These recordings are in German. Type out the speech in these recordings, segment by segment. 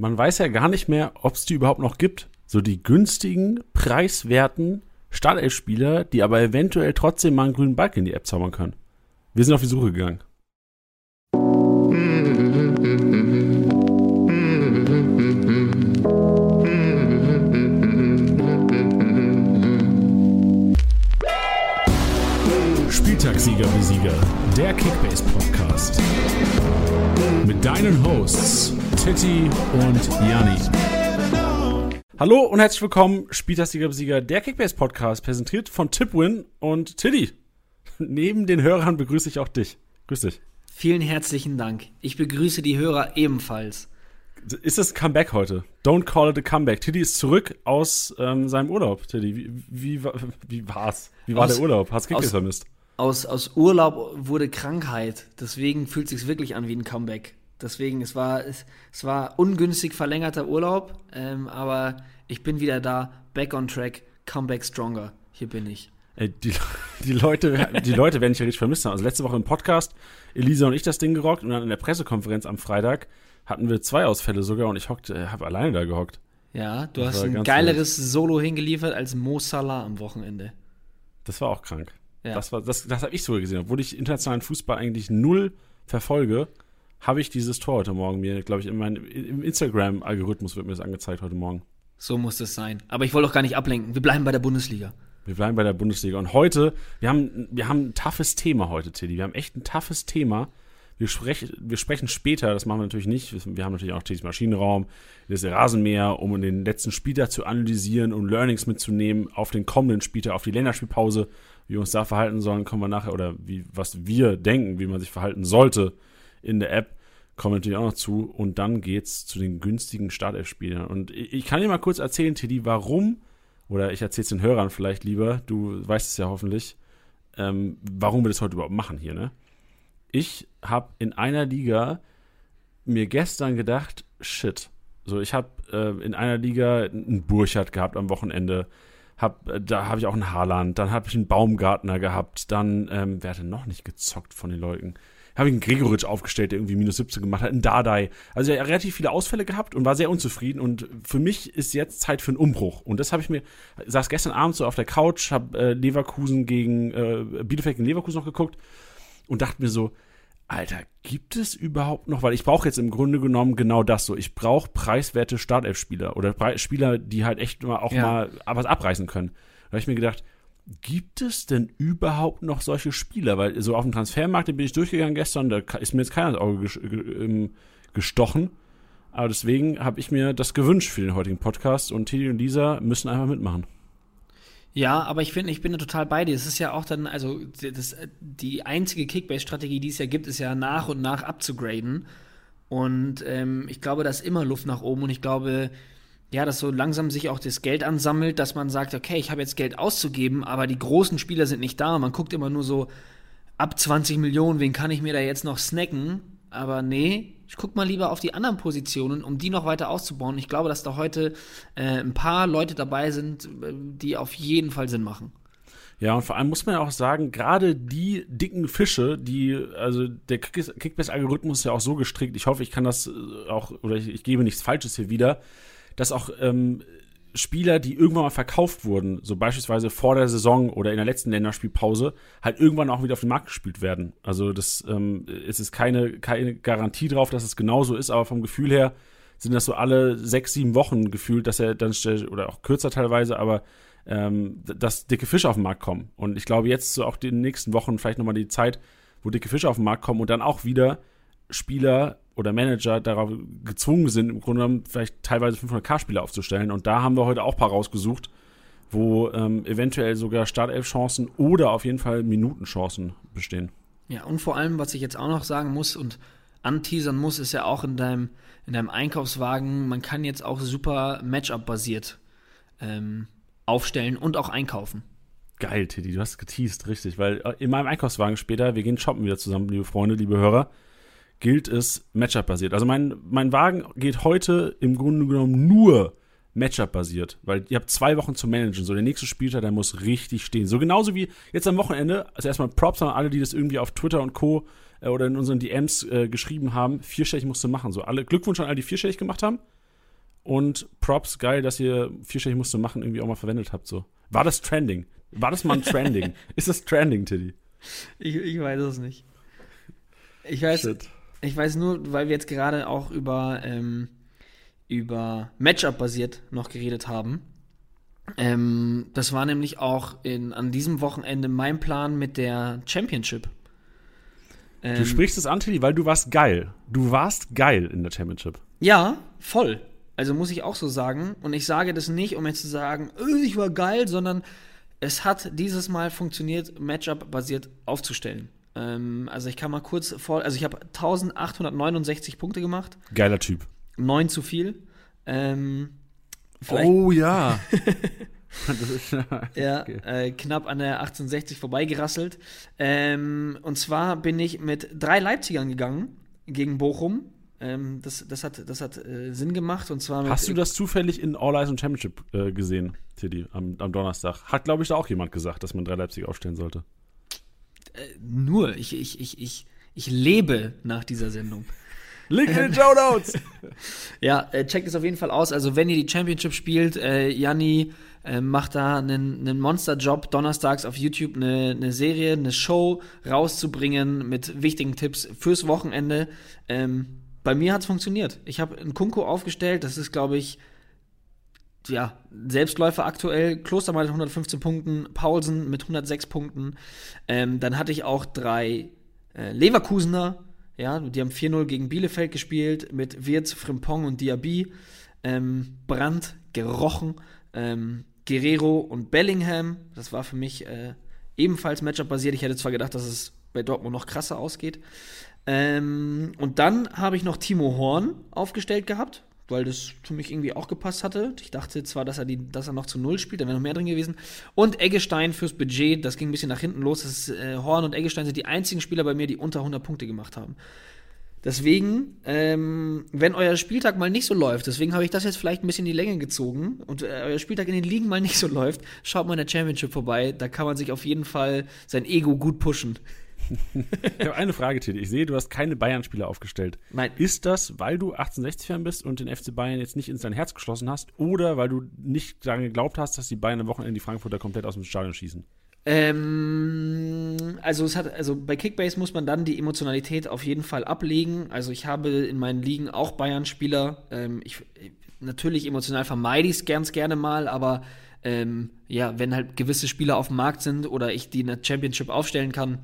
man weiß ja gar nicht mehr, ob es die überhaupt noch gibt. So die günstigen, preiswerten Startelf-Spieler, die aber eventuell trotzdem mal einen grünen Balken in die App zaubern können. Wir sind auf die Suche gegangen. Spieltagssieger wie Sieger, der Kickbase Podcast. Mit deinen Hosts Titti und Janni. Hallo und herzlich willkommen, Spieltagssieger wie Sieger, der Kickbase Podcast, präsentiert von Tipwin und Titti. Neben den Hörern begrüße ich auch dich. Grüß dich. Vielen herzlichen Dank. Ich begrüße die Hörer ebenfalls. Ist das ein Comeback heute? Don't call it a comeback. Tiddy ist zurück aus ähm, seinem Urlaub. Tiddy, wie, wie, wie war's? Wie war aus, der Urlaub? Hast du Kickbase vermisst? Aus, aus Urlaub wurde Krankheit. Deswegen fühlt es sich wirklich an wie ein Comeback. Deswegen, es war, es, es war ungünstig verlängerter Urlaub, ähm, aber ich bin wieder da, back on track, comeback stronger. Hier bin ich. Ey, die, die, Leute, die Leute werden dich ja richtig vermisst haben. Also letzte Woche im Podcast, Elisa und ich das Ding gerockt und dann in der Pressekonferenz am Freitag hatten wir zwei Ausfälle sogar und ich hockte, äh, habe alleine da gehockt. Ja, du das hast ein geileres. Solo hingeliefert als Mo Salah am Wochenende. Das war auch krank. Ja. Das, das, das habe ich sogar gesehen. Obwohl ich internationalen Fußball eigentlich null verfolge, habe ich dieses Tor heute Morgen mir, glaube ich, in meinem im Instagram-Algorithmus wird mir das angezeigt heute Morgen. So muss es sein. Aber ich wollte auch gar nicht ablenken. Wir bleiben bei der Bundesliga. Wir bleiben bei der Bundesliga. Und heute, wir haben, wir haben ein toughes Thema heute, Tilly. Wir haben echt ein toughes Thema. Wir, sprech, wir sprechen später, das machen wir natürlich nicht. Wir haben natürlich auch Tillys Maschinenraum, das Rasenmäher, um den letzten Spieltag zu analysieren und Learnings mitzunehmen auf den kommenden Spieltag, auf die Länderspielpause. Wie wir uns da verhalten sollen, kommen wir nachher, oder wie, was wir denken, wie man sich verhalten sollte in der App, kommen wir natürlich auch noch zu. Und dann geht's zu den günstigen Startelf-Spielern. Und ich kann dir mal kurz erzählen, Teddy, warum, oder ich erzähle es den Hörern vielleicht lieber, du weißt es ja hoffentlich, ähm, warum wir das heute überhaupt machen hier, ne? Ich habe in einer Liga mir gestern gedacht, shit. So, ich habe äh, in einer Liga einen Burchardt gehabt am Wochenende. Hab, äh, da habe ich auch einen Haaland, dann habe ich einen Baumgartner gehabt, dann, ähm, wer hat denn noch nicht gezockt von den Leuten? habe ich einen Gregoritsch aufgestellt, der irgendwie minus 17 gemacht hat, einen Dardai. Also er hat relativ viele Ausfälle gehabt und war sehr unzufrieden. Und für mich ist jetzt Zeit für einen Umbruch. Und das habe ich mir, saß gestern Abend so auf der Couch, habe äh, Leverkusen gegen, äh, Bielefeld gegen Leverkusen noch geguckt und dachte mir so, Alter, gibt es überhaupt noch, weil ich brauche jetzt im Grunde genommen genau das so. Ich brauche preiswerte Startelf-Spieler oder Spieler, die halt echt mal auch ja. mal was abreißen können. Da habe ich mir gedacht, Gibt es denn überhaupt noch solche Spieler? Weil so auf dem Transfermarkt, den bin ich durchgegangen gestern, da ist mir jetzt keiner ins Auge ähm, gestochen. Aber deswegen habe ich mir das gewünscht für den heutigen Podcast und Tilly und Lisa müssen einfach mitmachen. Ja, aber ich finde, ich bin da total bei dir. Es ist ja auch dann, also das, die einzige Kickbase-Strategie, die es ja gibt, ist ja nach und nach abzugraden. Und ähm, ich glaube, da ist immer Luft nach oben und ich glaube, ja, dass so langsam sich auch das Geld ansammelt, dass man sagt, okay, ich habe jetzt Geld auszugeben, aber die großen Spieler sind nicht da. Man guckt immer nur so ab 20 Millionen, wen kann ich mir da jetzt noch snacken? Aber nee, ich gucke mal lieber auf die anderen Positionen, um die noch weiter auszubauen. Ich glaube, dass da heute äh, ein paar Leute dabei sind, äh, die auf jeden Fall Sinn machen. Ja, und vor allem muss man ja auch sagen, gerade die dicken Fische, die, also der Kickbase-Algorithmus ist ja auch so gestrickt, ich hoffe, ich kann das äh, auch, oder ich, ich gebe nichts Falsches hier wieder, dass auch ähm, Spieler, die irgendwann mal verkauft wurden, so beispielsweise vor der Saison oder in der letzten Länderspielpause, halt irgendwann auch wieder auf den Markt gespielt werden. Also das ähm, es ist keine, keine Garantie drauf, dass es genauso ist, aber vom Gefühl her sind das so alle sechs, sieben Wochen gefühlt, dass er dann oder auch kürzer teilweise, aber ähm, dass dicke Fische auf den Markt kommen. Und ich glaube, jetzt so auch in den nächsten Wochen vielleicht nochmal die Zeit, wo dicke Fische auf den Markt kommen und dann auch wieder Spieler oder Manager darauf gezwungen sind, im Grunde genommen vielleicht teilweise 500k-Spieler aufzustellen. Und da haben wir heute auch ein paar rausgesucht, wo ähm, eventuell sogar Startelf-Chancen oder auf jeden Fall Minutenchancen bestehen. Ja, und vor allem, was ich jetzt auch noch sagen muss und anteasern muss, ist ja auch in deinem, in deinem Einkaufswagen, man kann jetzt auch super Matchup-basiert ähm, aufstellen und auch einkaufen. Geil, Tiddy, du hast geteased, richtig, weil äh, in meinem Einkaufswagen später, wir gehen shoppen wieder zusammen, liebe Freunde, liebe Hörer, gilt es Matchup-basiert. Also mein, mein Wagen geht heute im Grunde genommen nur Matchup-basiert, weil ihr habt zwei Wochen zu managen. So, der nächste Spieltag, der muss richtig stehen. So genauso wie jetzt am Wochenende, also erstmal Props an alle, die das irgendwie auf Twitter und Co. Äh, oder in unseren DMs äh, geschrieben haben. Vierstellig musst du machen. So, alle Glückwunsch an alle, die vierstellig gemacht haben. und Props, geil, dass ihr vierstellig musste machen, irgendwie auch mal verwendet habt. So. War das Trending? War das mal ein Trending? Ist das Trending, Tiddy? Ich, ich weiß es nicht. Ich weiß, Shit. Ich weiß nur, weil wir jetzt gerade auch über, ähm, über Matchup basiert noch geredet haben. Ähm, das war nämlich auch in, an diesem Wochenende mein Plan mit der Championship. Ähm, du sprichst es an, Tilly, weil du warst geil. Du warst geil in der Championship. Ja, voll. Also muss ich auch so sagen. Und ich sage das nicht, um jetzt zu sagen, äh, ich war geil, sondern es hat dieses Mal funktioniert, Matchup-basiert aufzustellen. Ähm, also ich kann mal kurz vor, also ich habe 1869 Punkte gemacht. Geiler Typ. Neun zu viel. Ähm, oh ja. ja, äh, knapp an der 1860 vorbeigerasselt. Ähm, und zwar bin ich mit drei Leipzigern gegangen gegen Bochum. Ähm, das, das hat, das hat äh, Sinn gemacht. Und zwar Hast du das zufällig in All Eyes on Championship äh, gesehen, Tiddy, am, am Donnerstag? Hat, glaube ich, da auch jemand gesagt, dass man drei Leipzig aufstellen sollte. Äh, nur, ich, ich, ich, ich, ich lebe nach dieser Sendung. Link in den Show Notes. ja, äh, checkt es auf jeden Fall aus. Also, wenn ihr die Championship spielt, äh, Janni äh, macht da einen, einen Monster-Job, donnerstags auf YouTube eine, eine Serie, eine Show rauszubringen mit wichtigen Tipps fürs Wochenende. Ähm, bei mir hat es funktioniert. Ich habe einen Kunko aufgestellt, das ist, glaube ich, ja, Selbstläufer aktuell. Klostermann mit 115 Punkten, Paulsen mit 106 Punkten. Ähm, dann hatte ich auch drei äh, Leverkusener ja, die haben 4-0 gegen Bielefeld gespielt mit Wirtz, Frimpong und Diaby. Ähm, Brandt, gerochen. Ähm, Guerrero und Bellingham. Das war für mich äh, ebenfalls Matchup-basiert. Ich hätte zwar gedacht, dass es bei Dortmund noch krasser ausgeht. Ähm, und dann habe ich noch Timo Horn aufgestellt gehabt weil das für mich irgendwie auch gepasst hatte. Ich dachte zwar, dass er, die, dass er noch zu Null spielt, da wäre noch mehr drin gewesen. Und Eggestein fürs Budget, das ging ein bisschen nach hinten los. Ist, äh, Horn und Eggestein sind die einzigen Spieler bei mir, die unter 100 Punkte gemacht haben. Deswegen, ähm, wenn euer Spieltag mal nicht so läuft, deswegen habe ich das jetzt vielleicht ein bisschen in die Länge gezogen und äh, euer Spieltag in den Ligen mal nicht so läuft, schaut mal in der Championship vorbei. Da kann man sich auf jeden Fall sein Ego gut pushen ich habe eine Frage, Titi. Ich sehe, du hast keine Bayern-Spieler aufgestellt. Nein. Ist das, weil du 1860-Fan bist und den FC Bayern jetzt nicht ins dein Herz geschlossen hast oder weil du nicht daran geglaubt hast, dass die Bayern am Wochenende die Frankfurter komplett aus dem Stadion schießen? Ähm, also es hat, also bei Kickbase muss man dann die Emotionalität auf jeden Fall ablegen. Also ich habe in meinen Ligen auch Bayern-Spieler. Ähm, ich, natürlich emotional vermeide ich es ganz gerne mal, aber ähm, ja, wenn halt gewisse Spieler auf dem Markt sind oder ich die in der Championship aufstellen kann,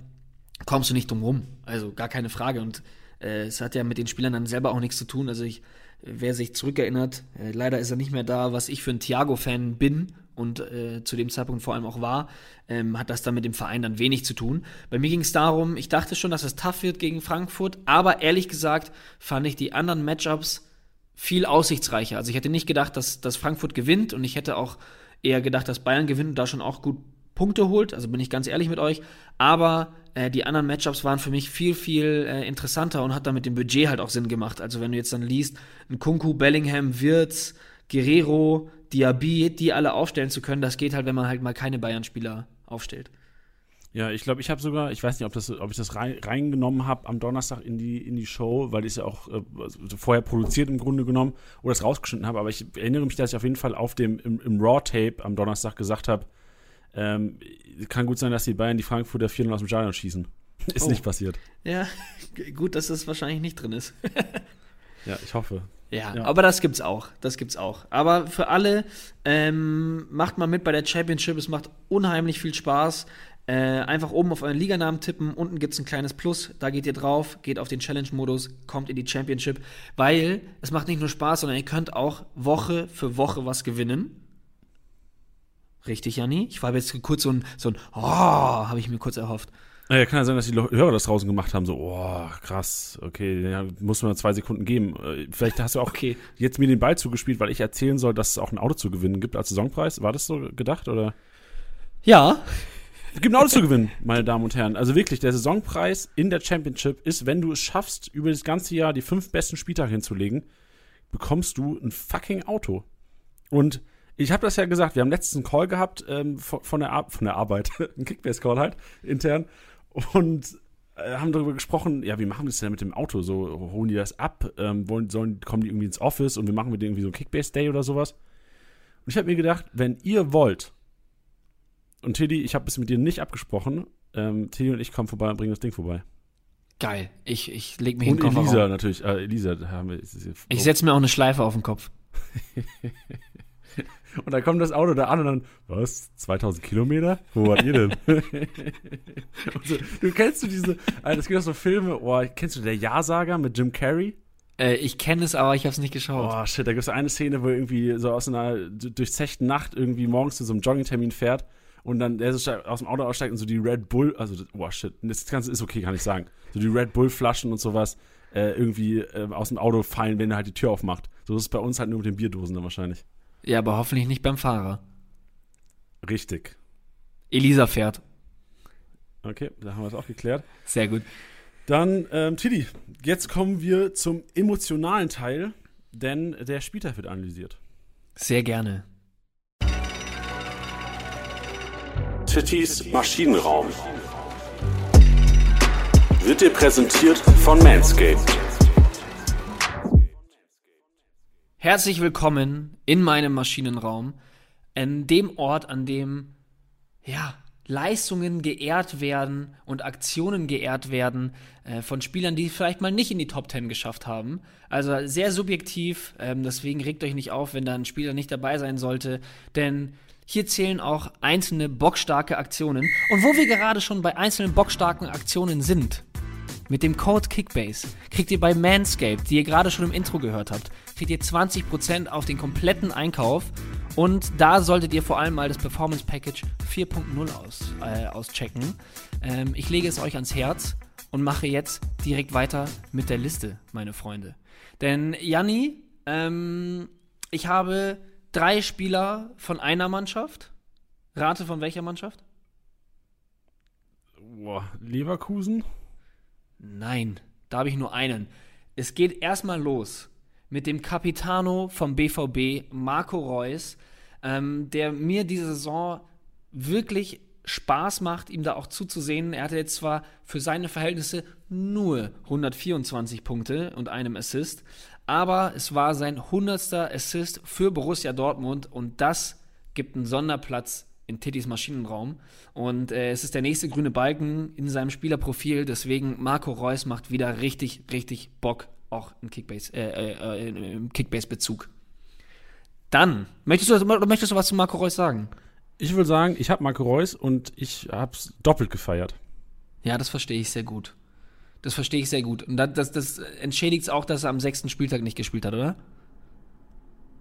kommst du nicht drum rum. Also gar keine Frage. Und äh, es hat ja mit den Spielern dann selber auch nichts zu tun. Also ich, wer sich zurückerinnert, äh, leider ist er nicht mehr da, was ich für ein Thiago-Fan bin und äh, zu dem Zeitpunkt vor allem auch war, ähm, hat das dann mit dem Verein dann wenig zu tun. Bei mir ging es darum, ich dachte schon, dass es tough wird gegen Frankfurt, aber ehrlich gesagt fand ich die anderen Matchups viel aussichtsreicher. Also ich hätte nicht gedacht, dass, dass Frankfurt gewinnt und ich hätte auch eher gedacht, dass Bayern gewinnt und da schon auch gut Punkte holt. Also bin ich ganz ehrlich mit euch. Aber äh, die anderen Matchups waren für mich viel, viel äh, interessanter und hat da mit dem Budget halt auch Sinn gemacht. Also wenn du jetzt dann liest, ein Kunku, Bellingham, Wirtz, Guerrero, Diaby, die alle aufstellen zu können, das geht halt, wenn man halt mal keine Bayern-Spieler aufstellt. Ja, ich glaube, ich habe sogar, ich weiß nicht, ob, das, ob ich das rein, reingenommen habe am Donnerstag in die, in die Show, weil ich es ja auch äh, also vorher produziert im Grunde genommen oder es rausgeschnitten habe, aber ich erinnere mich, dass ich auf jeden Fall auf dem im, im Raw-Tape am Donnerstag gesagt habe, ähm, kann gut sein, dass die Bayern die Frankfurter 4 aus dem Stadion schießen. Ist oh. nicht passiert. Ja, gut, dass das wahrscheinlich nicht drin ist. ja, ich hoffe. Ja, ja, aber das gibt's auch. Das gibt's auch. Aber für alle, ähm, macht mal mit bei der Championship. Es macht unheimlich viel Spaß. Äh, einfach oben auf euren Liganamen tippen. Unten gibt's ein kleines Plus. Da geht ihr drauf, geht auf den Challenge-Modus, kommt in die Championship. Weil es macht nicht nur Spaß, sondern ihr könnt auch Woche für Woche was gewinnen. Richtig, Janni? Ich war jetzt kurz so ein, so ein oh, habe ich mir kurz erhofft. Ja, kann ja sein, dass die Hörer das draußen gemacht haben, so, oh, krass, okay, ja, muss man zwei Sekunden geben. Äh, vielleicht hast du auch okay. jetzt mir den Ball zugespielt, weil ich erzählen soll, dass es auch ein Auto zu gewinnen gibt als Saisonpreis. War das so gedacht, oder? Ja. Es gibt ein Auto zu gewinnen, meine Damen und Herren. Also wirklich, der Saisonpreis in der Championship ist, wenn du es schaffst, über das ganze Jahr die fünf besten Spieltage hinzulegen, bekommst du ein fucking Auto. Und ich habe das ja gesagt, wir haben letztens einen Call gehabt ähm, von, von, der von der Arbeit, einen Kickbase-Call halt, intern. Und äh, haben darüber gesprochen, ja, wie machen wir das denn mit dem Auto? So, holen die das ab? Ähm, wollen, sollen, kommen die irgendwie ins Office und wir machen mit denen irgendwie so ein Kickbase-Day oder sowas? Und ich habe mir gedacht, wenn ihr wollt, und Tilly, ich habe es mit dir nicht abgesprochen, ähm, Tilly und ich kommen vorbei und bringen das Ding vorbei. Geil. Ich, ich leg mich Und in den. Elisa natürlich. Äh, Elisa haben wir. Ich setze mir auch eine Schleife auf den Kopf. und dann kommt das Auto da an und dann, was? 2000 Kilometer? Wo wart ihr denn? so, du kennst du diese, also es gibt auch so Filme, oh, kennst du der Ja-Sager mit Jim Carrey? Äh, ich kenne es, aber ich habe es nicht geschaut. Oh shit, da gibt es eine Szene, wo er irgendwie so aus einer durchzechten Nacht irgendwie morgens zu so einem Joggingtermin fährt und dann der so aus dem Auto aussteigt und so die Red Bull, also oh shit, das Ganze ist okay, kann ich sagen. So die Red Bull Flaschen und sowas äh, irgendwie äh, aus dem Auto fallen, wenn er halt die Tür aufmacht. So ist es bei uns halt nur mit den Bierdosen dann wahrscheinlich. Ja, aber hoffentlich nicht beim Fahrer. Richtig. Elisa fährt. Okay, da haben wir es auch geklärt. Sehr gut. Dann, ähm, Tilly, jetzt kommen wir zum emotionalen Teil, denn der Spieltag wird analysiert. Sehr gerne. Tittys Maschinenraum wird dir präsentiert von Manscaped. Herzlich willkommen in meinem Maschinenraum, in dem Ort, an dem ja, Leistungen geehrt werden und Aktionen geehrt werden äh, von Spielern, die vielleicht mal nicht in die Top 10 geschafft haben. Also sehr subjektiv, ähm, deswegen regt euch nicht auf, wenn da ein Spieler nicht dabei sein sollte, denn hier zählen auch einzelne bockstarke Aktionen. Und wo wir gerade schon bei einzelnen bockstarken Aktionen sind, mit dem Code Kickbase kriegt ihr bei Manscaped, die ihr gerade schon im Intro gehört habt, kriegt ihr 20% auf den kompletten Einkauf. Und da solltet ihr vor allem mal das Performance Package 4.0 aus, äh, auschecken. Ähm, ich lege es euch ans Herz und mache jetzt direkt weiter mit der Liste, meine Freunde. Denn Janni, ähm, ich habe drei Spieler von einer Mannschaft. Rate von welcher Mannschaft? Boah, Leverkusen? Nein, da habe ich nur einen. Es geht erstmal los mit dem Capitano vom BVB, Marco Reus, ähm, der mir diese Saison wirklich Spaß macht, ihm da auch zuzusehen. Er hatte jetzt zwar für seine Verhältnisse nur 124 Punkte und einem Assist, aber es war sein 100. Assist für Borussia Dortmund und das gibt einen Sonderplatz in Tittys Maschinenraum. Und äh, es ist der nächste grüne Balken in seinem Spielerprofil. Deswegen Marco Reus macht wieder richtig, richtig Bock, auch im Kickbase, äh, äh, äh, Kickbase-Bezug. Dann, möchtest du, möchtest du was zu Marco Reus sagen? Ich würde sagen, ich habe Marco Reus und ich habe es doppelt gefeiert. Ja, das verstehe ich sehr gut. Das verstehe ich sehr gut. Und das, das, das entschädigt es auch, dass er am sechsten Spieltag nicht gespielt hat, oder?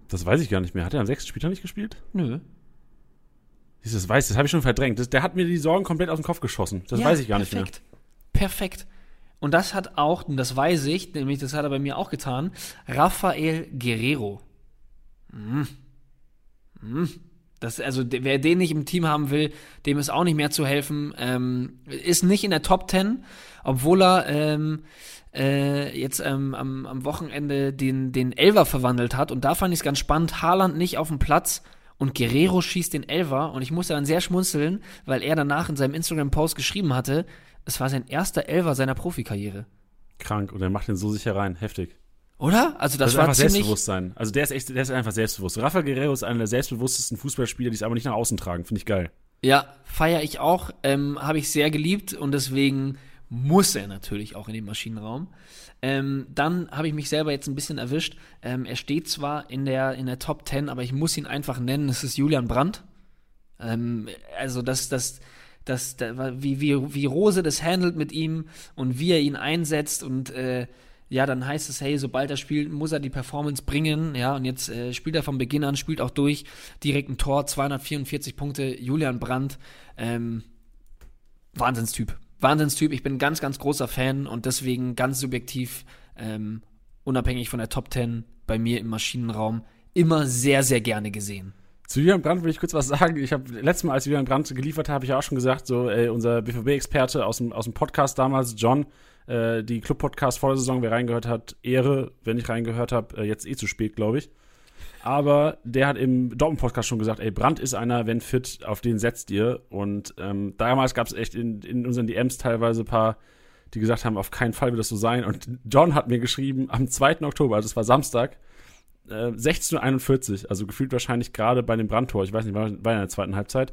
Das weiß ich gar nicht mehr. Hat er am sechsten Spieltag nicht gespielt? Nö. Das weiß, das habe ich schon verdrängt. Das, der hat mir die Sorgen komplett aus dem Kopf geschossen. Das weiß ich gar nicht perfekt. Perfekt. Und das hat auch, und das weiß ich, nämlich das hat er bei mir auch getan, Rafael Guerrero. Hm. Hm. Das, also, wer den nicht im Team haben will, dem ist auch nicht mehr zu helfen. Ähm, ist nicht in der Top 10, obwohl er ähm, äh, jetzt ähm, am, am Wochenende den, den Elver verwandelt hat. Und da fand ich es ganz spannend. Haaland nicht auf dem Platz und Guerrero schießt den Elver. Und ich musste dann sehr schmunzeln, weil er danach in seinem Instagram-Post geschrieben hatte, es war sein erster Elver seiner Profikarriere. Krank. Und er macht den so sicher rein. Heftig. Oder? Also das, Das, ist war einfach. Selbstbewusstsein. Also der ist echt, der ist einfach selbstbewusst. Rafa Guerrero ist einer der selbstbewusstesten Fußballspieler, die es aber nicht nach außen tragen. Finde ich geil. Ja, feiere ich auch. Ähm, Habe ich sehr geliebt und deswegen muss er natürlich auch in den Maschinenraum. Ähm, dann habe ich mich selber jetzt ein bisschen erwischt. Ähm, er steht zwar in der, in der Top 10, aber ich muss ihn einfach nennen. Es ist Julian Brandt. Ähm, also das, das, das, da- wie, wie, wie Rose das handelt mit ihm und wie er ihn einsetzt und äh, ja, dann heißt es, hey, sobald er spielt, muss er die Performance bringen, ja, und jetzt äh, spielt er von Beginn an, spielt auch durch, direkt ein Tor, 244 Punkte, Julian Brandt, ähm, Wahnsinnstyp. Wahnsinnstyp, ich bin ganz, ganz großer Fan und deswegen ganz subjektiv, ähm, unabhängig von der Top 10 bei mir im Maschinenraum, immer sehr, sehr gerne gesehen. Zu Julian Brandt will ich kurz was sagen. Ich habe letztes Mal, als Julian Brandt geliefert habe, habe ich ja auch schon gesagt, so ey, unser BVB-Experte aus dem, aus dem Podcast damals, John, äh, die Club-Podcast vor der Saison, wer reingehört hat, Ehre, wenn ich reingehört habe, äh, jetzt eh zu spät, glaube ich. Aber der hat im Dortmund-Podcast schon gesagt, ey, Brandt ist einer, wenn fit, auf den setzt ihr. Und ähm, damals gab es echt in, in unseren DMs teilweise ein paar die gesagt haben, auf keinen Fall wird das so sein. Und John hat mir geschrieben, am 2. Oktober, also es war Samstag, äh, 16.41 Uhr, also gefühlt wahrscheinlich gerade bei dem Brandtor, ich weiß nicht, war, war in der zweiten Halbzeit,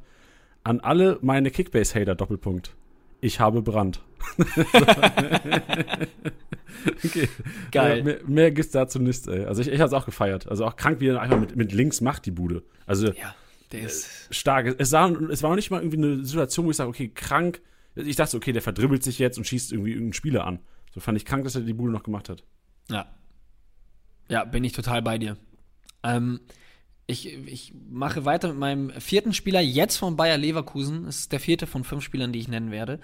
an alle meine Kickbase-Hater, Doppelpunkt. Ich habe Brand. okay. Geil. Äh, mehr, mehr gibt's dazu nicht, ey. Also ich, ich hab's auch gefeiert. Also auch krank, wie er einfach mit, mit links macht, die Bude. Also Ja, der ist. stark. Es, sah, es war noch nicht mal irgendwie eine Situation, wo ich sage, okay, krank. Ich dachte, okay, der verdribbelt sich jetzt und schießt irgendwie irgendeinen Spieler an. So fand ich krank, dass er die Bude noch gemacht hat. Ja. Ja, bin ich total bei dir. Ähm, ich, ich mache weiter mit meinem vierten Spieler, jetzt von Bayer Leverkusen. Das ist der vierte von fünf Spielern, die ich nennen werde.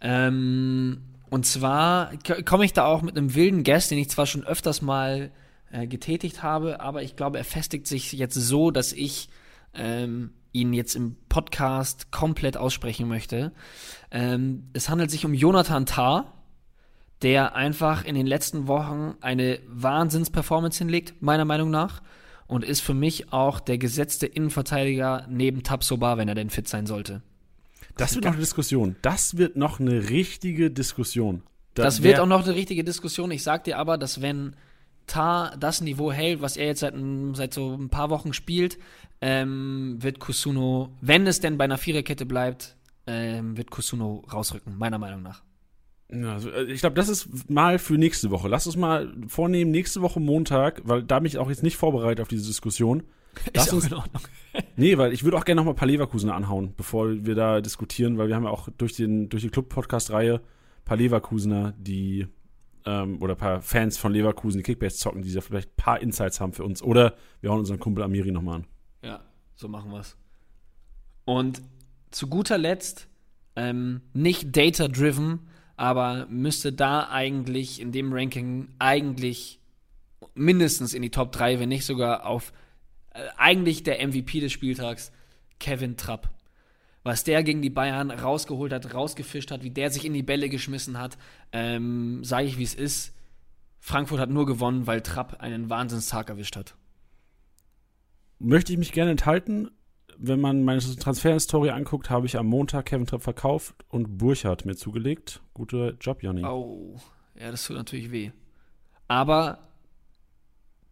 Ähm, und zwar komme ich da auch mit einem wilden Guest, den ich zwar schon öfters mal äh, getätigt habe, aber ich glaube, er festigt sich jetzt so, dass ich ähm, ihn jetzt im Podcast komplett aussprechen möchte. Ähm, es handelt sich um Jonathan Tah der einfach in den letzten Wochen eine Wahnsinns-Performance hinlegt, meiner Meinung nach. Und ist für mich auch der gesetzte Innenverteidiger neben Tabsoba, wenn er denn fit sein sollte. Das wird noch eine Diskussion. Das wird noch eine richtige Diskussion. Da Das wird auch noch eine richtige Diskussion. Ich sag dir aber, dass wenn Tar das Niveau hält, was er jetzt seit, ein- seit so ein paar Wochen spielt, ähm, wird Kusuno, wenn es denn bei einer Viererkette bleibt, ähm, wird Kusuno rausrücken, meiner Meinung nach. Ja, also, äh, ich glaube, das ist mal für nächste Woche. Lass uns mal vornehmen, nächste Woche Montag, weil da bin ich auch jetzt nicht vorbereitet auf diese Diskussion. Lass ist uns, in Ordnung. nee, weil ich würde auch gerne noch mal ein paar Leverkusener anhauen, bevor wir da diskutieren, weil wir haben ja auch durch, den, durch die Club-Podcast-Reihe ein paar Leverkusener, die ähm, oder ein paar Fans von Leverkusen, die Kickbase zocken, die da vielleicht ein paar Insights haben für uns. Oder wir hauen unseren Kumpel Amiri nochmal an. Ja, so machen wir's. Und zu guter Letzt, ähm, nicht data-driven, aber müsste da eigentlich in dem Ranking eigentlich mindestens in die Top 3, wenn nicht sogar auf äh, eigentlich der MVP des Spieltags, Kevin Trapp. Was der gegen die Bayern rausgeholt hat, rausgefischt hat, wie der sich in die Bälle geschmissen hat, ähm, sage ich wie es ist. Frankfurt hat nur gewonnen, weil Trapp einen Wahnsinnstag erwischt hat. Möchte ich mich gerne enthalten. Wenn man meine Transferhistorie anguckt, habe ich am Montag Kevin Trapp verkauft und Burchardt mir zugelegt. Guter Job, Jonny. Oh, ja, das tut natürlich weh. Aber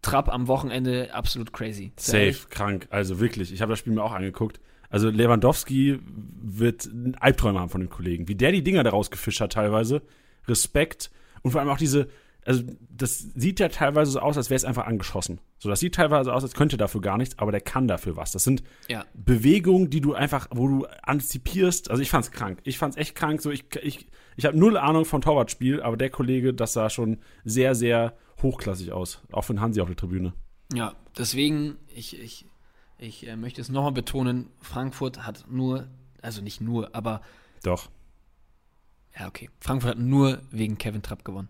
Trapp am Wochenende absolut crazy. Safe, krank. Also wirklich, ich habe das Spiel mir auch angeguckt. Also Lewandowski wird einen Albträume haben von den Kollegen. Wie der die Dinger da rausgefischt hat teilweise. Respekt. Und vor allem auch diese, also das sieht ja teilweise so aus, als wäre es einfach angeschossen. So, das sieht teilweise aus, als könnte dafür gar nichts, aber der kann dafür was. Das sind Ja. Bewegungen, die du einfach, wo du antizipierst. Also ich fand's krank. Ich fand's echt krank. So, ich, ich, ich habe null Ahnung von Torwartspiel, aber der Kollege, das sah schon sehr, sehr hochklassig aus. Auch für den Hansi auf der Tribüne. Ja, deswegen, ich, ich, ich äh, möchte es nochmal betonen, Frankfurt hat nur, also nicht nur, aber, Doch. ja, okay, Frankfurt hat nur wegen Kevin Trapp gewonnen.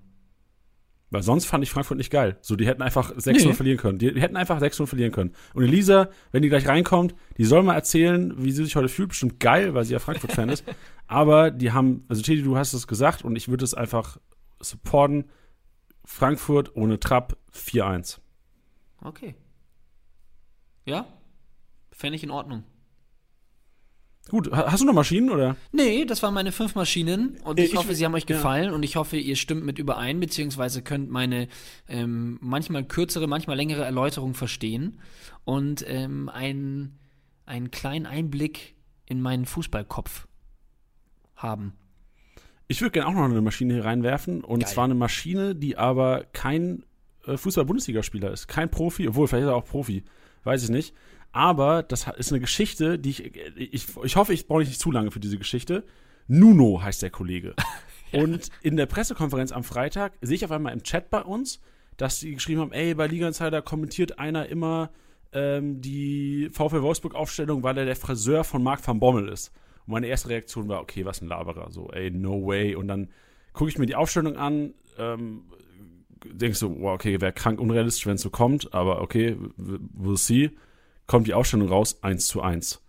Weil sonst fand ich Frankfurt nicht geil. So, die hätten einfach 6-0 Nee. verlieren können. Die, die hätten einfach 6-0 verlieren können. Und Elisa, wenn die gleich reinkommt, die soll mal erzählen, wie sie sich heute fühlt. Bestimmt geil, weil sie ja Frankfurt-Fan ist. Aber die haben, also Teddy, du hast es gesagt und ich würde es einfach supporten. Frankfurt ohne Trapp 4-1. Okay. Ja, fände ich in Ordnung. Gut, ha- hast du noch Maschinen oder? Nee, das waren meine fünf Maschinen und Äh, ich, ich- hoffe, sie haben euch ja. gefallen und ich hoffe, ihr stimmt mit überein, beziehungsweise könnt meine ähm, manchmal kürzere, manchmal längere Erläuterung verstehen und ähm, einen, einen kleinen Einblick in meinen Fußballkopf haben. Ich würde gerne auch noch eine Maschine hier reinwerfen. Und Geil. zwar eine Maschine, die aber kein äh, Fußball-Bundesligaspieler ist. Kein Profi, obwohl vielleicht ist er auch Profi. Weiß ich nicht. Aber das ist eine Geschichte, die ich, ich, ich hoffe, ich brauche nicht zu lange für diese Geschichte. Nuno heißt der Kollege. Und in der Pressekonferenz am Freitag sehe ich auf einmal im Chat bei uns, dass sie geschrieben haben, ey, bei Liga Insider kommentiert einer immer ähm, die VfL Wolfsburg-Aufstellung, weil er der Friseur von Marc van Bommel ist. Und meine erste Reaktion war, okay, was ein Laberer, so, ey, no way. Und dann gucke ich mir die Aufstellung an, ähm, denkst so, wow, okay, wäre krank unrealistisch, wenn es so kommt, aber okay, we'll see. Kommt die Aufstellung raus, 1 zu 1.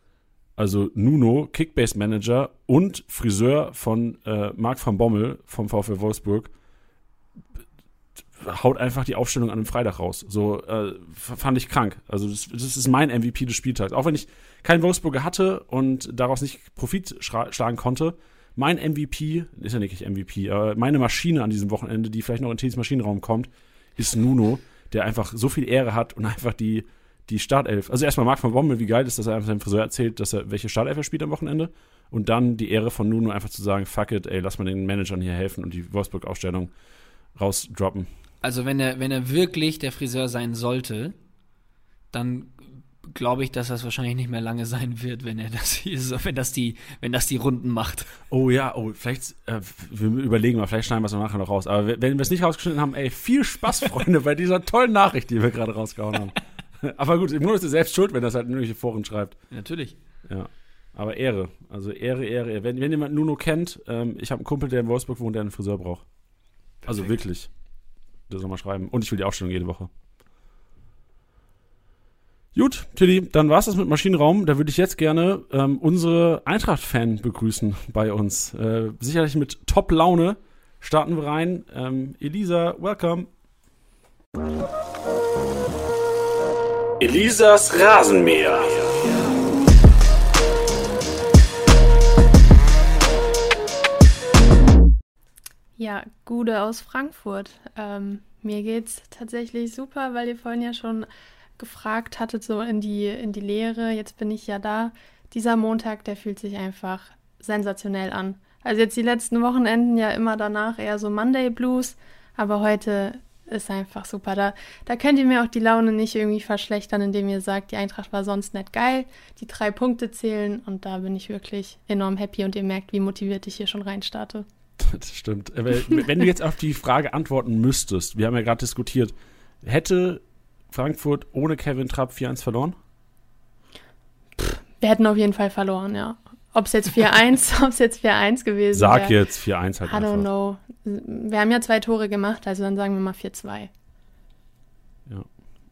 Also Nuno, Kickbase Manager und Friseur von äh, Marc van Bommel vom VfL Wolfsburg haut einfach die Aufstellung an einem Freitag raus. So äh, fand ich krank. Also das, das ist mein MVP des Spieltags. Auch wenn ich keinen Wolfsburger hatte und daraus nicht Profit schlagen konnte, mein MVP, ist ja nicht MVP, aber meine Maschine an diesem Wochenende, die vielleicht noch in Teams Maschinenraum kommt, ist Nuno, der einfach so viel Ehre hat und einfach die, die Startelf. Also erstmal Marc von Bommel, wie geil ist, dass er einfach seinem Friseur erzählt, dass er welche Startelf er spielt am Wochenende. Und dann die Ehre von Nuno einfach zu sagen, fuck it, ey, lass mal den Managern hier helfen und die Wolfsburg-Aufstellung rausdroppen. Also wenn er, wenn er wirklich der Friseur sein sollte, dann glaube ich, dass das wahrscheinlich nicht mehr lange sein wird, wenn er das hier so, wenn das die, wenn das die Runden macht. Oh ja, oh, vielleicht, äh, wir überlegen mal, vielleicht schneiden wir es nachher noch raus. Aber wenn wir es nicht rausgeschnitten haben, ey, viel Spaß, Freunde, bei dieser tollen Nachricht, die wir gerade rausgehauen haben. Aber gut, im Grunde ist er selbst schuld, wenn das halt in irgendwelche Foren schreibt. Natürlich. Ja. Aber Ehre. Also Ehre, Ehre, Ehre. Wenn, wenn jemand Nuno kennt, ähm, ich habe einen Kumpel, der in Wolfsburg wohnt, der einen Friseur braucht. Also Perfekt. wirklich. Das soll mal schreiben. Und ich will die Ausstellung jede Woche. Gut, Tilly, dann war's das mit Maschinenraum. Da würde ich jetzt gerne ähm, unsere Eintracht-Fan begrüßen bei uns. Äh, sicherlich mit Top-Laune starten wir rein. Ähm, Elisa, welcome. Elisas Rasenmäher. Ja, Gude aus Frankfurt. Ähm, mir geht's tatsächlich super, weil ihr vorhin ja schon gefragt hattet, so in die, in die Lehre. Jetzt bin ich ja da. Dieser Montag, der fühlt sich einfach sensationell an. Also jetzt die letzten Wochenenden ja immer danach eher so Monday Blues, aber heute ist einfach super. Da, da könnt ihr mir auch die Laune nicht irgendwie verschlechtern, indem ihr sagt, die Eintracht war sonst nicht geil, die drei Punkte zählen und da bin ich wirklich enorm happy und ihr merkt, wie motiviert ich hier schon reinstarte. Das stimmt. Wenn du jetzt auf die Frage antworten müsstest, wir haben ja gerade diskutiert, hätte Frankfurt ohne Kevin Trapp 4-1 verloren? Wir hätten auf jeden Fall verloren, ja. Ob es jetzt 4-1, ob es jetzt 4-1 gewesen wäre. Sag jetzt 4-1 halt I don't einfach. know. Wir haben ja zwei Tore gemacht, also dann sagen wir mal 4-2. Ja.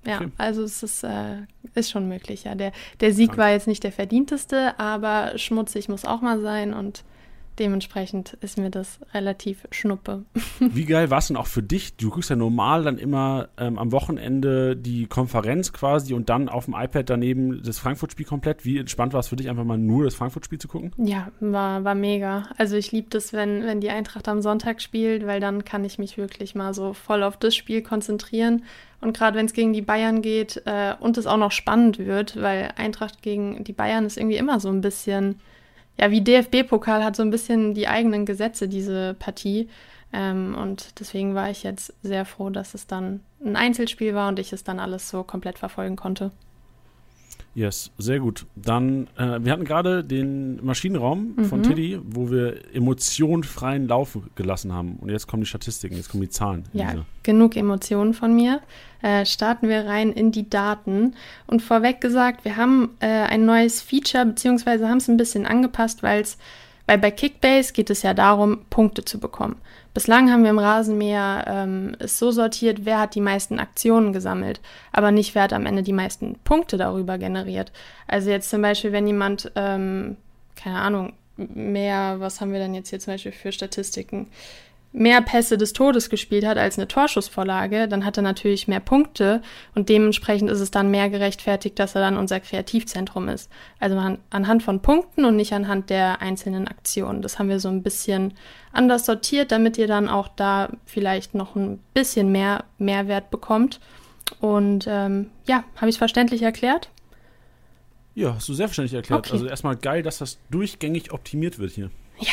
Ja, Okay. also es ist, äh, ist schon möglich, ja. Der, der Sieg Krank. war jetzt nicht der verdienteste, aber schmutzig muss auch mal sein und dementsprechend ist mir das relativ schnuppe. Wie geil war es denn auch für dich? Du guckst ja normal dann immer ähm, am Wochenende die Konferenz quasi und dann auf dem iPad daneben das Frankfurt-Spiel komplett. Wie entspannt war es für dich, einfach mal nur das Frankfurt-Spiel zu gucken? Ja, war, war mega. Also ich liebe das, wenn, wenn die Eintracht am Sonntag spielt, weil dann kann ich mich wirklich mal so voll auf das Spiel konzentrieren. Und gerade wenn es gegen die Bayern geht äh, und es auch noch spannend wird, weil Eintracht gegen die Bayern ist irgendwie immer so ein bisschen, ja, wie DFB-Pokal hat so ein bisschen die eigenen Gesetze, diese Partie. Ähm, und deswegen war ich jetzt sehr froh, dass es dann ein Einzelspiel war und ich es dann alles so komplett verfolgen konnte. Yes, sehr gut. Dann, äh, wir hatten gerade den Maschinenraum von Mhm. Tiddy, wo wir emotionfreien Lauf gelassen haben. Und jetzt kommen die Statistiken, jetzt kommen die Zahlen. Ja, Elisa. genug Emotionen von mir. Äh, starten wir rein in die Daten. Und vorweg gesagt, wir haben äh, ein neues Feature, beziehungsweise haben es ein bisschen angepasst, weil es, weil bei Kickbase geht es ja darum, Punkte zu bekommen. Bislang haben wir im Rasenmäher ähm, es so sortiert, wer hat die meisten Aktionen gesammelt, aber nicht wer hat am Ende die meisten Punkte darüber generiert. Also jetzt zum Beispiel, wenn jemand, ähm, keine Ahnung, mehr, was haben wir denn jetzt hier zum Beispiel für Statistiken? Mehr Pässe des Todes gespielt hat als eine Torschussvorlage, dann hat er natürlich mehr Punkte und dementsprechend ist es dann mehr gerechtfertigt, dass er dann unser Kreativzentrum ist. Also an, anhand von Punkten und nicht anhand der einzelnen Aktionen. Das haben wir so ein bisschen anders sortiert, damit ihr dann auch da vielleicht noch ein bisschen mehr Mehrwert bekommt. Und ähm, ja, habe ich es verständlich erklärt? Ja, hast du sehr verständlich erklärt. Okay. Also erstmal geil, dass das durchgängig optimiert wird hier. Ja,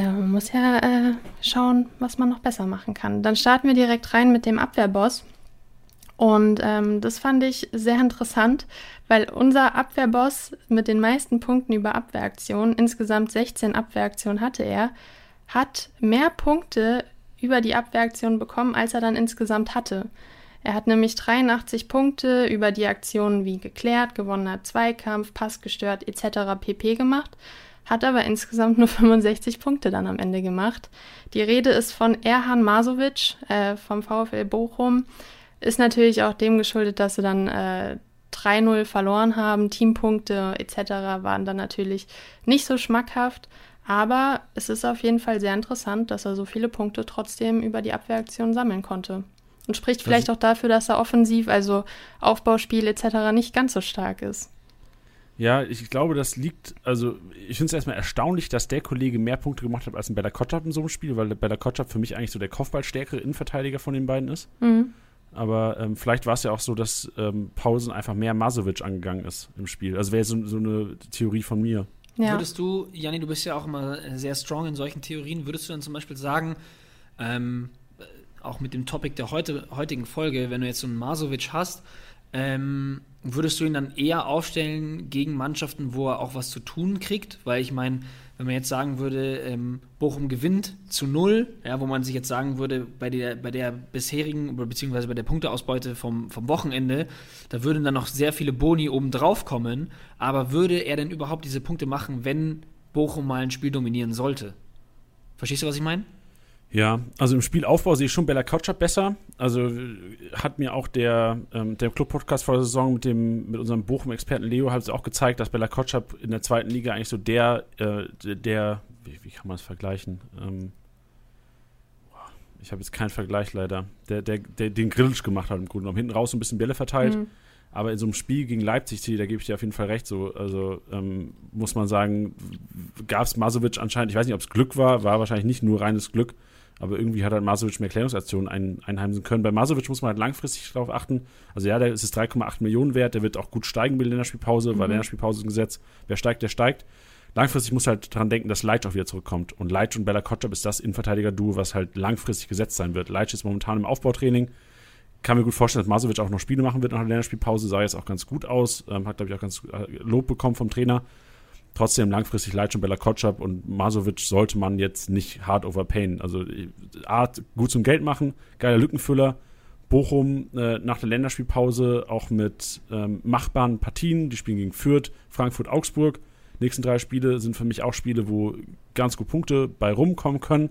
man muss ja äh, schauen, was man noch besser machen kann. Dann starten wir direkt rein mit dem Abwehrboss. Und ähm, das fand ich sehr interessant, weil unser Abwehrboss mit den meisten Punkten über Abwehraktionen, insgesamt 16 Abwehraktionen hatte er, hat mehr Punkte über die Abwehraktion bekommen, als er dann insgesamt hatte. Er hat nämlich 83 Punkte über die Aktionen wie geklärt, gewonnener Zweikampf, Pass gestört etc. pp gemacht hat aber insgesamt nur 65 Punkte dann am Ende gemacht. Die Rede ist von Erhan Masovic äh, vom VfL Bochum. Ist natürlich auch dem geschuldet, dass sie dann äh, 3-0 verloren haben. Teampunkte etc. waren dann natürlich nicht so schmackhaft. Aber es ist auf jeden Fall sehr interessant, dass er so viele Punkte trotzdem über die Abwehraktion sammeln konnte. Und spricht vielleicht auch dafür, dass er offensiv, also Aufbauspiel etc. nicht ganz so stark ist. Ja, ich glaube, das liegt, also ich finde es erstmal erstaunlich, dass der Kollege mehr Punkte gemacht hat als ein Bella Kotschap in so einem Spiel, weil Bella Kotschap für mich eigentlich so der Kopfballstärkere Innenverteidiger von den beiden ist. Mhm. Aber ähm, vielleicht war es ja auch so, dass ähm, Pausen einfach mehr Masovic angegangen ist im Spiel. Also wäre so, so eine Theorie von mir. Ja. Würdest du, Janni, du bist ja auch immer sehr strong in solchen Theorien, würdest du dann zum Beispiel sagen, ähm, auch mit dem Topic der heute, heutigen Folge, wenn du jetzt so einen Masovic hast, ähm, würdest du ihn dann eher aufstellen gegen Mannschaften, wo er auch was zu tun kriegt? Weil ich meine, wenn man jetzt sagen würde, ähm, Bochum gewinnt zu null, ja, wo man sich jetzt sagen würde, bei der, bei der bisherigen, beziehungsweise bei der Punkteausbeute vom, vom Wochenende, da würden dann noch sehr viele Boni oben drauf kommen. Aber würde er denn überhaupt diese Punkte machen, wenn Bochum mal ein Spiel dominieren sollte? Verstehst du, was ich meine? Ja, also im Spielaufbau sehe ich schon Bella Kotschap besser. Also hat mir auch der, ähm, der Club-Podcast vor der Saison mit, dem, mit unserem Bochum-Experten Leo hat es auch gezeigt, dass Bella Kotschap in der zweiten Liga eigentlich so der, äh, der, wie, wie, kann man es vergleichen? Ähm, ich habe jetzt keinen Vergleich leider, der, der, der den Grillsch gemacht hat im Grunde genommen. Hinten raus so ein bisschen Bälle verteilt. Mhm. Aber in so einem Spiel gegen Leipzig, da gebe ich dir auf jeden Fall recht, so, also ähm, muss man sagen, gab es Masovic anscheinend, ich weiß nicht, ob es Glück war, war wahrscheinlich nicht nur reines Glück, aber irgendwie hat halt Masovic mehr Klärungsaktionen ein, einheimsen können. Bei Masovic muss man halt langfristig darauf achten. Also ja, der ist 3,8 Millionen wert, der wird auch gut steigen mit Länderspielpause, mhm. weil Länderspielpause ist ein Gesetz. Wer steigt, der steigt. Langfristig muss halt daran denken, dass Leitch auch wieder zurückkommt. Und Leitch und Bella Kotschap ist das Innenverteidiger-Duo, was halt langfristig gesetzt sein wird. Leitch ist momentan im Aufbautraining. Kann mir gut vorstellen, dass Masovic auch noch Spiele machen wird nach der Länderspielpause. Sah jetzt auch ganz gut aus. Ähm, hat, glaube ich, auch ganz äh, Lob bekommen vom Trainer. Trotzdem langfristig Leitsch und Bella Kotschap und Masovic sollte man jetzt nicht hard overpayen. Also Art gut zum Geld machen, geiler Lückenfüller. Bochum äh, nach der Länderspielpause auch mit ähm, machbaren Partien. Die spielen gegen Fürth, Frankfurt, Augsburg. nächsten drei Spiele sind für mich auch Spiele, wo ganz gut Punkte bei rumkommen können.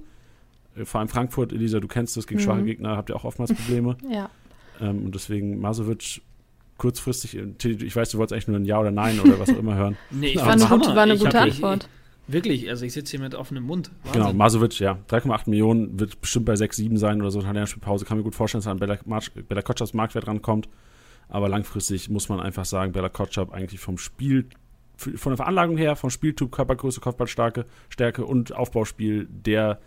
Äh, vor allem Frankfurt, Elisa, du kennst das, gegen mhm. schwache Gegner habt ihr auch oftmals Probleme. ja. Ähm, und deswegen Masovic kurzfristig, ich weiß, du wolltest eigentlich nur ein Ja oder Nein oder was auch immer hören. nee, ich fand war, eine, war eine gute Antwort. Ich, wirklich, also ich sitze hier mit offenem Mund. Wahnsinn. Genau, Masovic, ja. 3,8 Millionen wird bestimmt bei 6, 7 sein oder so in der Spielpause. Kann mir gut vorstellen, dass er an Bella, Bella Kotschabs Marktwert rankommt. Aber langfristig muss man einfach sagen, Bella Kotschab eigentlich vom Spiel, von der Veranlagung her, vom Spieltyp, Körpergröße, Kopfballstärke Stärke und Aufbauspiel der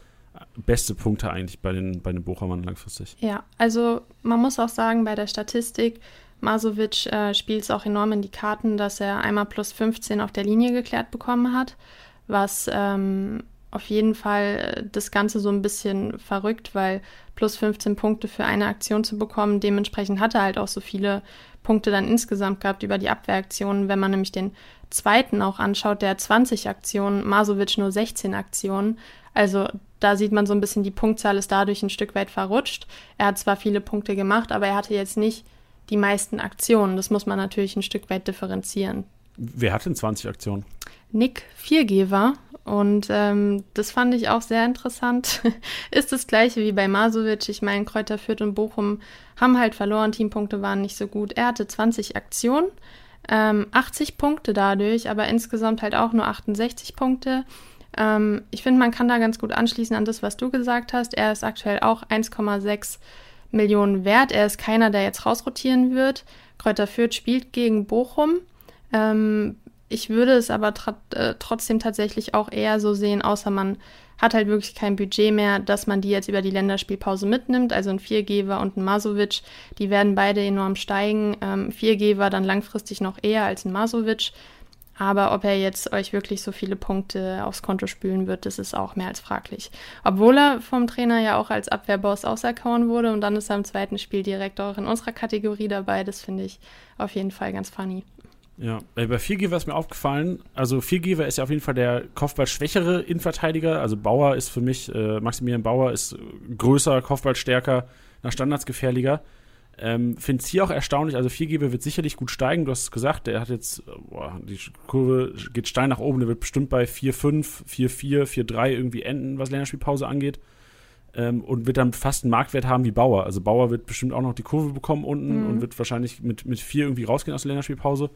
beste Punkte eigentlich bei den, bei den Bochumern langfristig. Ja, also man muss auch sagen, bei der Statistik, Masovic äh, spielt es auch enorm in die Karten, dass er einmal plus 15 auf der Linie geklärt bekommen hat, was ähm, auf jeden Fall äh, das Ganze so ein bisschen verrückt, weil plus 15 Punkte für eine Aktion zu bekommen, dementsprechend hat er halt auch so viele Punkte dann insgesamt gehabt über die Abwehraktionen. Wenn man nämlich den zweiten auch anschaut, der hat 20 Aktionen, Masovic nur 16 Aktionen. Also da sieht man so ein bisschen, die Punktzahl ist dadurch ein Stück weit verrutscht. Er hat zwar viele Punkte gemacht, aber er hatte jetzt nicht die meisten Aktionen. Das muss man natürlich ein Stück weit differenzieren. Wer hat denn 20 Aktionen? Nick Viergeber. Und ähm, das fand ich auch sehr interessant. ist das gleiche wie bei Masovic. Ich meine, Kräuter Fürth und Bochum haben halt verloren, Teampunkte waren nicht so gut. Er hatte 20 Aktionen, ähm, 80 Punkte dadurch, aber insgesamt halt auch nur 68 Punkte. Ähm, ich finde, man kann da ganz gut anschließen an das, was du gesagt hast. Er ist aktuell auch 1,6 Millionen wert. Er ist keiner, der jetzt rausrotieren wird. Kräuter Fürth spielt gegen Bochum. Ähm, ich würde es aber äh, trotzdem tatsächlich auch eher so sehen, außer man hat halt wirklich kein Budget mehr, dass man die jetzt über die Länderspielpause mitnimmt. Also ein Viergeber und ein Masovic, die werden beide enorm steigen. Ähm, Viergeber dann langfristig noch eher als ein Masovic. Aber ob er jetzt euch wirklich so viele Punkte aufs Konto spülen wird, das ist auch mehr als fraglich. Obwohl er vom Trainer ja auch als Abwehrboss auserkoren wurde und dann ist er im zweiten Spiel direkt auch in unserer Kategorie dabei. Das finde ich auf jeden Fall ganz funny. Ja, bei Viergeber ist mir aufgefallen, also Viergeber ist ja auf jeden Fall der Kopfball-schwächere Innenverteidiger. Also Bauer ist für mich, äh, Maximilian Bauer ist größer, Kopfballstärker, nach Standards gefährlicher. Ähm, Finde es hier auch erstaunlich, also Viergeber wird sicherlich gut steigen, du hast es gesagt, der hat jetzt, boah, die Kurve geht steil nach oben, der wird bestimmt bei 4-5, 4-4, 4-3 irgendwie enden, was Länderspielpause angeht. Ähm, und wird dann fast einen Marktwert haben wie Bauer. Also Bauer wird bestimmt auch noch die Kurve bekommen unten mhm. und wird wahrscheinlich mit, mit 4 irgendwie rausgehen aus der Länderspielpause.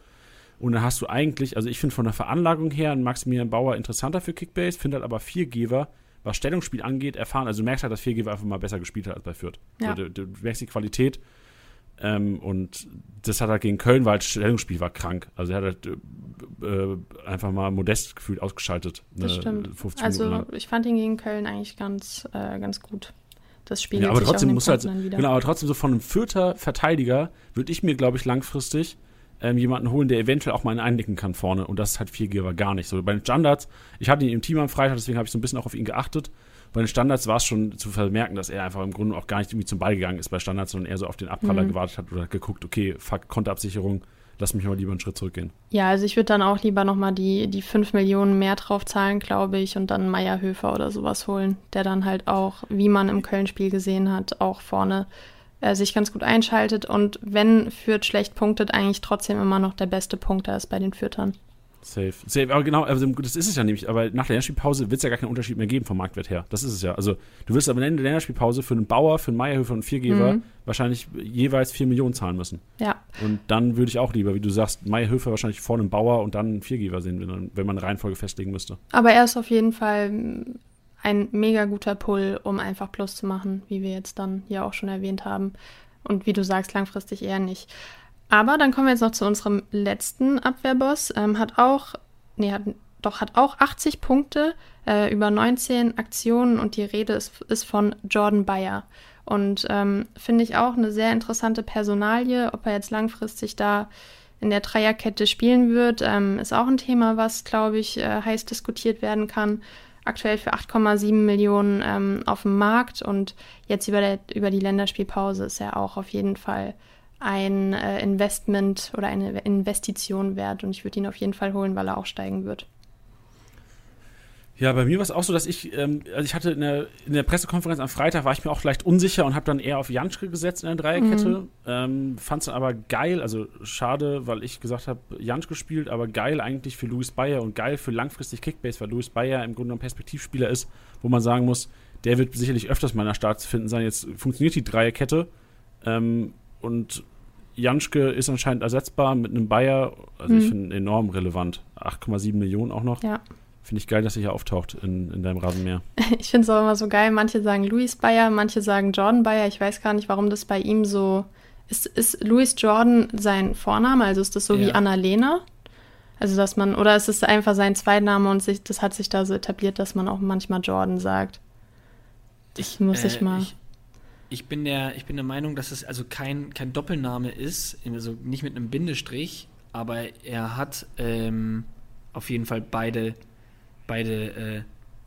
Und dann hast du eigentlich, also ich finde von der Veranlagung her einen Maximilian Bauer interessanter für Kickbase, finde halt aber Viergeber, was Stellungsspiel angeht, erfahren. Also du merkst halt, dass Viergeber einfach mal besser gespielt hat als bei Fürth. Ja. Also, du, du merkst die Qualität ähm, und das hat er gegen Köln, weil das Stellungsspiel war krank. Also er hat halt, äh, einfach mal modest gefühlt ausgeschaltet. Das stimmt. also ich fand ihn gegen Köln eigentlich ganz, äh, ganz gut. Das spiegelt ja, aber trotzdem muss halt, genau, aber trotzdem so von einem vierter Verteidiger würde ich mir, glaube ich, langfristig ähm, jemanden holen, der eventuell auch mal einnicken kann vorne. Und das ist halt Viergeber gar nicht. So bei den Standards, ich hatte ihn im Team am Freitag, deswegen habe ich so ein bisschen auch auf ihn geachtet. Bei den Standards war es schon zu vermerken, dass er einfach im Grunde auch gar nicht irgendwie zum Ball gegangen ist bei Standards, sondern eher so auf den Abpraller Mhm. gewartet hat oder geguckt, okay, fuck, Konterabsicherung, lass mich mal lieber einen Schritt zurückgehen. Ja, also ich würde dann auch lieber nochmal die, die 5 Millionen mehr drauf zahlen, glaube ich, und dann Meierhöfer oder sowas holen, der dann halt auch, wie man im Köln-Spiel gesehen hat, auch vorne äh, sich ganz gut einschaltet und wenn Fürth schlecht punktet, eigentlich trotzdem immer noch der beste Punkter ist bei den Fürtern. Safe. Safe, aber genau, also das ist es ja nämlich, aber nach der Länderspielpause wird es ja gar keinen Unterschied mehr geben vom Marktwert her. Das ist es ja. Also du wirst aber am Ende der Länderspielpause für einen Bauer, für einen Meierhöfer und einen Viergeber Mhm. wahrscheinlich jeweils 4 Millionen zahlen müssen. Ja, Und dann würde ich auch lieber, wie du sagst, Meierhöfer wahrscheinlich vor einem Bauer und dann einen Viergeber sehen, wenn, man- wenn man eine Reihenfolge festlegen müsste. aber er ist auf jeden Fall ein mega guter Pull, um einfach Plus zu machen, wie wir jetzt dann ja auch schon erwähnt haben. Und wie du sagst, langfristig eher nicht. Aber dann kommen wir jetzt noch zu unserem letzten Abwehrboss. Ähm, hat auch, nee, hat, doch, hat auch 80 Punkte äh, über 19 Aktionen und die Rede ist, ist von Jordan Bayer. Und ähm, finde ich auch eine sehr interessante Personalie, ob er jetzt langfristig da in der Dreierkette spielen wird, ähm, ist auch ein Thema, was, glaube ich, äh, heiß diskutiert werden kann. Aktuell für 8,7 Millionen ähm, auf dem Markt und jetzt über, der, über die Länderspielpause ist er auch auf jeden Fall ein äh, Investment oder eine Investition wert und ich würde ihn auf jeden Fall holen, weil er auch steigen wird. Ja, bei mir war es auch so, dass ich, ähm, also ich hatte in der, in der Pressekonferenz am Freitag, war ich mir auch leicht unsicher und habe dann eher auf Janschke gesetzt in der Dreierkette. Ähm, Fand es dann aber geil, also schade, weil ich gesagt habe, Janschke spielt, aber geil eigentlich für Luis Bayer und geil für langfristig Kickbase, weil Luis Bayer im Grunde ein Perspektivspieler ist, wo man sagen muss, der wird sicherlich öfters mal in der Start zu finden sein. Jetzt funktioniert die Dreierkette ähm, und Janschke ist anscheinend ersetzbar mit einem Bayer, also ich Mhm. finde enorm relevant. 8,7 Millionen auch noch. Ja. Finde ich geil, dass er hier auftaucht in, in deinem Rasenmäher. Ich finde es auch immer so geil. Manche sagen Louis Bayer, manche sagen Jordan Bayer. Ich weiß gar nicht, warum das bei ihm so ist. Ist Louis Jordan sein Vorname? Also ist das so wie Ja. Annalena? Also dass man oder ist es einfach sein Zweitname und sich, das hat sich da so etabliert, dass man auch manchmal Jordan sagt. Das muss ich mal. Äh, Ich, ich, bin der, ich bin der Meinung, dass es also kein, kein Doppelname ist, also nicht mit einem Bindestrich, aber er hat ähm, auf jeden Fall beide, beide äh,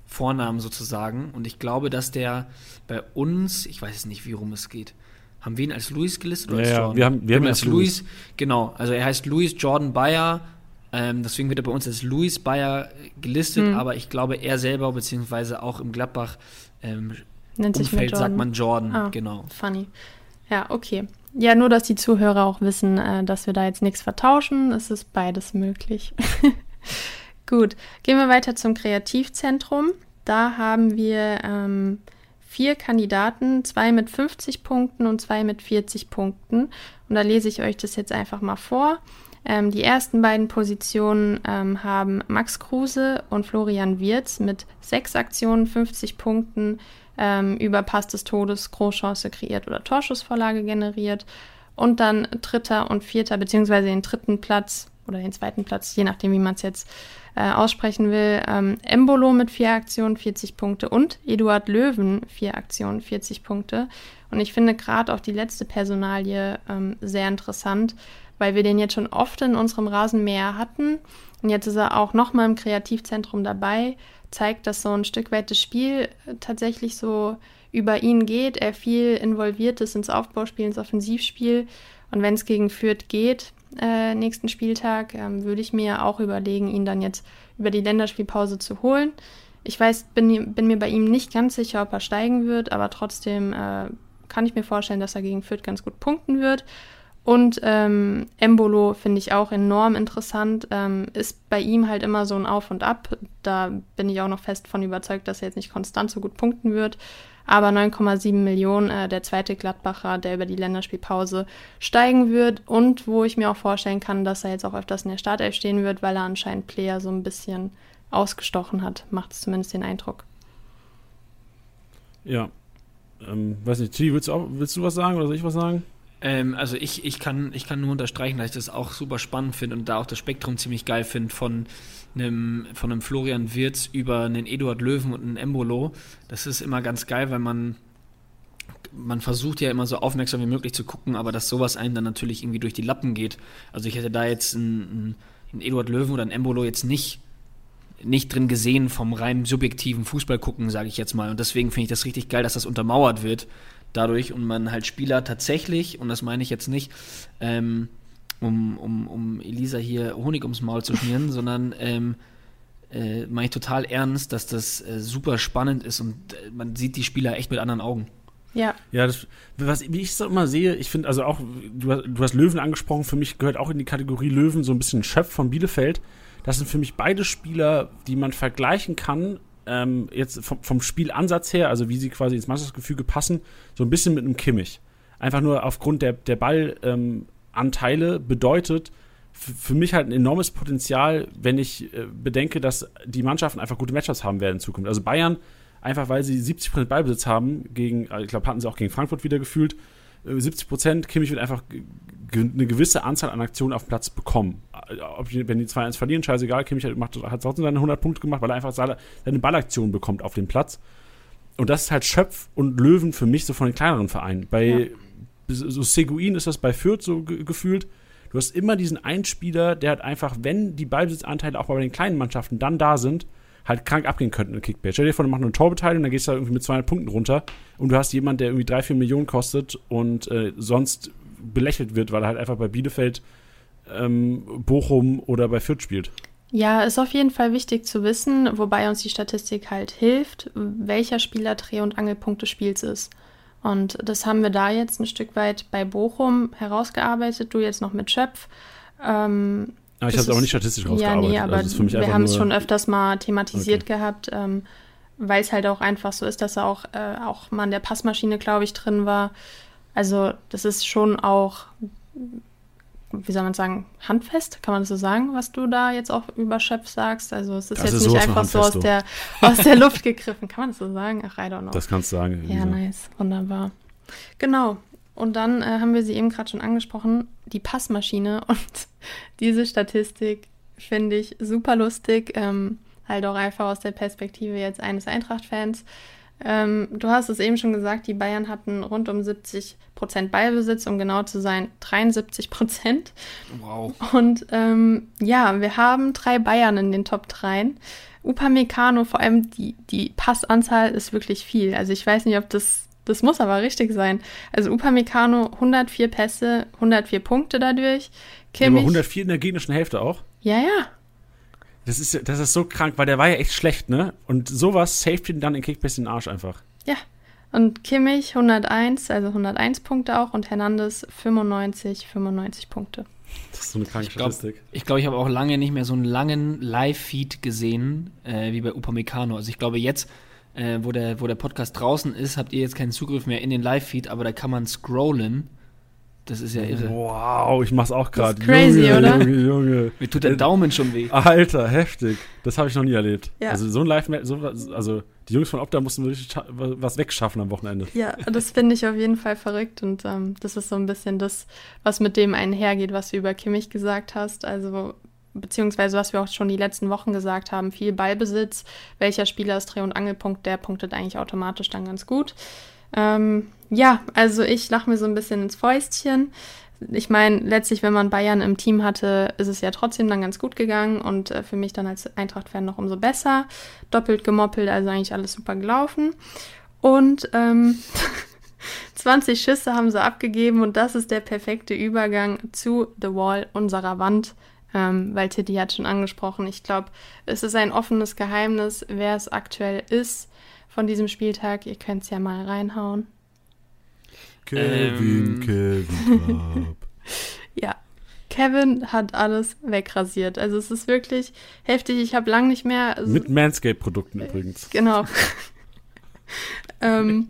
Vornamen sozusagen. Und ich glaube, dass der bei uns, ich weiß nicht, wie rum es geht. Haben wir ihn als Louis gelistet oder Ja, als ja, Jordan? wir haben- wir haben ihn als Louis. Genau, also er heißt Louis Jordan Bayer. Ähm, deswegen wird er bei uns als Louis Bayer gelistet, Hm. aber ich glaube, er selber, beziehungsweise auch im Gladbach ähm, Nennt sich Umfeld sagt man Jordan, Ah. genau. Funny. Ja, okay. Ja, nur, dass die Zuhörer auch wissen, äh, dass wir da jetzt nichts vertauschen. Es ist beides möglich. Gut, gehen wir weiter zum Kreativzentrum. Da haben wir ähm, vier Kandidaten, zwei mit 50 Punkten und zwei mit 40 Punkten. Und da lese ich euch das jetzt einfach mal vor. Ähm, die ersten beiden Positionen ähm, haben Max Kruse und Florian Wirz mit sechs Aktionen, 50 Punkten, ähm, über Pass des Todes, Großchance kreiert oder Torschussvorlage generiert. Und dann dritter und vierter, beziehungsweise den dritten Platz oder den zweiten Platz, je nachdem, wie man es jetzt äh, aussprechen will. Ähm, Embolo mit vier Aktionen, 40 Punkte und Eduard Löwen, vier Aktionen, 40 Punkte. Und ich finde gerade auch die letzte Personalie ähm, sehr interessant, weil wir den jetzt schon oft in unserem Rasenmäher hatten. Und jetzt ist er auch nochmal im Kreativzentrum dabei, zeigt, dass so ein Stück weit das Spiel äh, tatsächlich so über ihn geht. Er viel involviert ist ins Aufbauspiel, ins Offensivspiel. Und wenn es gegen Fürth geht, äh, nächsten Spieltag, ähm, würde ich mir auch überlegen, ihn dann jetzt über die Länderspielpause zu holen. Ich weiß, bin, bin mir bei ihm nicht ganz sicher, ob er steigen wird, aber trotzdem äh, kann ich mir vorstellen, dass er gegen Fürth ganz gut punkten wird. Und ähm, Embolo finde ich auch enorm interessant. Ähm, ist bei ihm halt immer so ein Auf und Ab. Da bin ich auch noch fest von überzeugt, dass er jetzt nicht konstant so gut punkten wird. Aber 9,7 Millionen, äh, der zweite Gladbacher, der über die Länderspielpause steigen wird. Und wo ich mir auch vorstellen kann, dass er jetzt auch öfters in der Startelf stehen wird, weil er anscheinend Player so ein bisschen ausgestochen hat. Macht es zumindest den Eindruck. Ja. Ähm, weiß nicht, Tilly, willst du, auch, willst du was sagen oder soll ich was sagen? Ähm, also ich, ich, kann, ich kann nur unterstreichen, dass ich das auch super spannend finde und da auch das Spektrum ziemlich geil finde von einem, von einem Florian Wirz über einen Eduard Löwen und einen Embolo. Das ist immer ganz geil, weil man man versucht ja immer so aufmerksam wie möglich zu gucken, aber dass sowas einem dann natürlich irgendwie durch die Lappen geht. Also ich hätte da jetzt einen, einen Eduard Löwen oder einen Embolo jetzt nicht nicht drin gesehen vom rein subjektiven Fußball gucken, sage ich jetzt mal. Und deswegen finde ich das richtig geil, dass das untermauert wird dadurch und man halt Spieler tatsächlich, und das meine ich jetzt nicht, ähm, um, um, um Elisa hier Honig ums Maul zu schmieren, sondern ähm, äh, meine ich total ernst, dass das äh, super spannend ist und äh, man sieht die Spieler echt mit anderen Augen. Ja. Ja, das, was, wie ich es immer sehe, ich finde, also auch, du, du hast Löwen angesprochen, für mich gehört auch in die Kategorie Löwen so ein bisschen Schöpf von Bielefeld. Das sind für mich beide Spieler, die man vergleichen kann, ähm, jetzt vom, vom, Spielansatz her, also wie sie quasi ins Mannschaftsgefüge passen, so ein bisschen mit einem Kimmich. Einfach nur aufgrund der, der Ballanteile ähm, bedeutet für mich halt ein enormes Potenzial, wenn ich äh, bedenke, dass die Mannschaften einfach gute Matchups haben werden in Zukunft. Also Bayern, einfach weil sie 70% Ballbesitz haben, gegen, ich glaube, hatten sie auch gegen Frankfurt wieder gefühlt, 70 äh, Prozent, Kimmich wird einfach eine gewisse Anzahl an Aktionen auf Platz bekommen. Ob wenn die 2-1 verlieren, scheißegal, Kimmich hat, macht, hat trotzdem seine 100 Punkte gemacht, weil er einfach seine, Ballaktion bekommt auf dem Platz. Und das ist halt Schöpf und Löwen für mich so von den kleineren Vereinen. Bei ja. so Seguin ist das bei Fürth so ge gefühlt. Du hast immer diesen Einspieler, der halt einfach, wenn die Ballbesitzanteile auch bei den kleinen Mannschaften dann da sind, halt krank abgehen könnten in Kickbase. Stell dir vor, du machst eine Torbeteiligung, dann gehst du da irgendwie mit 200 Punkten runter und du hast jemanden, der irgendwie 3, 4 Millionen kostet und äh, sonst belächelt wird, weil er halt einfach bei Bielefeld, ähm, Bochum oder bei Fürth spielt. Ja, ist auf jeden Fall wichtig zu wissen, wobei uns die Statistik halt hilft, welcher Spieler Dreh- und Angelpunkt des Spiels ist. Und das haben wir da jetzt ein Stück weit bei Bochum herausgearbeitet, du jetzt noch mit Schöpf. Ähm, Ah, ich habe es aber nicht statistisch rausgearbeitet. Ja, nee, aber also wir haben es schon öfters mal thematisiert okay. gehabt, ähm, weil es halt auch einfach so ist, dass er auch, äh, auch mal in der Passmaschine, glaube ich, drin war. Also das ist schon auch, wie soll man sagen, handfest, kann man das so sagen, was du da jetzt auch über Chef sagst. Also es ist das jetzt ist nicht einfach so aus der, aus der Luft gegriffen, kann man das so sagen? Ach, I don't know. Das kannst du sagen. Ja, nice, wunderbar. Genau, und dann äh, haben wir sie eben gerade schon angesprochen, die Passmaschine. Und diese Statistik finde ich super lustig. Ähm, halt auch einfach aus der Perspektive jetzt eines Eintracht-Fans. Ähm, du hast es eben schon gesagt, die Bayern hatten rund um 70 Prozent Ballbesitz, um genau zu sein, 73 Prozent. Wow. Und ähm, ja, wir haben drei Bayern in den Top 3. Upamecano, vor allem die, die Passanzahl ist wirklich viel. Also ich weiß nicht, ob das das muss aber richtig sein. Also Upamecano 104 Pässe, 104 Punkte dadurch. Kimmich, ja, aber 104 in der gegnerischen Hälfte auch? Ja, ja. Das ist, das ist so krank, weil der war ja echt schlecht, ne? Und sowas saved ihn dann in Kickbase den Arsch einfach. Ja. Und Kimmich 101, also 101 Punkte auch und Hernandez 95, 95 Punkte. Das ist so eine kranke ich glaub, Statistik. Ich glaube, ich habe auch lange nicht mehr so einen langen Live-Feed gesehen äh, wie bei Upamecano. Also ich glaube, jetzt äh, wo, der, wo der Podcast draußen ist, habt ihr jetzt keinen Zugriff mehr in den Live-Feed, aber da kann man scrollen. Das ist ja irre. Wow, ich mach's auch gerade. Crazy, Junge, oder? Junge, Junge. Mir tut der Daumen schon weh. Alter, heftig. Das habe ich noch nie erlebt. Ja. Also so ein live so, also die Jungs von Opta mussten richtig was wegschaffen am Wochenende. Ja, das finde ich auf jeden Fall verrückt und ähm, das ist so ein bisschen das, was mit dem einhergeht, was du über Kimmich gesagt hast. Also beziehungsweise was wir auch schon die letzten Wochen gesagt haben, viel Ballbesitz. Welcher Spieler ist Dreh- und Angelpunkt, der punktet eigentlich automatisch dann ganz gut. Ähm, ja, also ich lache mir so ein bisschen ins Fäustchen. Ich meine, letztlich, wenn man Bayern im Team hatte, ist es ja trotzdem dann ganz gut gegangen und äh, für mich dann als Eintracht-Fan noch umso besser. Doppelt gemoppelt, also eigentlich alles super gelaufen. Und ähm, 20 Schüsse haben sie abgegeben und das ist der perfekte Übergang zu The Wall unserer Wand ähm, weil Titi hat schon angesprochen. Ich glaube, es ist ein offenes Geheimnis, wer es aktuell ist von diesem Spieltag. Ihr könnt es ja mal reinhauen. Kevin, ähm. Kevin ja, Kevin hat alles wegrasiert. Also es ist wirklich heftig. Ich habe lang nicht mehr. Mit Manscape-Produkten übrigens. Genau. ähm,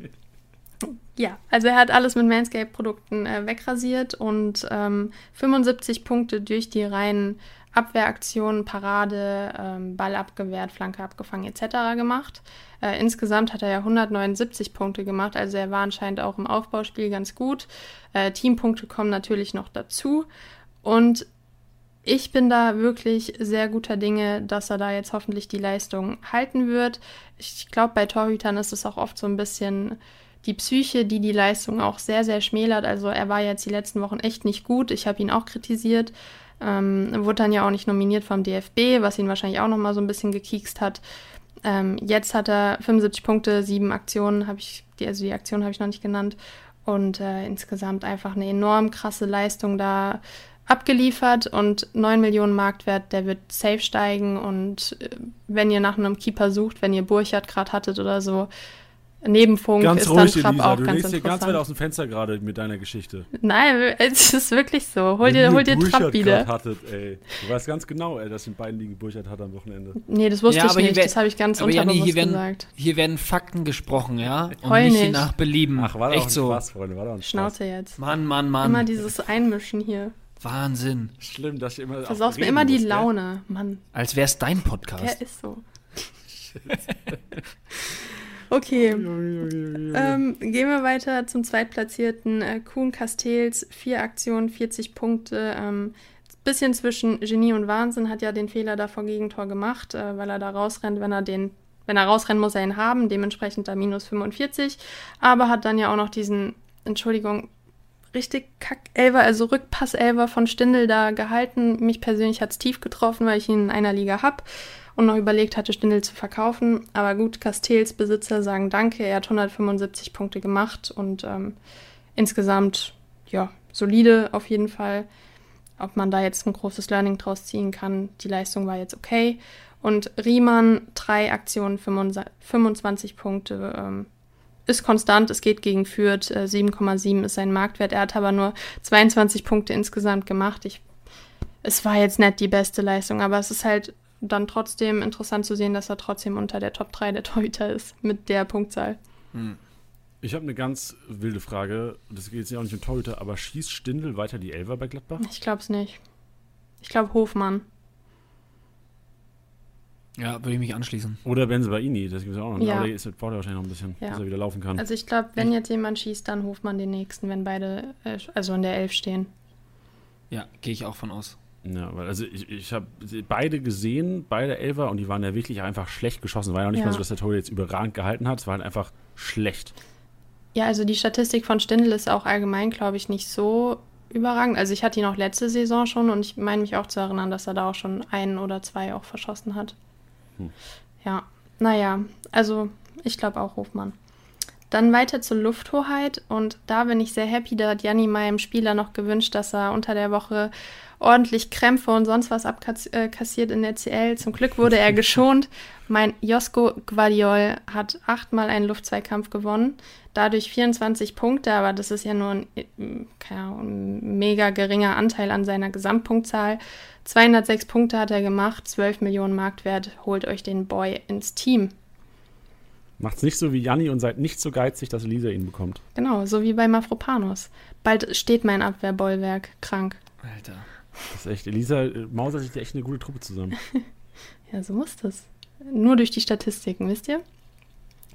ja, also er hat alles mit Manscape-Produkten äh, wegrasiert und ähm, 75 Punkte durch die reinen Abwehraktionen, Parade, ähm, Ball abgewehrt, Flanke abgefangen etc. gemacht. Äh, insgesamt hat er ja 179 Punkte gemacht, also er war anscheinend auch im Aufbauspiel ganz gut. Äh, Teampunkte kommen natürlich noch dazu und ich bin da wirklich sehr guter Dinge, dass er da jetzt hoffentlich die Leistung halten wird. Ich glaube, bei Torhütern ist es auch oft so ein bisschen die Psyche, die die Leistung auch sehr, sehr schmälert. Also er war jetzt die letzten Wochen echt nicht gut. Ich habe ihn auch kritisiert. Ähm, wurde dann ja auch nicht nominiert vom DFB, was ihn wahrscheinlich auch nochmal so ein bisschen gekiekst hat. Ähm, jetzt hat er 75 Punkte, sieben Aktionen, habe ich, die, also die Aktion habe ich noch nicht genannt. Und äh, insgesamt einfach eine enorm krasse Leistung da abgeliefert und 9 Millionen Marktwert, der wird safe steigen. Und äh, wenn ihr nach einem Keeper sucht, wenn ihr Burchard gerade hattet oder so, Nebenfunk ganz ist ruhig, dann Trapp Elisa. auch Du ganz legst hier ganz weit interessant. aus dem Fenster gerade mit deiner Geschichte. Nein, es ist wirklich so. Hol dir, ihr hol dir Trapp wieder. Hattet, ey. Du weißt ganz genau, ey, dass in beiden Ligen Burchard hat am Wochenende. Nee, das wusste Ja, ich nicht. wär- das habe ich ganz unterbewusst hier werden, gesagt. hier werden Fakten gesprochen, ja? Und Heul nicht, nicht. nach Belieben. Ach, war doch Echt so. Spaß, Freunde. War doch ein Spaß. Schnauze jetzt. Mann, Mann, Mann. Immer dieses Einmischen hier. Wahnsinn. Schlimm, dass ich immer. Versaust auch mir immer die muss, gell? Laune. Mann, Als wär's dein der Podcast. ist so. okay. Ähm, gehen wir weiter zum zweitplatzierten äh, Kuhn Castells. Vier Aktionen, 40 Punkte. Ähm, bisschen zwischen Genie und Wahnsinn hat ja den Fehler da vor Gegentor gemacht, äh, weil er da rausrennt, wenn er den, wenn er rausrennt, muss er ihn haben, dementsprechend da minus 45. Aber hat dann ja auch noch diesen, Entschuldigung, richtig Kack-Elver, also Rückpass-Elver von Stindl da gehalten. Mich persönlich hat es tief getroffen, weil ich ihn in einer Liga hab und noch überlegt hatte, Stindl zu verkaufen. Aber gut, Castells Besitzer sagen Danke. Er hat 175 Punkte gemacht und ähm, insgesamt, ja, solide auf jeden Fall. Ob man da jetzt ein großes Learning draus ziehen kann, die Leistung war jetzt okay. Und Riemann, drei Aktionen, 25 Punkte, ähm, ist konstant, es geht gegen Fürth, äh, 7,7 ist sein Marktwert. Er hat aber nur 22 Punkte insgesamt gemacht. Ich, es war jetzt nicht die beste Leistung, aber es ist halt dann trotzdem interessant zu sehen, dass er trotzdem unter der Top 3 der Torhüter ist mit der Punktzahl. Ich habe eine ganz wilde Frage. Das geht jetzt ja auch nicht um Torhüter, aber schießt Stindl weiter die Elfer bei Gladbach? Ich glaube es nicht. Ich glaube Hofmann. Ja, würde ich mich anschließen. Oder Benzebaini, das gibt es auch noch. Ja. Aber der ist, braucht er wahrscheinlich noch ein bisschen, Ja. bis er wieder laufen kann. Also ich glaube, wenn jetzt jemand schießt, dann Hofmann den nächsten, wenn beide, äh, also in der Elf stehen. Ja, gehe ich auch von aus. Ja, weil also ich, ich habe beide gesehen, beide Elfer, und die waren ja wirklich einfach schlecht geschossen. War ja auch nicht Ja. mal so, dass der Torhüter jetzt überragend gehalten hat. Es war halt einfach schlecht. Ja, also die Statistik von Stindl ist auch allgemein, glaube ich, nicht so überragend. Also ich hatte ihn auch letzte Saison schon und ich meine mich auch zu erinnern, dass er da auch schon einen oder zwei auch verschossen hat. Hm. Ja, naja, also ich glaube auch Hofmann. Dann weiter zur Lufthoheit und da bin ich sehr happy, da hat Janni meinem Spieler noch gewünscht, dass er unter der Woche ordentlich Krämpfe und sonst was abkassiert in der CL. Zum Glück wurde er geschont. Mein Josko Guardiol hat achtmal einen Luftzweikampf gewonnen, dadurch 24 Punkte, aber das ist ja nur ein, äh, keine Ahnung, ein mega geringer Anteil an seiner Gesamtpunktzahl. 206 Punkte hat er gemacht, 12 Millionen Marktwert. Holt euch den Boy ins Team. Macht's nicht so wie Janni und seid nicht so geizig, dass Elisa ihn bekommt. Genau, so wie bei Mafropanos. Bald steht mein Abwehrbollwerk krank. Alter. Das ist echt, Elisa äh, mausert sich echt eine gute Truppe zusammen. Ja, so muss das. Nur durch die Statistiken, wisst ihr?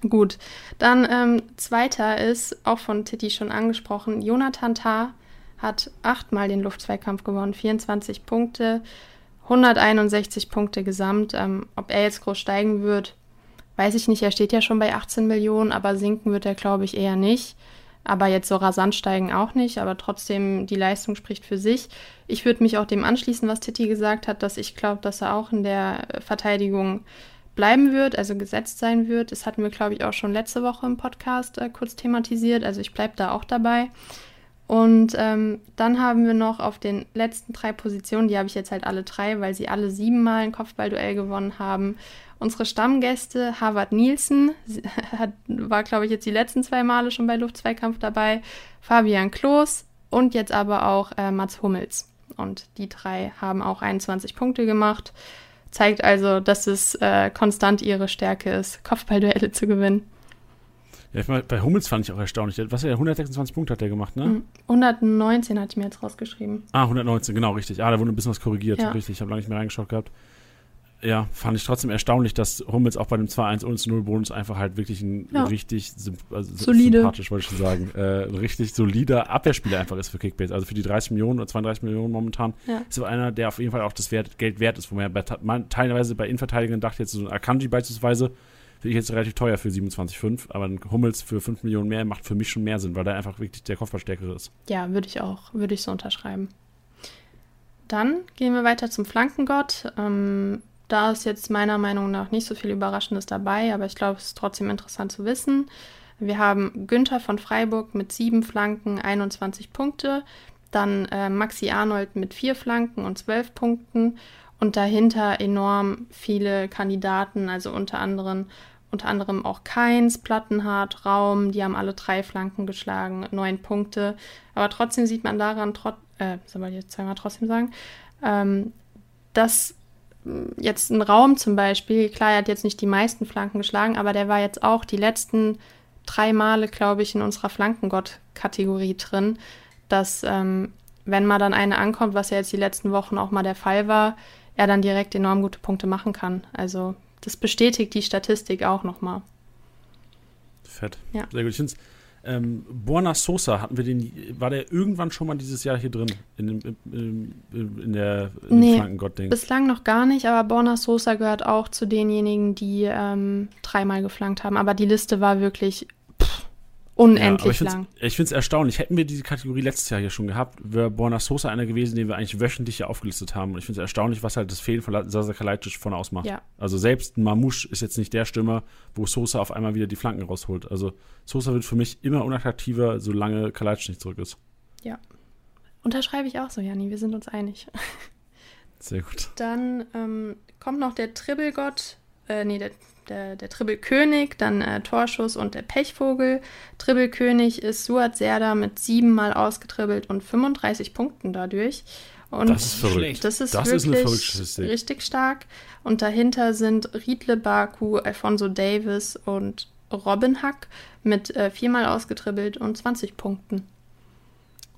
Gut, dann ähm, zweiter ist, auch von Titi schon angesprochen, Jonathan Tah hat achtmal den Luftzweikampf gewonnen, 24 Punkte, 161 Punkte gesamt. Ähm, ob er jetzt groß steigen wird, weiß ich nicht. Er steht ja schon bei 18 Millionen, aber sinken wird er, glaube ich, eher nicht. Aber jetzt so rasant steigen auch nicht, aber trotzdem die Leistung spricht für sich. Ich würde mich auch dem anschließen, was Titi gesagt hat, dass ich glaube, dass er auch in der Verteidigung bleiben wird, also gesetzt sein wird. Das hatten wir, glaube ich, auch schon letzte Woche im Podcast äh, kurz thematisiert. Also ich bleibe da auch dabei. Und ähm, dann haben wir noch auf den letzten drei Positionen, die habe ich jetzt halt alle drei, weil sie alle siebenmal ein Kopfballduell gewonnen haben. Unsere Stammgäste, Harvard Nielsen, hat, war, glaube ich, jetzt die letzten zwei Male schon bei Luftzweikampf dabei, Fabian Klos und jetzt aber auch äh, Mats Hummels. Und die drei haben auch 21 Punkte gemacht. Zeigt also, dass es äh, konstant ihre Stärke ist, Kopfballduelle zu gewinnen. Ja, ich mein, bei Hummels fand ich auch erstaunlich. Was er 126 Punkte hat er gemacht, ne? 119 hatte ich mir jetzt rausgeschrieben. Ah, 119, genau, richtig. Ah, da wurde ein bisschen was korrigiert. Ja. Richtig, ich habe lange nicht mehr reingeschaut gehabt. Ja, fand ich trotzdem erstaunlich, dass Hummels auch bei dem 2-1 und 0 Bonus einfach halt wirklich ein Ja. richtig also Solide. sympathisch, wollte ich schon sagen, äh, ein richtig solider Abwehrspieler einfach ist für Kickbase. Also für die 30 Millionen oder 32 Millionen momentan Ja. ist aber einer, der auf jeden Fall auch das Wert, Geld wert ist, wo man ja bei, man, teilweise bei Innenverteidigern dachte, jetzt so ein Akanji beispielsweise, finde ich jetzt relativ teuer für 27,5, aber ein Hummels für 5 Millionen mehr macht für mich schon mehr Sinn, weil der einfach wirklich der Kopfballstärkere ist. Ja, würde ich auch, würde ich so unterschreiben. Dann gehen wir weiter zum Flankengott. Ähm, da ist jetzt meiner Meinung nach nicht so viel Überraschendes dabei, aber ich glaube, es ist trotzdem interessant zu wissen. Wir haben Günther von Freiburg mit sieben Flanken, 21 Punkte. Dann äh, Maxi Arnold mit vier Flanken und 12 Punkten. Und dahinter enorm viele Kandidaten, also unter anderem, unter anderem auch Keins, Plattenhardt, Raum, die haben alle drei Flanken geschlagen, neun Punkte. Aber trotzdem sieht man daran, trot äh, soll ich jetzt zweimal trotzdem sagen, ähm, dass mh, jetzt ein Raum zum Beispiel, klar, er hat jetzt nicht die meisten Flanken geschlagen, aber der war jetzt auch die letzten drei Male, glaube ich, in unserer Flankengott-Kategorie drin, dass ähm, wenn mal dann eine ankommt, was ja jetzt die letzten Wochen auch mal der Fall war, er dann direkt enorm gute Punkte machen kann. Also das bestätigt die Statistik auch nochmal. Fett. Ja. Sehr gut. Ich finde ähm, Borna Sosa hatten wir den, war der irgendwann schon mal dieses Jahr hier drin? In, in, in, in der in Nee, Flankengott-Ding. Bislang noch gar nicht, aber Borna Sosa gehört auch zu denjenigen, die ähm, dreimal geflankt haben. Aber die Liste war wirklich unendlich ja, aber lang. ich finde es erstaunlich. Hätten wir diese Kategorie letztes Jahr hier schon gehabt, wäre Borna Sosa einer gewesen, den wir eigentlich wöchentlich hier aufgelistet haben. Und ich finde es erstaunlich, was halt das Fehlen von Sasa Kalajdzic von ausmacht. Ja. Also selbst Mamouche ist jetzt nicht der Stürmer, wo Sosa auf einmal wieder die Flanken rausholt. Also Sosa wird für mich immer unattraktiver, solange Kalajdzic nicht zurück ist. Unterschreibe ich auch so, Janni, wir sind uns einig. Sehr gut. Dann ähm, kommt noch der Tribbelgott, äh, nee, der, der, der Tribbelkönig, dann äh, Torschuss und der Pechvogel. Tribbelkönig ist Suat Serda mit siebenmal ausgetribbelt und 35 Punkten dadurch. Und Das ist verrückt. schlecht. Das ist Das ist eine wirklich Statistik. richtig stark. Und dahinter sind Riedle Baku, Alfonso Davis und Robin Hack mit äh, viermal ausgetribbelt und 20 Punkten.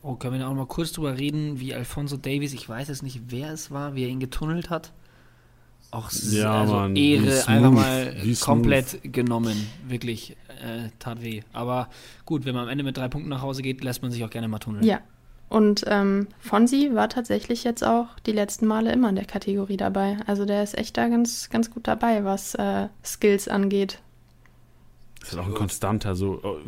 Oh, können wir da auch mal kurz drüber reden, wie Alfonso Davies, ich weiß jetzt nicht, wer es war, wie er ihn getunnelt hat. Auch sehr, Ja, also Mann, Ehre smooth, einfach mal komplett genommen. Wirklich, äh, tat weh. Aber gut, wenn man am Ende mit drei Punkten nach Hause geht, lässt man sich auch gerne mal tunneln. Ja. Und ähm, Fonsi war tatsächlich jetzt auch die letzten Male immer in der Kategorie dabei. Also der ist echt da ganz, ganz gut dabei, was äh, Skills angeht. Das ist auch ein konstanter, so, oh,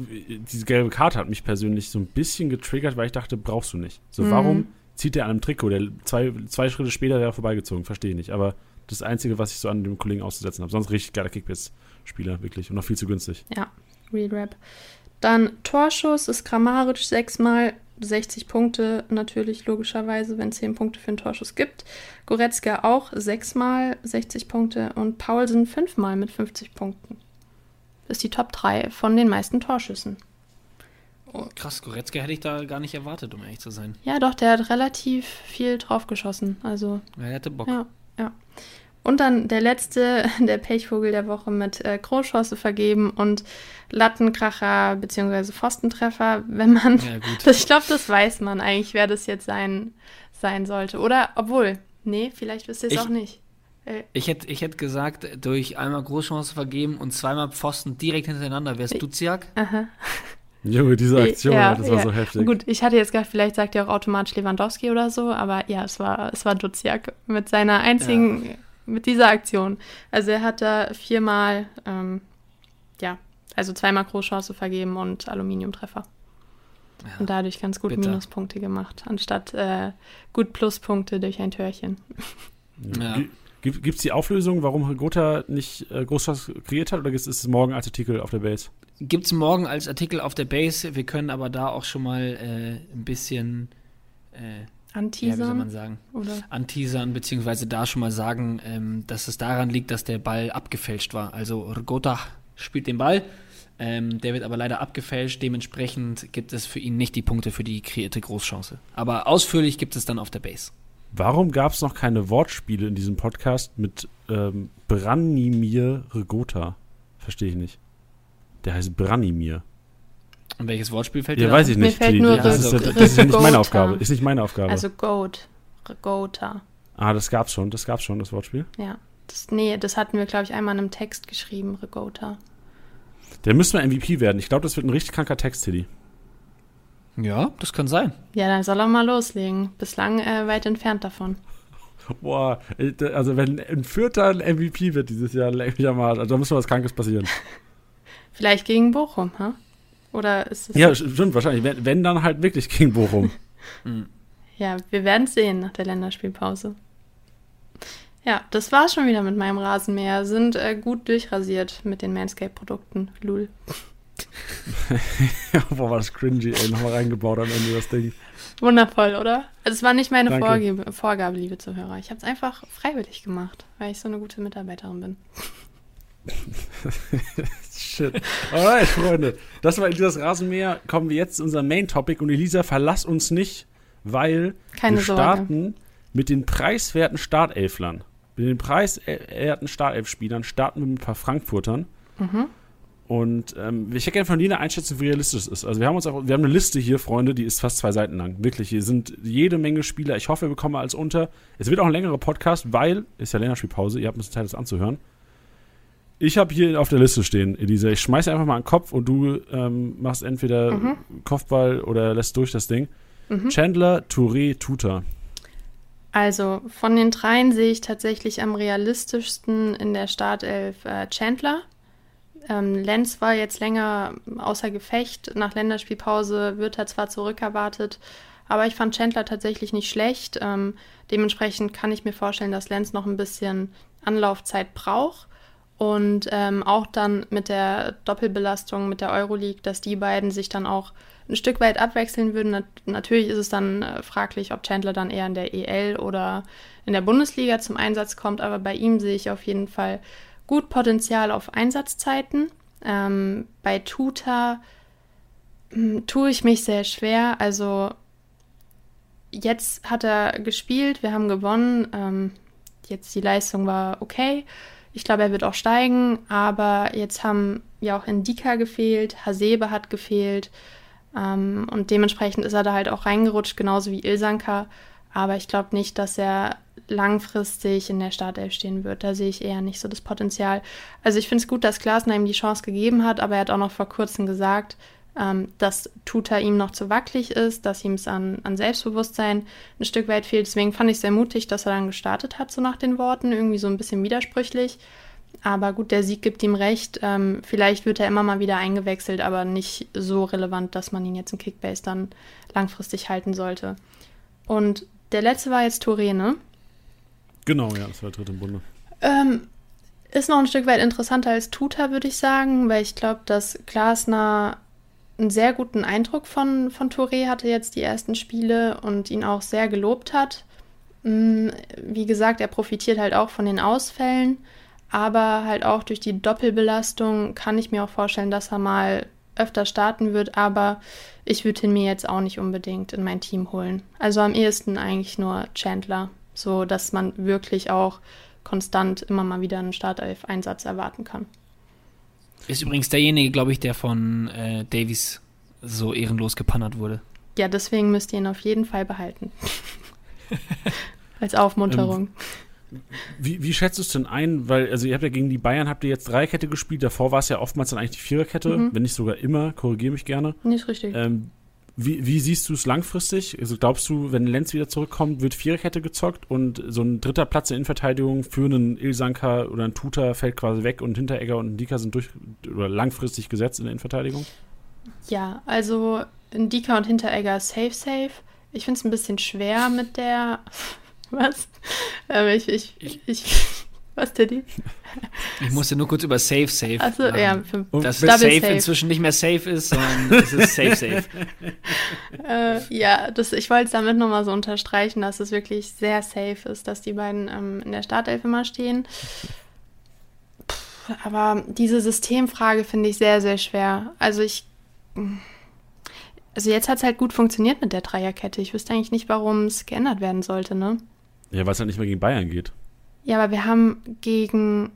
diese gelbe Karte hat mich persönlich so ein bisschen getriggert, weil ich dachte, brauchst du nicht. So, Mhm. warum zieht der an einem Trikot? Der zwei, zwei Schritte später wäre vorbeigezogen, verstehe ich nicht. Aber das Einzige, was ich so an dem Kollegen auszusetzen habe. Sonst richtig geiler Kickbase-Spieler, wirklich. Und noch viel zu günstig. Ja, Real Rap. Dann Torschuss ist Kramaric sechsmal 60 Punkte, natürlich logischerweise, wenn es 10 Punkte für einen Torschuss gibt. Goretzka auch sechsmal 60 Punkte und Paulsen fünfmal mit 50 Punkten. Das ist die Top 3 von den meisten Torschüssen. Krass, Goretzka hätte ich da gar nicht erwartet, um ehrlich zu sein. Ja, doch, der hat relativ viel draufgeschossen. Also, Ja, Er hätte Bock. ja. Und dann der letzte, der Pechvogel der Woche mit äh, Großchance vergeben und Lattenkracher bzw. Pfostentreffer, wenn man Ja. Das, ich glaube, das weiß man eigentlich, wer das jetzt sein, sein sollte. Oder, obwohl, nee, vielleicht wisst ihr es Ich- auch nicht. Äh, Ich hätte ich hätt gesagt, durch einmal Großchance vergeben und zweimal Pfosten direkt hintereinander wäre es Duziak. aha. Junge, diese Aktion, Ja, das war ja. so heftig. Gut, ich hatte jetzt gedacht, vielleicht sagt ihr auch automatisch Lewandowski oder so, aber ja, es war, es war Duziak mit seiner einzigen, mit dieser Aktion. Also er hat da viermal, ähm, ja, also zweimal Großchance vergeben und Aluminiumtreffer. Ja. Und dadurch ganz gut bitter. Minuspunkte gemacht, anstatt äh, gut Pluspunkte durch ein Türchen. Ja. Gibt es die Auflösung, warum Gotha nicht äh, Großchance kreiert hat, oder ist es morgen als Artikel auf der Base? Gibt es morgen als Artikel auf der Base. Wir können aber da auch schon mal äh, ein bisschen, äh, ja, wie soll Anteasern? man sagen, oder? anteasern, beziehungsweise da schon mal sagen, ähm, dass es daran liegt, dass der Ball abgefälscht war. Also Rgota spielt den Ball, ähm, der wird aber leider abgefälscht. Dementsprechend gibt es für ihn nicht die Punkte für die kreierte Großchance. Aber ausführlich gibt es dann auf der Base. Warum gab es noch keine Wortspiele in diesem Podcast mit ähm, Branimir Regota? Verstehe ich nicht. Der heißt Branimir. Und welches Wortspiel fällt Ja, dir weiß ein? ich Mir nicht. fällt Tilly. nur das, ist, ja- Ris- das ist ja nicht meine. Aufgabe. Ist nicht meine Aufgabe. Also Goat. Regota. ah, das gab's schon. Das gab's schon, das Wortspiel. Ja. Das, nee, das hatten wir, glaube ich, einmal in einem Text geschrieben, Regota. Der müsste mal MVP werden. Ich glaube, das wird ein richtig kranker Text, Tilly. Ja, das kann sein. Ja, dann soll er mal loslegen. Bislang äh, weit entfernt davon. Boah, äh, also wenn ein Vierter ein MVP wird dieses Jahr, leck mich am Arsch. Also da muss schon was Krankes passieren. Vielleicht gegen Bochum, ha? Oder ist es. Ja, stimmt, wahrscheinlich. Wenn, wenn dann halt wirklich gegen Bochum. Ja, wir werden sehen nach der Länderspielpause. Ja, das war's schon wieder mit meinem Rasenmäher. Sind äh, gut durchrasiert mit den Manscape-Produkten. Lul. Boah, war das cringy, ey. Nochmal reingebaut am Ende das Ding. Wundervoll, oder? Also es war nicht meine. Vorgabe, Vorgabe, liebe Zuhörer. Ich habe es einfach freiwillig gemacht, weil ich so eine gute Mitarbeiterin bin. Shit. Alright, Freunde. Das war Elisas Rasenmäher. Kommen wir jetzt zu unserem Main-Topic. Und Elisa, verlass uns nicht, weil Keine wir Sorge. starten mit den preiswerten Startelflern. Mit den preiswerten Startelfspielern starten wir mit ein paar Frankfurtern. Mhm. Und ähm, ich hätte gerne von dir eine Einschätzung, wie realistisch es ist. Also wir haben uns auch, wir haben eine Liste hier, Freunde, die ist fast zwei Seiten lang. Wirklich, hier sind jede Menge Spieler. Ich hoffe, wir bekommen alles unter. Es wird auch ein längerer Podcast, weil, ist ja Länderspielpause, ihr habt ein bisschen Zeit, das anzuhören. Ich habe hier auf der Liste stehen, Elisa. Ich schmeiße einfach mal einen Kopf und du ähm, machst entweder Mhm. Kopfball oder lässt durch das Ding. Mhm. Chandler, Touré, Tuta. Also von den dreien sehe ich tatsächlich am realistischsten in der Startelf äh, Chandler. Ähm, Lenz war jetzt länger außer Gefecht. Nach Länderspielpause wird er zwar zurückerwartet, aber ich fand Chandler tatsächlich nicht schlecht. Ähm, dementsprechend kann ich mir vorstellen, dass Lenz noch ein bisschen Anlaufzeit braucht. Und ähm, auch dann mit der Doppelbelastung mit der Euroleague, dass die beiden sich dann auch ein Stück weit abwechseln würden. Nat natürlich ist es dann äh, fraglich, ob Chandler dann eher in der EL oder in der Bundesliga zum Einsatz kommt, aber bei ihm sehe ich auf jeden Fall gut Potenzial auf Einsatzzeiten. Ähm, bei Tuta hm, tue ich mich sehr schwer. Also jetzt hat er gespielt, wir haben gewonnen. Ähm, jetzt die Leistung war okay. Ich glaube, er wird auch steigen, aber jetzt haben ja auch Indika gefehlt, Hasebe hat gefehlt ähm, und dementsprechend ist er da halt auch reingerutscht, genauso wie Ilsanka. Aber ich glaube nicht, dass er langfristig in der Startelf stehen wird. Da sehe ich eher nicht so das Potenzial. Also ich finde es gut, dass Glasner ihm die Chance gegeben hat, aber er hat auch noch vor kurzem gesagt, ähm, dass Tuta ihm noch zu wackelig ist, dass ihm es an, an Selbstbewusstsein ein Stück weit fehlt. Deswegen fand ich es sehr mutig, dass er dann gestartet hat, so nach den Worten. Irgendwie so ein bisschen widersprüchlich. Aber gut, der Sieg gibt ihm recht. Ähm, vielleicht wird er immer mal wieder eingewechselt, aber nicht so relevant, dass man ihn jetzt in Kickbase dann langfristig halten sollte. Und der letzte war jetzt Touré, ne? Genau, ja, das war der dritte im Bunde. Ähm, ist noch ein Stück weit interessanter als Tuta, würde ich sagen, weil ich glaube, dass Glasner einen sehr guten Eindruck von, von Touré hatte jetzt die ersten Spiele und ihn auch sehr gelobt hat. Mm, Wie gesagt, er profitiert halt auch von den Ausfällen, aber halt auch durch die Doppelbelastung kann ich mir auch vorstellen, dass er mal öfter starten wird, aber ich würde ihn mir jetzt auch nicht unbedingt in mein Team holen. Also am ehesten eigentlich nur Chandler, so dass man wirklich auch konstant immer mal wieder einen Startelf-Einsatz erwarten kann. Ist übrigens derjenige, glaube ich, der von äh, Davies so ehrenlos gepannert wurde. Ja, deswegen müsst ihr ihn auf jeden Fall behalten. Als Aufmunterung. Wie, wie schätzt du es denn ein? Weil, also ihr habt ja gegen die Bayern habt ihr jetzt Dreierkette gespielt, davor war es ja oftmals dann eigentlich die Viererkette, Mhm. wenn nicht sogar immer, korrigiere mich gerne. Nicht richtig. Ähm, wie, wie siehst du es langfristig? Also glaubst du, wenn Lenz wieder zurückkommt, wird Viererkette gezockt und so ein dritter Platz in Innenverteidigung für einen Ilsanka oder einen Tuta fällt quasi weg und Hinteregger und Dika sind durch oder langfristig gesetzt in der Innenverteidigung? Ja, also Dika und Hinteregger safe, safe. Ich finde es ein bisschen schwer mit der. Was? Ähm, ich, ich, ich, Was, Teddy? Ich musste nur kurz über Safe Safe. Sagen. ja. Für, Dass Double Safe, safe. inzwischen nicht mehr Safe ist, sondern es ist Safe Safe. äh, ja, das, ich wollte es damit nochmal so unterstreichen, dass es wirklich sehr safe ist, dass die beiden ähm, in der Startelf immer stehen. Puh, aber diese Systemfrage finde ich sehr, sehr schwer. Also ich. Also jetzt hat es halt gut funktioniert mit der Dreierkette. Ich wüsste eigentlich nicht, warum es geändert werden sollte, ne? Ja, weil es halt nicht mehr gegen Bayern geht. Ja, aber wir haben gegen.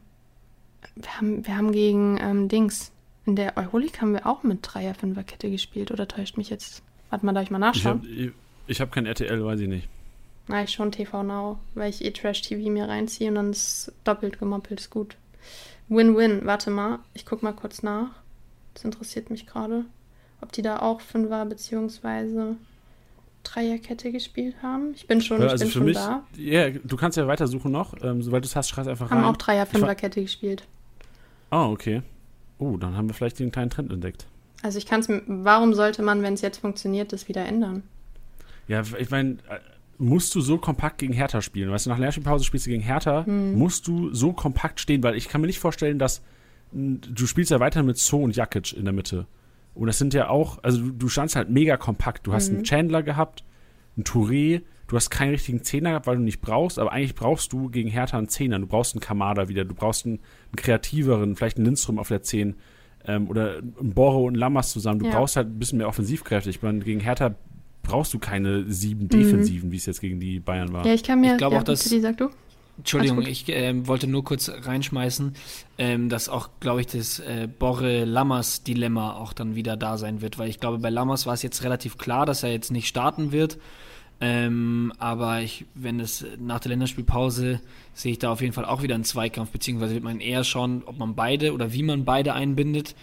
Wir haben, wir haben gegen ähm, Dings. In der Euroleague haben wir auch mit Dreier, Fünferkette gespielt. Oder täuscht mich jetzt? Warte mal, darf ich mal nachschauen? Ich habe hab kein RTL, weiß ich nicht. Ich schon TV Now, weil ich eh Trash-TV mir reinziehe und dann ist doppelt gemoppelt, ist gut. Win-Win, warte mal, ich guck mal kurz nach. Das interessiert mich gerade. Ob die da auch Fünfer beziehungsweise Dreierkette gespielt haben. Ich bin schon, Ja, ich also bin für schon mich, da. ja, du kannst ja weitersuchen noch. Ähm, sobald du es hast, schreib einfach Haben rein. auch Dreier, Ich fa- Fünferkette gespielt. Ah, okay. Oh, dann haben wir vielleicht den kleinen Trend entdeckt. Also ich kann es warum sollte man, wenn es jetzt funktioniert, das wieder ändern? Ja, ich meine, musst du so kompakt gegen Hertha spielen? Weißt du, nach Lernspielpause spielst du gegen Hertha, Hm. musst du so kompakt stehen, weil ich kann mir nicht vorstellen, dass du spielst ja weiter mit So und Jakic in der Mitte. Und das sind ja auch, also du, du standst halt mega kompakt. Du hast Mhm. einen Chandler gehabt, einen Touré, du hast keinen richtigen Zehner gehabt, weil du nicht brauchst, aber eigentlich brauchst du gegen Hertha einen Zehner. Du brauchst einen Kamada wieder, du brauchst einen, einen kreativeren, vielleicht einen Lindström auf der 10 ähm, oder einen Borro und Lammers zusammen. Du Ja. brauchst halt ein bisschen mehr Offensivkräfte. Ich meine, gegen Hertha brauchst du keine sieben Mhm. Defensiven, wie es jetzt gegen die Bayern war. Ja, ich kann mir. Ich glaube ja, auch, dass- Tilly, sag du? Entschuldigung, ich ähm, wollte nur kurz reinschmeißen, ähm, dass auch, glaube ich, das äh, Borre-Lammers-Dilemma auch dann wieder da sein wird, weil ich glaube, bei Lammers war es jetzt relativ klar, dass er jetzt nicht starten wird. Ähm, aber ich, wenn es nach der Länderspielpause sehe ich da auf jeden Fall auch wieder einen Zweikampf, beziehungsweise wird man eher schauen, ob man beide oder wie man beide einbindet.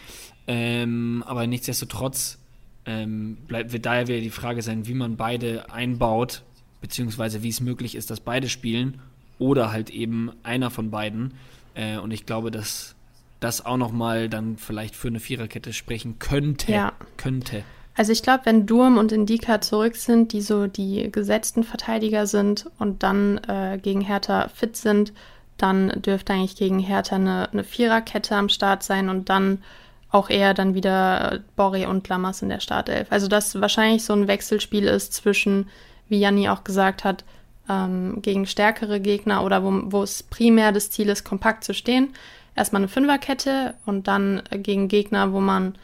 Ähm, aber nichtsdestotrotz ähm, bleibt, wird daher wieder die Frage sein, wie man beide einbaut, beziehungsweise wie es möglich ist, dass beide spielen oder halt eben einer von beiden. Äh, und ich glaube, dass das auch nochmal dann vielleicht für eine Viererkette sprechen könnte. Ja. Könnte. Also ich glaube, wenn Durm und Indika zurück sind, die so die gesetzten Verteidiger sind und dann äh, gegen Hertha fit sind, dann dürfte eigentlich gegen Hertha eine, eine Viererkette am Start sein und dann auch eher dann wieder Borre und Lammers in der Startelf. Also dass wahrscheinlich so ein Wechselspiel ist zwischen, wie Janni auch gesagt hat, ähm, gegen stärkere Gegner oder wo, es primär das Ziel ist, kompakt zu stehen. Erstmal eine Fünferkette und dann äh, gegen Gegner, wo man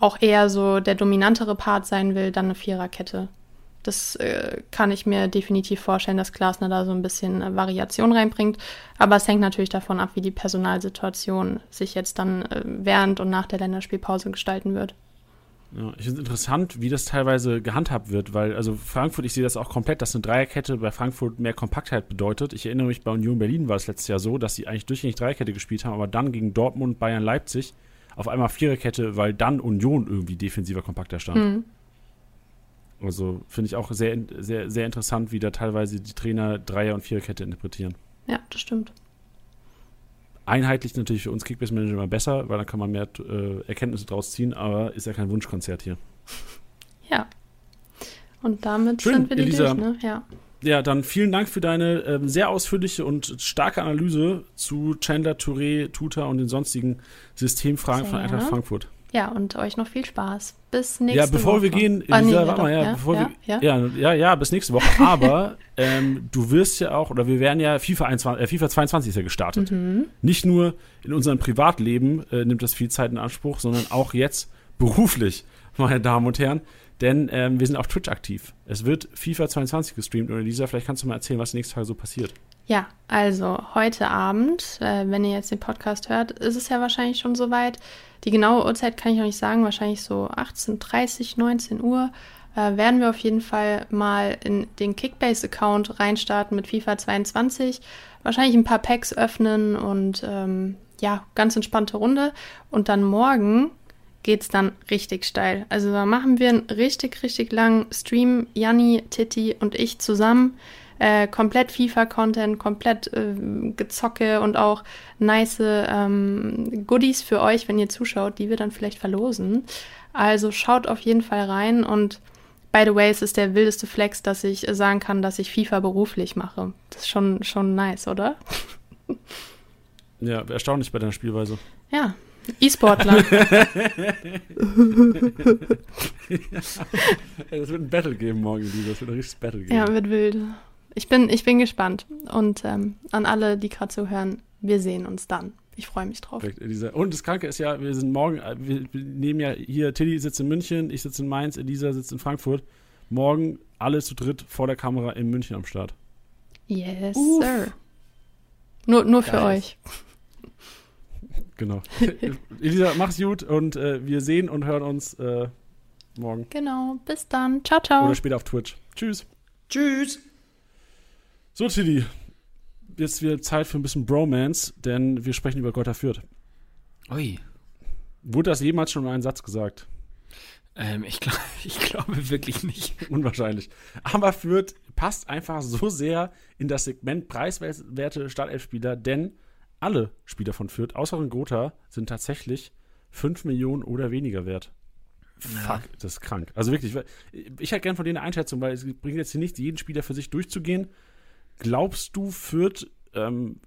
auch eher so der dominantere Part sein will, dann eine Viererkette. Das äh, kann ich mir definitiv vorstellen, dass Glasner da so ein bisschen äh, Variation reinbringt. Aber es hängt natürlich davon ab, wie die Personalsituation sich jetzt dann äh, während und nach der Länderspielpause gestalten wird. Ja, ich finde es interessant, wie das teilweise gehandhabt wird, weil, also Frankfurt, ich sehe das auch komplett, dass eine Dreierkette bei Frankfurt mehr Kompaktheit bedeutet. Ich erinnere mich, bei Union Berlin war es letztes Jahr so, dass sie eigentlich durchgängig Dreierkette gespielt haben, aber dann gegen Dortmund, Bayern, Leipzig auf einmal Viererkette, weil dann Union irgendwie defensiver kompakter stand. Hm. Also finde ich auch sehr, sehr, sehr interessant, wie da teilweise die Trainer Dreier- und Viererkette interpretieren. Ja, das stimmt. Einheitlich natürlich für uns Kickbase-Manager immer besser, weil dann kann man mehr äh, Erkenntnisse draus ziehen, aber ist ja kein Wunschkonzert hier. Ja. Und damit Schön, sind wir die Elisa. durch, ne? Ja. Ja, dann vielen Dank für deine ähm, sehr ausführliche und starke Analyse zu Chandler, Touré, Tuta und den sonstigen Systemfragen Sehr von Eintracht. Frankfurt. Ja, und euch noch viel Spaß. Bis nächste Ja, Woche. bevor wir gehen, Ah, nee, Elisa, ja, warte mal, doch, ja, bevor ja, wir, ja. ja, ja, ja, bis nächste Woche. Aber ähm, du wirst ja auch, oder wir werden ja FIFA, 21, äh, FIFA 22 ist ja gestartet. Mhm. Nicht nur in unserem Privatleben äh, nimmt das viel Zeit in Anspruch, sondern auch jetzt beruflich, meine Damen und Herren. Denn ähm, wir sind auf Twitch aktiv. Es wird FIFA 22 gestreamt und Elisa, vielleicht kannst du mal erzählen, was nächste Tage so passiert. Ja, also heute Abend, äh, wenn ihr jetzt den Podcast hört, ist es ja wahrscheinlich schon soweit. Die genaue Uhrzeit kann ich noch nicht sagen, wahrscheinlich so 18.30, 19 Uhr. Äh, werden wir auf jeden Fall mal in den Kickbase-Account reinstarten mit FIFA 22. Wahrscheinlich ein paar Packs öffnen und ähm, ja, ganz entspannte Runde. Und dann morgen geht's dann richtig steil. Also da machen wir einen richtig, richtig langen Stream. Janni, Titti und ich zusammen. Äh, komplett FIFA-Content, komplett äh, Gezocke und auch nice ähm, Goodies für euch, wenn ihr zuschaut, die wir dann vielleicht verlosen. Also schaut auf jeden Fall rein und by the way, es ist der wildeste Flex, dass ich sagen kann, dass ich FIFA beruflich mache. Das ist schon, schon nice, oder? Ja, erstaunlich bei deiner Spielweise. Ja, E-Sportler. Es wird ein Battle geben morgen. Es wird ein richtiges Battle geben. ja, wird wild. Ich bin, ich bin gespannt. Und ähm, an alle, die gerade zuhören, wir sehen uns dann. Ich freue mich drauf. Und das Kranke ist ja, wir sind morgen, äh, wir wir nehmen ja hier, Tilly sitzt in München, ich sitze in Mainz, Elisa sitzt in Frankfurt. Morgen alle zu dritt vor der Kamera in München am Start. Yes, Uff. sir. Nur, nur für Geil. euch. Genau. Elisa, mach's gut und äh, wir sehen und hören uns äh, morgen. Genau, bis dann. Ciao, ciao. Oder später auf Twitch. Tschüss. Tschüss. So, Tilly. Jetzt wieder Zeit für ein bisschen Bromance, denn wir sprechen über Gotter Fürth. Ui. Wurde das jemals schon in einem Satz gesagt? Ähm, ich, glaub, ich glaube wirklich nicht. Unwahrscheinlich. Aber Fürth passt einfach so sehr in das Segment preiswerte Startelfspieler, denn alle Spieler von Fürth, außer Gotha, sind tatsächlich 5 Millionen oder weniger wert. Fuck, das ist krank. Also wirklich, ich hätte gern von denen eine Einschätzung, weil es bringt jetzt hier nichts, jeden Spieler für sich durchzugehen. Glaubst du, Fürth, ähm,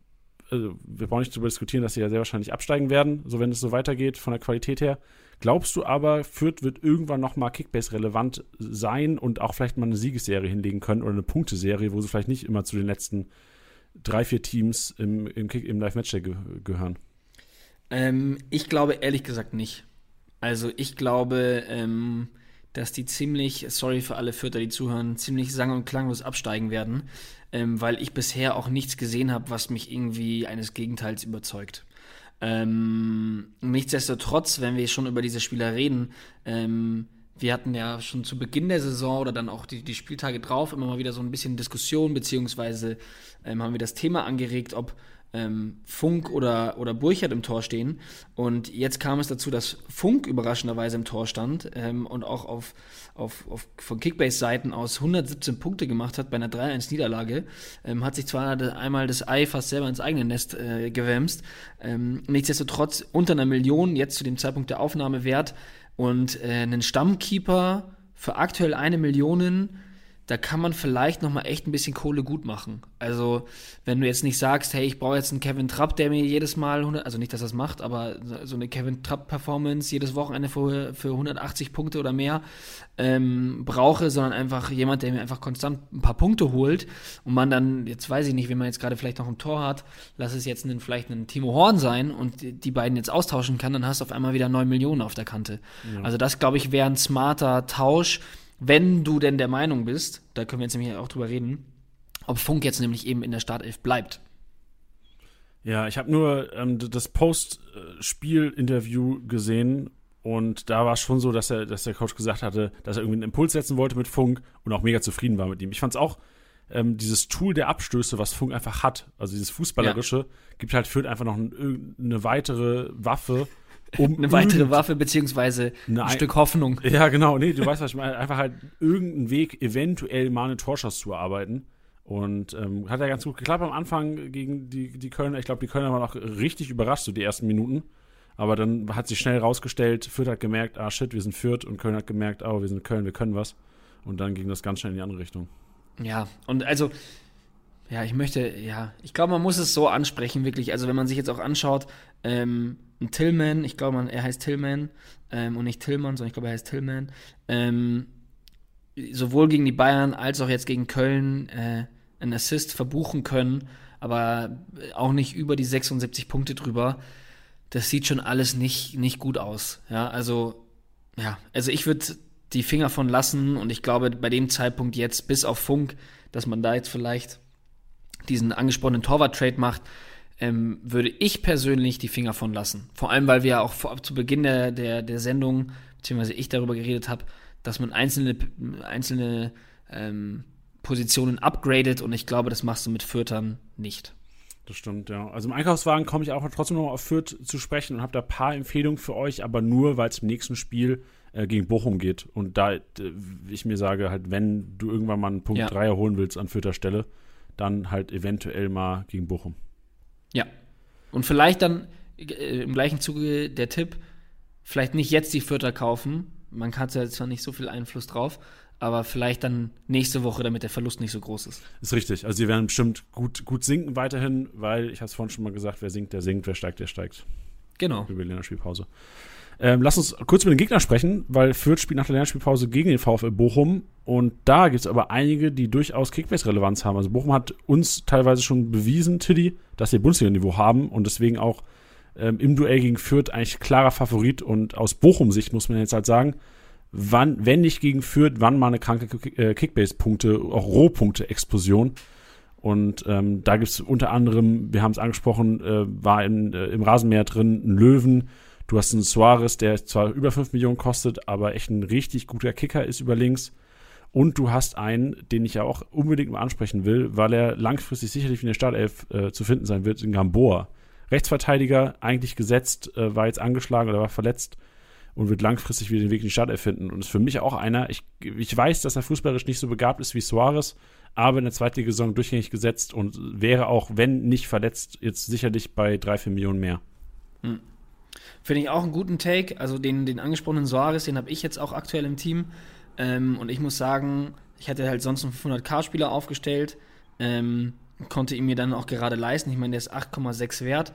also wir brauchen nicht darüber diskutieren, dass sie ja sehr wahrscheinlich absteigen werden, so wenn es so weitergeht von der Qualität her. Glaubst du aber, Fürth wird irgendwann nochmal Kickbase relevant sein und auch vielleicht mal eine Siegesserie hinlegen können oder eine Punkteserie, wo sie vielleicht nicht immer zu den letzten drei, vier Teams im, im, im Live-Match ge gehören? Ähm, ich glaube ehrlich gesagt nicht. Also ich glaube, ähm, dass die ziemlich, sorry für alle Vierter, die zuhören, ziemlich sang- und klanglos absteigen werden, ähm, weil ich bisher auch nichts gesehen habe, was mich irgendwie eines Gegenteils überzeugt. Ähm, nichtsdestotrotz, wenn wir schon über diese Spieler reden, ähm, wir hatten ja schon zu Beginn der Saison oder dann auch die, die Spieltage drauf immer mal wieder so ein bisschen Diskussion, beziehungsweise ähm, haben wir das Thema angeregt, ob ähm, Funk oder, oder Burchard im Tor stehen. Und jetzt kam es dazu, dass Funk überraschenderweise im Tor stand ähm, und auch auf, auf, auf von Kickbase-Seiten aus 117 Punkte gemacht hat bei einer 3-1-Niederlage. Ähm, hat sich zwar einmal das Ei fast selber ins eigene Nest äh, gewämst. Ähm, nichtsdestotrotz unter einer Million jetzt zu dem Zeitpunkt der Aufnahme wert und äh, einen Stammkeeper für aktuell eine Million da kann man vielleicht noch mal echt ein bisschen Kohle gut machen. Also, wenn du jetzt nicht sagst, hey, ich brauche jetzt einen Kevin Trapp, der mir jedes Mal 100, also nicht, dass er das macht, aber so eine Kevin Trapp-Performance jedes Wochenende für, für 180 Punkte oder mehr ähm, brauche, sondern einfach jemand, der mir einfach konstant ein paar Punkte holt und man dann, jetzt weiß ich nicht, wie man jetzt gerade vielleicht noch ein Tor hat, lass es jetzt einen, vielleicht einen Timo Horn sein und die beiden jetzt austauschen kann, dann hast du auf einmal wieder 9 Millionen auf der Kante. Ja. Also das, glaube ich, wäre ein smarter Tausch wenn du denn der Meinung bist, da können wir jetzt nämlich auch drüber reden, ob Funk jetzt nämlich eben in der Startelf bleibt. Ja, ich habe nur ähm, das Post-Spiel-Interview gesehen und da war es schon so, dass, er, dass der Coach gesagt hatte, dass er irgendwie einen Impuls setzen wollte mit Funk und auch mega zufrieden war mit ihm. Ich fand es auch, ähm, dieses Tool der Abstöße, was Funk einfach hat, also dieses Fußballerische, ja. gibt halt Fürth einfach noch ein, eine weitere Waffe, um eine weitere Waffe beziehungsweise ein Stück Hoffnung. Ja, genau. Nee, du weißt, was ich meine. Einfach halt irgendeinen Weg, eventuell mal eine Torschuss zu erarbeiten. Und ähm, hat ja ganz gut geklappt am Anfang gegen die, die Kölner. Ich glaube, die Kölner waren auch richtig überrascht, so die ersten Minuten. Aber dann hat sich schnell rausgestellt, Fürth hat gemerkt, ah shit, wir sind Fürth. Und Köln hat gemerkt, oh, wir sind Köln, wir können was. Und dann ging das ganz schnell in die andere Richtung. Ja, und also, ja, ich möchte, ja, ich glaube, man muss es so ansprechen, wirklich. Also, wenn man sich jetzt auch anschaut, ähm, ein Tillman, ich glaube, er heißt Tillman ähm, und nicht Tillman, sondern ich glaube, er heißt Tillman, ähm, sowohl gegen die Bayern als auch jetzt gegen Köln äh, einen Assist verbuchen können, aber auch nicht über die 76 Punkte drüber. Das sieht schon alles nicht, nicht gut aus. Ja, also, ja, also ich würde die Finger von lassen und ich glaube, bei dem Zeitpunkt jetzt, bis auf Funk, dass man da jetzt vielleicht diesen angesprochenen Torwart-Trade macht, ähm, würde ich persönlich die Finger von lassen. Vor allem, weil wir ja auch vor, zu Beginn der, der, der Sendung, beziehungsweise ich darüber geredet habe, dass man einzelne, einzelne ähm, Positionen upgradet und ich glaube, das machst du mit Fürtern nicht. Das stimmt, ja. Also im Einkaufswagen komme ich auch trotzdem noch auf Fürth zu sprechen und habe da ein paar Empfehlungen für euch, aber nur, weil es im nächsten Spiel äh, gegen Bochum geht. Und da äh, ich mir sage, halt, wenn du irgendwann mal einen Punkt ja. 3 erholen willst an Fürther Stelle, dann halt eventuell mal gegen Bochum. Ja. Und vielleicht dann äh, im gleichen Zuge der Tipp, vielleicht nicht jetzt die Vierter kaufen. Man hat ja zwar nicht so viel Einfluss drauf, aber vielleicht dann nächste Woche, damit der Verlust nicht so groß ist. Ist richtig. Also sie werden bestimmt gut, gut sinken weiterhin, weil ich habe es vorhin schon mal gesagt, wer sinkt, der sinkt, wer steigt, der steigt. Genau. Über die Länderspielpause. Ähm, lass uns kurz mit den Gegnern sprechen, weil Fürth spielt nach der Länderspielpause gegen den VfL Bochum und da gibt es aber einige, die durchaus Kickbase-Relevanz haben. Also Bochum hat uns teilweise schon bewiesen, Tiddy, dass sie Bundesliga-Niveau haben und deswegen auch ähm, im Duell gegen Fürth eigentlich klarer Favorit und aus Bochum-Sicht muss man jetzt halt sagen, wann, wenn nicht gegen Fürth, wann mal eine kranke äh, Kickbase-Punkte, auch Rohpunkte-Explosion. Und ähm, da gibt es unter anderem, wir haben es angesprochen, äh, war in, äh, im Rasenmäher drin ein Löwen. Du hast einen Suarez, der zwar über 5 Millionen kostet, aber echt ein richtig guter Kicker ist über links. Und du hast einen, den ich ja auch unbedingt mal ansprechen will, weil er langfristig sicherlich in der Startelf äh, zu finden sein wird, in Gamboa. Rechtsverteidiger, eigentlich gesetzt, äh, war jetzt angeschlagen oder war verletzt und wird langfristig wieder den Weg in die Startelf finden. Und ist für mich auch einer, ich, ich weiß, dass er fußballerisch nicht so begabt ist wie Suarez, aber in der Zweitligasaison durchgängig gesetzt und wäre auch, wenn nicht verletzt, jetzt sicherlich bei drei, vier Millionen mehr. Hm. Finde ich auch einen guten Take. Also den, den angesprochenen Suarez, den habe ich jetzt auch aktuell im Team. Ähm, und ich muss sagen, ich hatte halt sonst einen 500k-Spieler aufgestellt, ähm, konnte ihn mir dann auch gerade leisten. Ich meine, der ist 8,6 wert.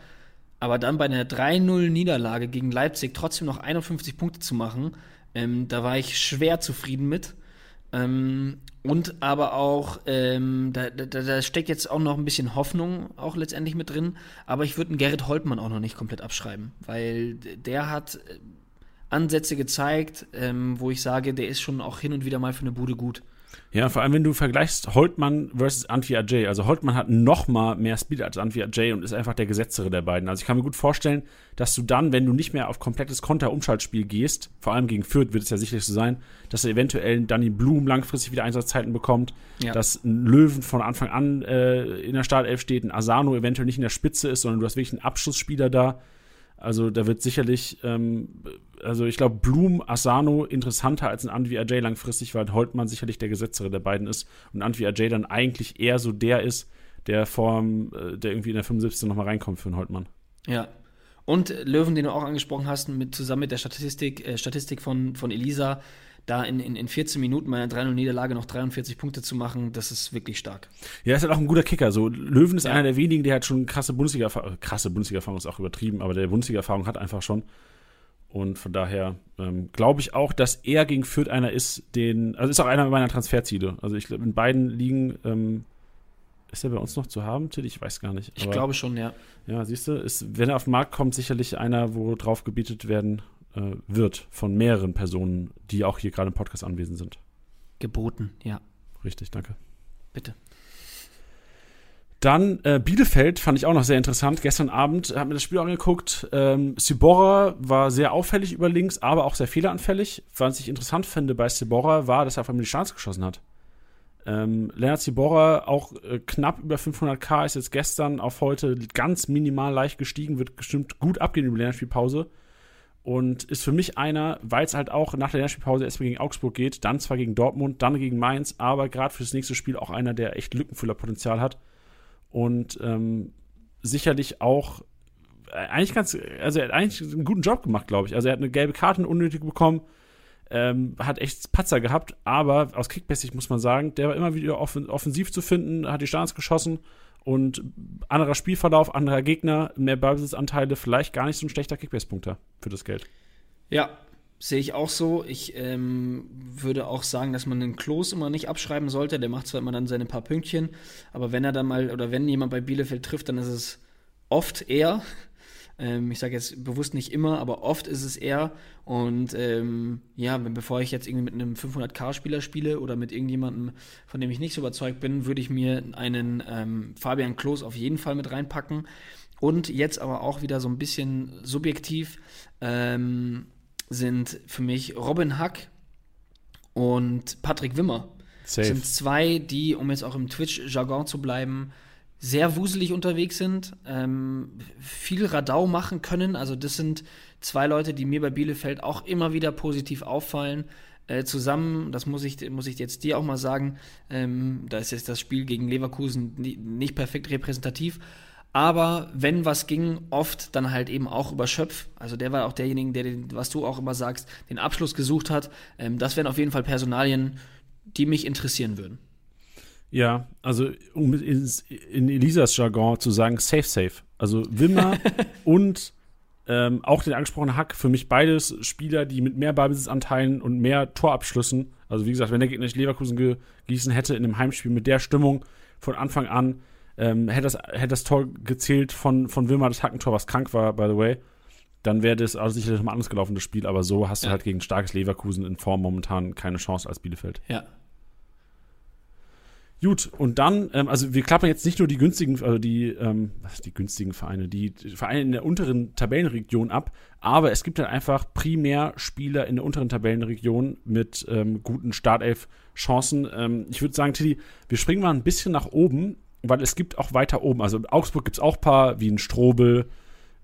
Aber dann bei einer 3-0-Niederlage gegen Leipzig trotzdem noch 51 Punkte zu machen, ähm, da war ich schwer zufrieden mit. Ähm, und aber auch, ähm, da, da, da, steckt jetzt auch noch ein bisschen Hoffnung auch letztendlich mit drin. Aber ich würde einen Gerrit Holtmann auch noch nicht komplett abschreiben, weil der hat äh, Ansätze gezeigt, ähm, wo ich sage, der ist schon auch hin und wieder mal für eine Bude gut. Ja, vor allem, wenn du vergleichst Holtmann versus Antwi Ajay. Also Holtmann hat noch mal mehr Speed als Antwi Ajay und ist einfach der gesetztere der beiden. Also ich kann mir gut vorstellen, dass du dann, wenn du nicht mehr auf komplettes Konter-Umschaltspiel gehst, vor allem gegen Fürth wird es ja sicherlich so sein, dass er eventuell Danny Blum langfristig wieder Einsatzzeiten bekommt, ja. dass ein Löwen von Anfang an äh, in der Startelf steht, ein Asano eventuell nicht in der Spitze ist, sondern du hast wirklich einen Abschlussspieler da. Also da wird sicherlich, ähm, also ich glaube, Blum, Asano interessanter als ein Anvi Ajay langfristig, weil Holtmann sicherlich der Gesetzere der beiden ist und Anvi Ajay dann eigentlich eher so der ist, der vorm, äh, der irgendwie in der 75. nochmal reinkommt für einen Holtmann. Ja. Und Löwen, den du auch angesprochen hast, mit, zusammen mit der Statistik, äh, Statistik von, von Elisa, da in, in, in 14 Minuten meiner 3-0-Niederlage noch 43 Punkte zu machen, das ist wirklich stark. Ja, ist halt auch ein guter Kicker. So, Löwen ist ja. einer der wenigen, der hat schon krasse Bundesliga-Erfahrung, äh, krasse Bundesliga-Erfahrung ist auch übertrieben, aber der Bundesliga-Erfahrung hat einfach schon. Und von daher ähm, glaube ich auch, dass er gegen Fürth einer ist, den, also ist auch einer meiner Transferziele. Also ich glaube, in beiden Ligen ähm, ist er bei uns noch zu haben, Till? Ich weiß gar nicht. ich glaube schon, ja. Ja, siehst du, ist, wenn er auf den Markt kommt, sicherlich einer, wo drauf gebietet werden äh, wird von mehreren Personen, die auch hier gerade im Podcast anwesend sind. Geboten, ja. Richtig, danke. Bitte. Dann äh, Bielefeld fand ich auch noch sehr interessant. Gestern Abend hat mir das Spiel angeguckt. Ähm, Sibora war sehr auffällig über links, aber auch sehr fehleranfällig. Was ich interessant finde bei Sibora war, dass er auf einmal die Chance geschossen hat. Ähm, Lennart Sibora auch äh, knapp über 500k ist jetzt gestern auf heute ganz minimal leicht gestiegen, wird bestimmt gut abgehen über die Länderspielpause und ist für mich einer, weil es halt auch nach der Länderspielpause erstmal gegen Augsburg geht, dann zwar gegen Dortmund, dann gegen Mainz, aber gerade für das nächste Spiel auch einer, der echt Lückenfüllerpotenzial hat und ähm, sicherlich auch äh, eigentlich ganz, also er hat eigentlich einen guten Job gemacht, glaube ich. Also er hat eine gelbe Karte unnötig bekommen, ähm, hat echt Patzer gehabt, aber aus Kickbasic muss man sagen, der war immer wieder offensiv zu finden, hat die Starts geschossen und anderer Spielverlauf, anderer Gegner, mehr Ballbesitzanteile, vielleicht gar nicht so ein schlechter Kickbase-Punkter für das Geld. Ja, sehe ich auch so. Ich ähm, würde auch sagen, dass man den Klos immer nicht abschreiben sollte. Der macht zwar immer dann seine paar Pünktchen, aber wenn er dann mal oder wenn jemand bei Bielefeld trifft, dann ist es oft er. Ähm, ich sage jetzt bewusst nicht immer, aber oft ist es er. Und ähm, ja, bevor ich jetzt irgendwie mit einem 500k-Spieler spiele oder mit irgendjemandem, von dem ich nicht so überzeugt bin, würde ich mir einen ähm, Fabian Klos auf jeden Fall mit reinpacken. Und jetzt aber auch wieder so ein bisschen subjektiv ähm, sind für mich Robin Hack und Patrick Wimmer. Safe. sind zwei, die, um jetzt auch im Twitch-Jargon zu bleiben, sehr wuselig unterwegs sind, ähm, viel Radau machen können. Also das sind zwei Leute, die mir bei Bielefeld auch immer wieder positiv auffallen. Äh, zusammen, das muss ich, muss ich jetzt dir auch mal sagen, ähm, da ist jetzt das Spiel gegen Leverkusen nicht perfekt repräsentativ. Aber wenn was ging, oft dann halt eben auch über Schöpf. Also der war auch derjenige, der, den, was du auch immer sagst, den Abschluss gesucht hat. Ähm, das wären auf jeden Fall Personalien, die mich interessieren würden. Ja, also um in, in Elisas Jargon zu sagen, safe, safe. Also Wimmer und ähm, auch den angesprochenen Hack, für mich beides Spieler, die mit mehr Ballbesitzanteilen und mehr Torabschlüssen, also wie gesagt, wenn der Gegner nicht Leverkusen gegießen hätte in einem Heimspiel mit der Stimmung von Anfang an, ähm, hätte, das, hätte das Tor gezählt von, von Wimmer, das Hackentor, was krank war, by the way, dann wäre das also sicherlich nochmal anders gelaufen, das Spiel, aber so hast ja. du halt gegen starkes Leverkusen in Form momentan keine Chance als Bielefeld. Ja, Gut, und dann, ähm, also wir klappern jetzt nicht nur die günstigen, also die, ähm, die günstigen Vereine, die Vereine in der unteren Tabellenregion ab, aber es gibt halt einfach primär Spieler in der unteren Tabellenregion mit ähm, guten Startelf-Chancen. Ähm, ich würde sagen, Tilly, wir springen mal ein bisschen nach oben, weil es gibt auch weiter oben, also in Augsburg gibt es auch ein paar, wie ein Strobel,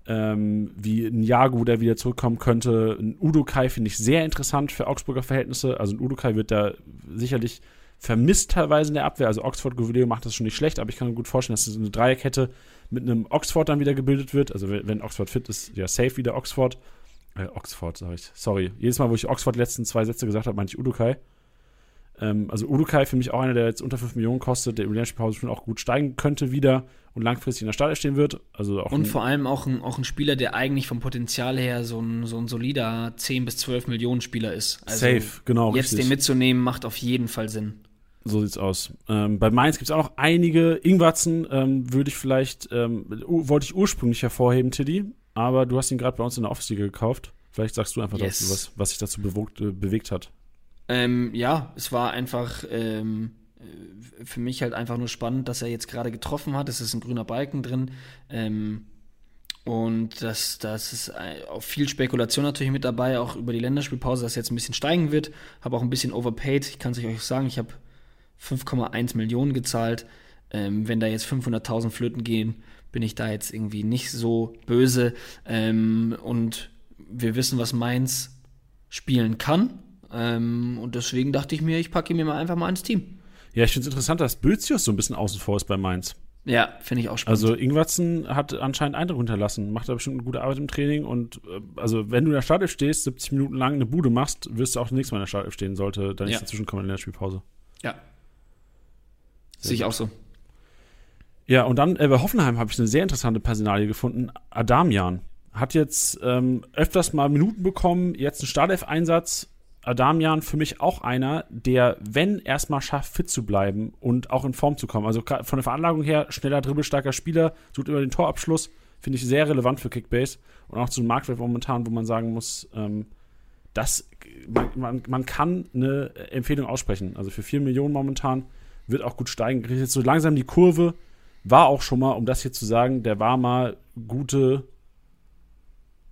ähm, wie ein Jagu, der wieder zurückkommen könnte. Ein Udokai finde ich sehr interessant für Augsburger Verhältnisse. Also ein Udokai wird da sicherlich vermisst teilweise in der Abwehr. Also Oxford Govileo macht das schon nicht schlecht, aber ich kann mir gut vorstellen, dass es eine Dreierkette mit einem Oxford dann wieder gebildet wird. Also wenn Oxford fit ist, ja safe wieder Oxford. Äh, Oxford, sag ich. Sorry. Jedes Mal, wo ich Oxford die letzten zwei Sätze gesagt habe, meinte ich Udokai. Ähm, also Udokai für mich auch einer, der jetzt unter 5 Millionen kostet, der die Länderspielpause schon auch gut steigen könnte wieder und langfristig in der Stadt stehen wird. Also auch und vor allem auch ein, auch ein Spieler, der eigentlich vom Potenzial her so ein, so ein solider 10 bis 12 Millionen Spieler ist. Also Safe, genau. Jetzt richtig. den mitzunehmen, macht auf jeden Fall Sinn. So sieht's aus. Ähm, bei Mainz gibt es auch noch einige. Ingwatzen ähm, würde ich vielleicht, ähm, wollte ich ursprünglich hervorheben, Tiddy, aber du hast ihn gerade bei uns in der Office-Liga gekauft. Vielleicht sagst du einfach yes. dazu, was, was sich dazu bewogt, äh, bewegt hat. Ähm, ja, es war einfach ähm, äh, für mich halt einfach nur spannend, dass er jetzt gerade getroffen hat. Es ist ein grüner Balken drin. Ähm, und das, das ist äh, auch viel Spekulation natürlich mit dabei, auch über die Länderspielpause, dass jetzt ein bisschen steigen wird. Habe auch ein bisschen overpaid. Ich kann es euch sagen, ich habe 5,1 Millionen gezahlt. Ähm, wenn da jetzt 500.000 Flöten gehen, bin ich da jetzt irgendwie nicht so böse. Ähm, und wir wissen, was Mainz spielen kann. Ähm, und deswegen dachte ich mir, ich packe ihn mir mal einfach mal ins Team. Ja, ich finde es interessant, dass Bözius so ein bisschen außen vor ist bei Mainz. Ja, finde ich auch spannend. Also Ingwatzen hat anscheinend Eindruck hinterlassen, macht da bestimmt eine gute Arbeit im Training und äh, also wenn du in der Startelf stehst, 70 Minuten lang eine Bude machst, wirst du auch nächstes Mal in der Startelf stehen, sollte dann nicht ja. dazwischen kommen in der Spielpause. Ja, Sehe ich auch so. Ja, und dann äh, bei Hoffenheim habe ich eine sehr interessante Personalie gefunden. Adamian hat jetzt ähm, öfters mal Minuten bekommen, jetzt einen Startelf-Einsatz. Adamian für mich auch einer, der, wenn erstmal schafft, fit zu bleiben und auch in Form zu kommen. Also von der Veranlagung her, schneller, dribbelstarker Spieler, sucht über den Torabschluss, finde ich sehr relevant für Kickbase und auch zu einem Marktwert momentan, wo man sagen muss, ähm, dass man, man, man kann eine Empfehlung aussprechen. Also für 4 Millionen momentan wird auch gut steigen. Kriegt jetzt so langsam die Kurve. War auch schon mal, um das hier zu sagen, der war mal gute.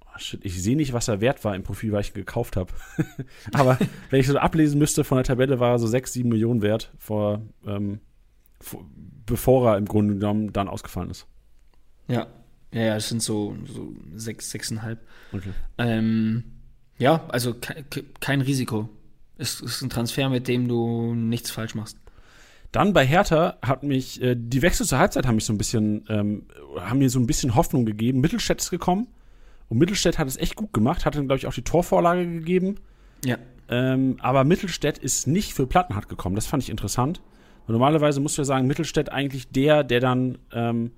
Oh shit, ich sehe nicht, was er wert war im Profil, weil ich ihn gekauft habe. Aber wenn ich so ablesen müsste von der Tabelle, war er so 6, 7 Millionen wert, vor, ähm, vor, bevor er im Grunde genommen dann ausgefallen ist. Ja, ja, ja, es sind so, so 6, 6,5. Okay. Ähm, ja, also ke kein Risiko. Es ist ein Transfer, mit dem du nichts falsch machst. Dann bei Hertha hat mich, äh, die Wechsel zur Halbzeit haben mich so ein bisschen, ähm, haben mir so ein bisschen Hoffnung gegeben. Mittelstädt ist gekommen und Mittelstädt hat es echt gut gemacht, hat dann, glaube ich, auch die Torvorlage gegeben. Ja. Ähm, aber Mittelstädt ist nicht für Plattenhardt gekommen. Das fand ich interessant. Und normalerweise musst du ja sagen, Mittelstädt eigentlich der, der dann ähm,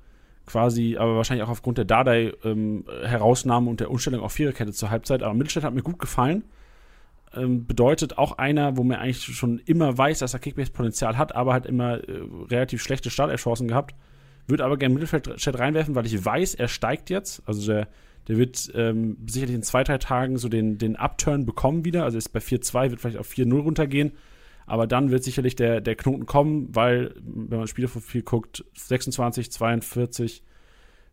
quasi, aber wahrscheinlich auch aufgrund der Dardai-Herausnahme ähm, und der Umstellung auf Viererkette zur Halbzeit. Aber Mittelstädt hat mir gut gefallen ähm, bedeutet auch einer, wo man eigentlich schon immer weiß, dass er Kickbase-Potenzial hat, aber halt immer äh, relativ schlechte Starterchancen gehabt. Würde aber gerne Mittelfeld-Chat reinwerfen, weil ich weiß, er steigt jetzt. Also der, der wird ähm, sicherlich in zwei, drei Tagen so den, den Upturn bekommen wieder. Also ist bei 4-2, wird vielleicht auf 4-0 runtergehen. Aber dann wird sicherlich der, der Knoten kommen, weil, wenn man Spielerprofil guckt, 26, 42,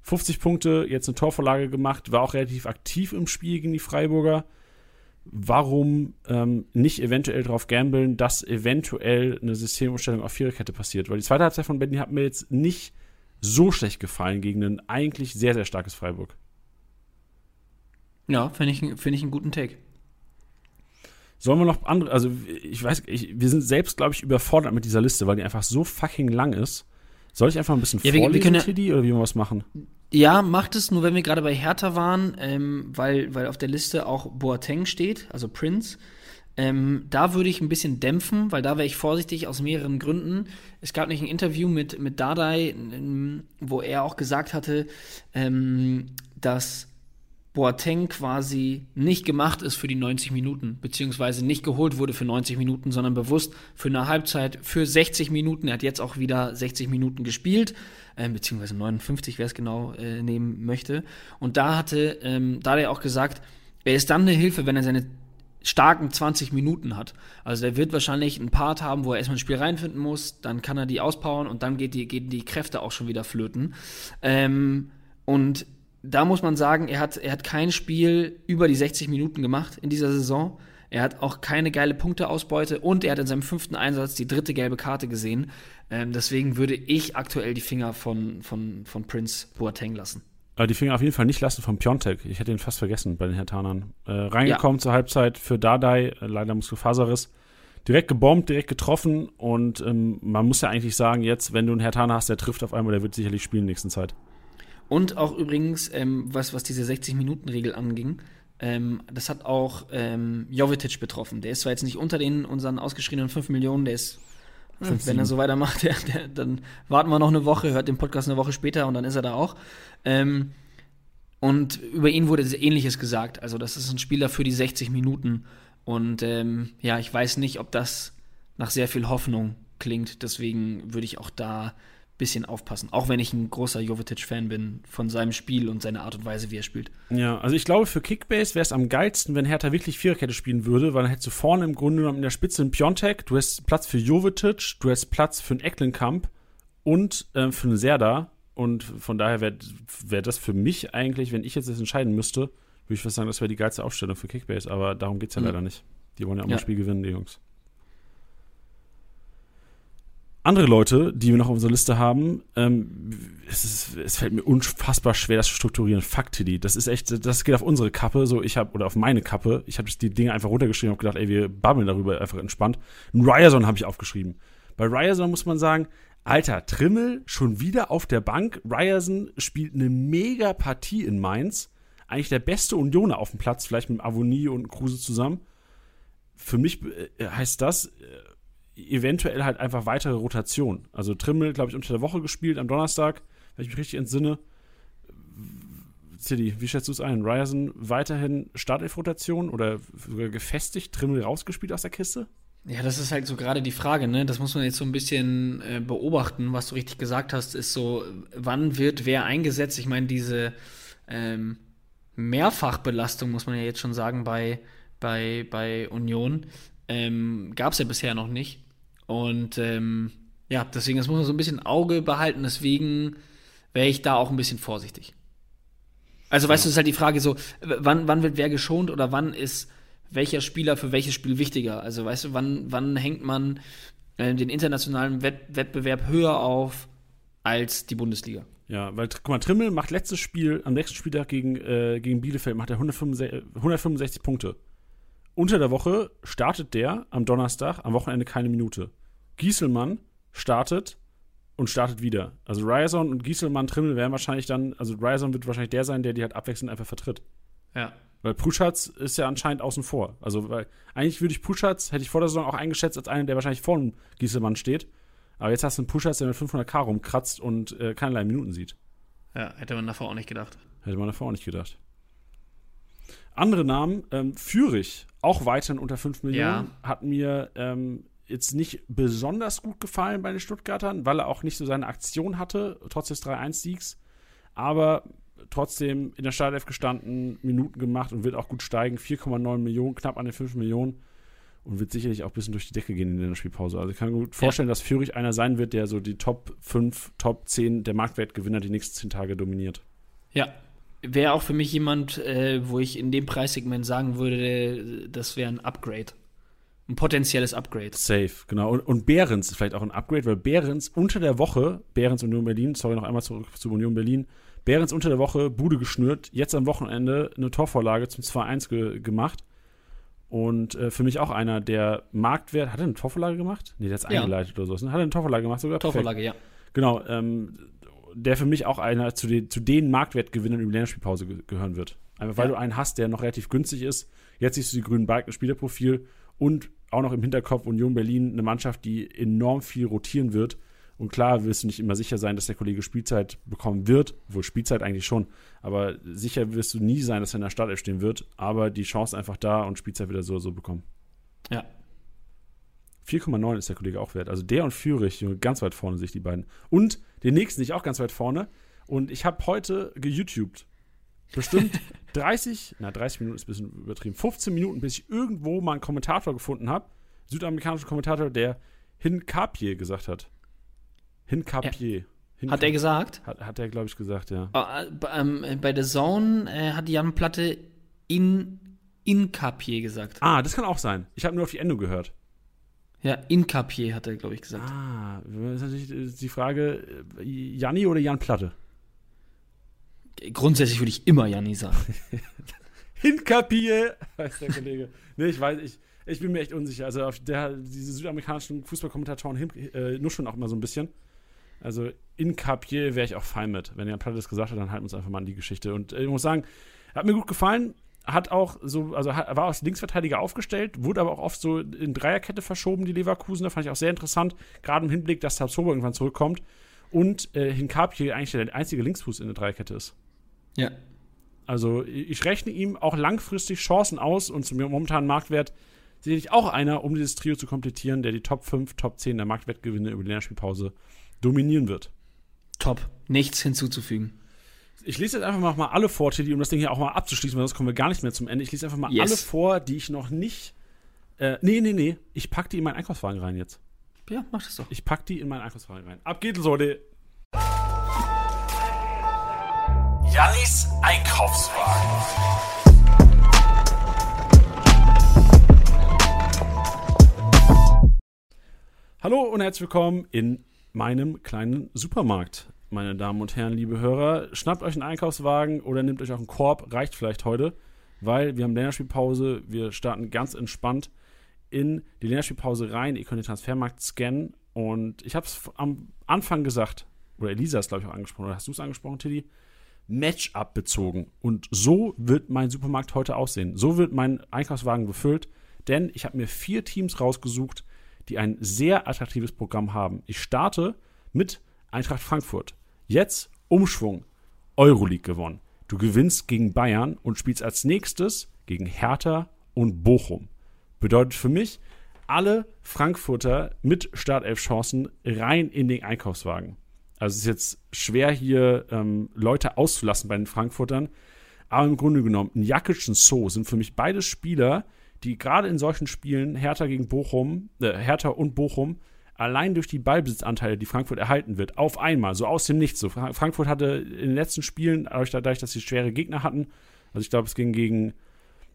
50 Punkte, jetzt eine Torvorlage gemacht, war auch relativ aktiv im Spiel gegen die Freiburger warum ähm, nicht eventuell darauf gambeln, dass eventuell eine Systemumstellung auf Viererkette passiert. Weil die zweite Halbzeit von Berlin hat mir jetzt nicht so schlecht gefallen gegen ein eigentlich sehr, sehr starkes Freiburg. Ja, finde ich, find ich einen guten Take. Sollen wir noch andere, also ich weiß, ich, wir sind selbst, glaube ich, überfordert mit dieser Liste, weil die einfach so fucking lang ist. Soll ich einfach ein bisschen ja, vorlesen, wir, können ja, Tiddy, oder wie wir was machen? Ja, macht es, nur wenn wir gerade bei Hertha waren, ähm, weil, weil auf der Liste auch Boateng steht, also Prince. Ähm, da würde ich ein bisschen dämpfen, weil da wäre ich vorsichtig aus mehreren Gründen. Es gab nicht ein Interview mit, mit Dardai, ähm, wo er auch gesagt hatte, ähm, dass Boateng quasi nicht gemacht ist für die 90 Minuten, beziehungsweise nicht geholt wurde für 90 Minuten, sondern bewusst für eine Halbzeit für 60 Minuten. Er hat jetzt auch wieder 60 Minuten gespielt, äh, beziehungsweise 59, wer es genau äh, nehmen möchte. Und da hatte, ähm, da hat er auch gesagt, er ist dann eine Hilfe, wenn er seine starken 20 Minuten hat. Also der wird wahrscheinlich einen Part haben, wo er erstmal ins Spiel reinfinden muss, dann kann er die auspowern und dann geht die, gehen die Kräfte auch schon wieder flöten. Ähm, und da muss man sagen, er hat, er hat kein Spiel über die 60 Minuten gemacht in dieser Saison. Er hat auch keine geile Punkteausbeute und er hat in seinem fünften Einsatz die dritte gelbe Karte gesehen. Ähm, deswegen würde ich aktuell die Finger von, von, von Prince Boateng lassen. Aber die Finger auf jeden Fall nicht lassen von Piontek. Ich hätte ihn fast vergessen bei den Hertanern. Äh, reingekommen ja. zur Halbzeit für Dardai, äh, leider Muskelfaserriss. Direkt gebombt, direkt getroffen und ähm, man muss ja eigentlich sagen, jetzt, wenn du einen Hertaner hast, der trifft auf einmal, der wird sicherlich spielen in der nächsten Zeit. Und auch übrigens, ähm, was, was diese 60-Minuten-Regel anging, ähm, das hat auch ähm, Jovetic betroffen. Der ist zwar jetzt nicht unter den unseren ausgeschriebenen 5 Millionen, der ist, Fünf, wenn er so weitermacht, der, der, dann warten wir noch eine Woche, hört den Podcast eine Woche später und dann ist er da auch. Ähm, und über ihn wurde Ähnliches gesagt. Also, das ist ein Spieler für die 60 Minuten. Und ähm, ja, ich weiß nicht, ob das nach sehr viel Hoffnung klingt. Deswegen würde ich auch da bisschen aufpassen. Auch wenn ich ein großer Jovetic-Fan bin von seinem Spiel und seiner Art und Weise, wie er spielt. Ja, also ich glaube, für Kickbase wäre es am geilsten, wenn Hertha wirklich Viererkette spielen würde, weil dann hättest du vorne im Grunde genommen in der Spitze einen Piontek, du hast Platz für Jovetic, du hast Platz für einen Ecklenkamp und äh, für einen Serda und von daher wäre wär das für mich eigentlich, wenn ich jetzt das entscheiden müsste, würde ich fast sagen, das wäre die geilste Aufstellung für Kickbase. Aber darum geht es ja mhm. leider nicht. Die wollen ja auch ja. mal ein Spiel gewinnen, die Jungs. Andere Leute, die wir noch auf unserer Liste haben, ähm, es, ist, es, fällt mir unfassbar schwer, das zu strukturieren. Fuck Tiddy. Das ist echt, das geht auf unsere Kappe, so ich habe oder auf meine Kappe. Ich habe die Dinge einfach runtergeschrieben und gedacht, ey, wir babbeln darüber einfach entspannt. Ein Ryerson habe ich aufgeschrieben. Bei Ryerson muss man sagen, Alter, Trimmel schon wieder auf der Bank. Ryerson spielt eine mega Partie in Mainz. Eigentlich der beste Unioner auf dem Platz, vielleicht mit Avonie und Kruse zusammen. Für mich äh, heißt das äh, eventuell halt einfach weitere Rotation. Also Trimmel, glaube ich, unter der Woche gespielt am Donnerstag, wenn ich mich richtig entsinne. City, wie schätzt du es ein? Ryerson weiterhin Startelf-Rotation oder sogar gefestigt, Trimmel rausgespielt aus der Kiste? Ja, das ist halt so gerade die Frage, ne? Das muss man jetzt so ein bisschen äh, beobachten, was du richtig gesagt hast, ist so, wann wird wer eingesetzt? Ich meine, diese ähm, Mehrfachbelastung, muss man ja jetzt schon sagen, bei, bei, bei Union, ähm, gab es ja bisher noch nicht. Und ähm, ja, deswegen, das muss man so ein bisschen Auge behalten, deswegen wäre ich da auch ein bisschen vorsichtig. Also, weißt du, es ist halt die Frage so, wann, wann wird wer geschont oder wann ist welcher Spieler für welches Spiel wichtiger. Also weißt du, wann, wann hängt man äh, den internationalen Wett Wettbewerb höher auf als die Bundesliga? Ja, weil, guck mal, Trimmel macht letztes Spiel, am nächsten Spieltag gegen, äh, gegen Bielefeld, macht er 165, 165 Punkte. Unter der Woche startet der am Donnerstag, am Wochenende keine Minute. Gieselmann startet und startet wieder. Also Ryerson und Gieselmann, Trimmel werden wahrscheinlich dann, also Ryerson wird wahrscheinlich der sein, der die halt abwechselnd einfach vertritt. Ja. Weil Puschatz ist ja anscheinend außen vor. Also, weil eigentlich würde ich Puschatz, hätte ich vor der Saison auch eingeschätzt als einen, der wahrscheinlich vor dem Gieselmann steht. Aber jetzt hast du einen Puschatz, der mit 500k rumkratzt und äh, keinerlei Minuten sieht. Ja, hätte man davor auch nicht gedacht. Hätte man davor auch nicht gedacht. Andere Namen, ähm, Fürich, auch weiterhin unter 5 Millionen, ja. hat mir ähm, jetzt nicht besonders gut gefallen bei den Stuttgartern, weil er auch nicht so seine Aktion hatte, trotz des 3-1-Siegs. Aber trotzdem in der Startelf gestanden, Minuten gemacht und wird auch gut steigen. 4,9 Millionen, knapp an den 5 Millionen. Und wird sicherlich auch ein bisschen durch die Decke gehen in der Spielpause. Also ich kann mir gut vorstellen, ja. dass Führig einer sein wird, der so die Top 5, Top 10 der Marktwertgewinner die nächsten 10 Tage dominiert. Ja, wäre auch für mich jemand, äh, wo ich in dem Preissegment sagen würde, das wäre ein Upgrade. Ein potenzielles Upgrade. Safe, genau. Und, und Behrens ist vielleicht auch ein Upgrade, weil Behrens unter der Woche, Behrens Union Berlin, sorry noch einmal zurück zu Union Berlin, Behrens unter der Woche Bude geschnürt, jetzt am Wochenende eine Torvorlage zum 2-1 ge gemacht. Und äh, für mich auch einer, der Marktwert. Hat er eine Torvorlage gemacht? Nee, der hat es ja. eingeleitet oder so. Ne? Hat er eine Torvorlage gemacht sogar? Torvorlage, Perfekt. ja. Genau, ähm, der für mich auch einer zu den, zu den Marktwertgewinnern über die Länderspielpause ge gehören wird. Einfach weil ja. du einen hast, der noch relativ günstig ist. Jetzt siehst du die grünen Balken, Spielerprofil und auch noch im Hinterkopf Union Berlin, eine Mannschaft, die enorm viel rotieren wird und klar wirst du nicht immer sicher sein, dass der Kollege Spielzeit bekommen wird, wohl Spielzeit eigentlich schon, aber sicher wirst du nie sein, dass er in der Startelf stehen wird, aber die Chance einfach da und Spielzeit wieder so so bekommen. Ja. 4,9 ist der Kollege auch wert. Also der und Führig, ganz weit vorne sich die beiden. Und den nächsten ich auch ganz weit vorne. Und ich habe heute geYouTubed. Bestimmt 30, na 30 Minuten ist ein bisschen übertrieben, 15 Minuten, bis ich irgendwo mal einen Kommentator gefunden habe, südamerikanischen Kommentator, der Hinkapje gesagt hat. Hinkapje. Ja. Hat er gesagt? Hat, hat er, glaube ich, gesagt, ja. Oh, ähm, bei der Zone äh, hat Jan Platte in Inkapier gesagt. Ah, das kann auch sein. Ich habe nur auf die Endung gehört. Ja, Inkapier hat er, glaube ich, gesagt. Ah, das ist natürlich die Frage, äh, Janni oder Jan Platte? Grundsätzlich würde ich immer Janni sagen. Hinkapier, heißt der Kollege. nee, ich weiß, ich, ich bin mir echt unsicher. Also auf der, diese südamerikanischen Fußballkommentatoren äh, nuscheln auch immer so ein bisschen. Also in Capier wäre ich auch fein mit. Wenn Jan Platte das gesagt hat, dann halten wir uns einfach mal an die Geschichte. Und äh, ich muss sagen, hat mir gut gefallen. Hat auch so, also hat, war als Linksverteidiger aufgestellt, wurde aber auch oft so in Dreierkette verschoben, die Leverkusen. Da fand ich auch sehr interessant, gerade im Hinblick, dass Tabsoba irgendwann zurückkommt. Und äh, Hinkapje eigentlich der einzige Linksfuß in der Dreierkette ist. Ja. Also ich rechne ihm auch langfristig Chancen aus und zum momentanen Marktwert sehe ich auch einer, um dieses Trio zu komplettieren, der die Top 5, Top 10 der Marktwertgewinne über die Länderspielpause dominieren wird. Top. Nichts hinzuzufügen. Ich lese jetzt einfach mal alle vor, Teddy, um das Ding hier auch mal abzuschließen, weil sonst kommen wir gar nicht mehr zum Ende. Ich lese einfach mal yes. alle vor, die ich noch nicht. Äh, nee, nee, nee. Ich pack die in meinen Einkaufswagen rein jetzt. Ja, mach das doch. Ich pack die in meinen Einkaufswagen rein. Ab geht's, Leute. Jannis Einkaufswagen. Hallo und herzlich willkommen in meinem kleinen Supermarkt. Meine Damen und Herren, liebe Hörer, schnappt euch einen Einkaufswagen oder nehmt euch auch einen Korb, reicht vielleicht heute, weil wir haben Länderspielpause, wir starten ganz entspannt in die Länderspielpause rein. Ihr könnt den Transfermarkt scannen und ich habe es am Anfang gesagt, oder Elisa ist glaube ich auch angesprochen, oder hast du es angesprochen, Tilly? Matchup bezogen. Und so wird mein Supermarkt heute aussehen. So wird mein Einkaufswagen befüllt, denn ich habe mir vier Teams rausgesucht, die ein sehr attraktives Programm haben. Ich starte mit Eintracht Frankfurt. Jetzt Umschwung. Euroleague gewonnen. Du gewinnst gegen Bayern und spielst als nächstes gegen Hertha und Bochum. Bedeutet für mich, alle Frankfurter mit Startelf-Chancen rein in den Einkaufswagen. Also es ist jetzt schwer hier ähm, Leute auszulassen bei den Frankfurtern. Aber im Grunde genommen, Jakic und So sind für mich beide Spieler, die gerade in solchen Spielen Hertha gegen Bochum, äh, Hertha und Bochum, allein durch die Ballbesitzanteile, die Frankfurt erhalten wird, auf einmal, so aus dem Nichts. So, Frankfurt hatte in den letzten Spielen, dadurch, dass sie schwere Gegner hatten, also ich glaube, es ging gegen,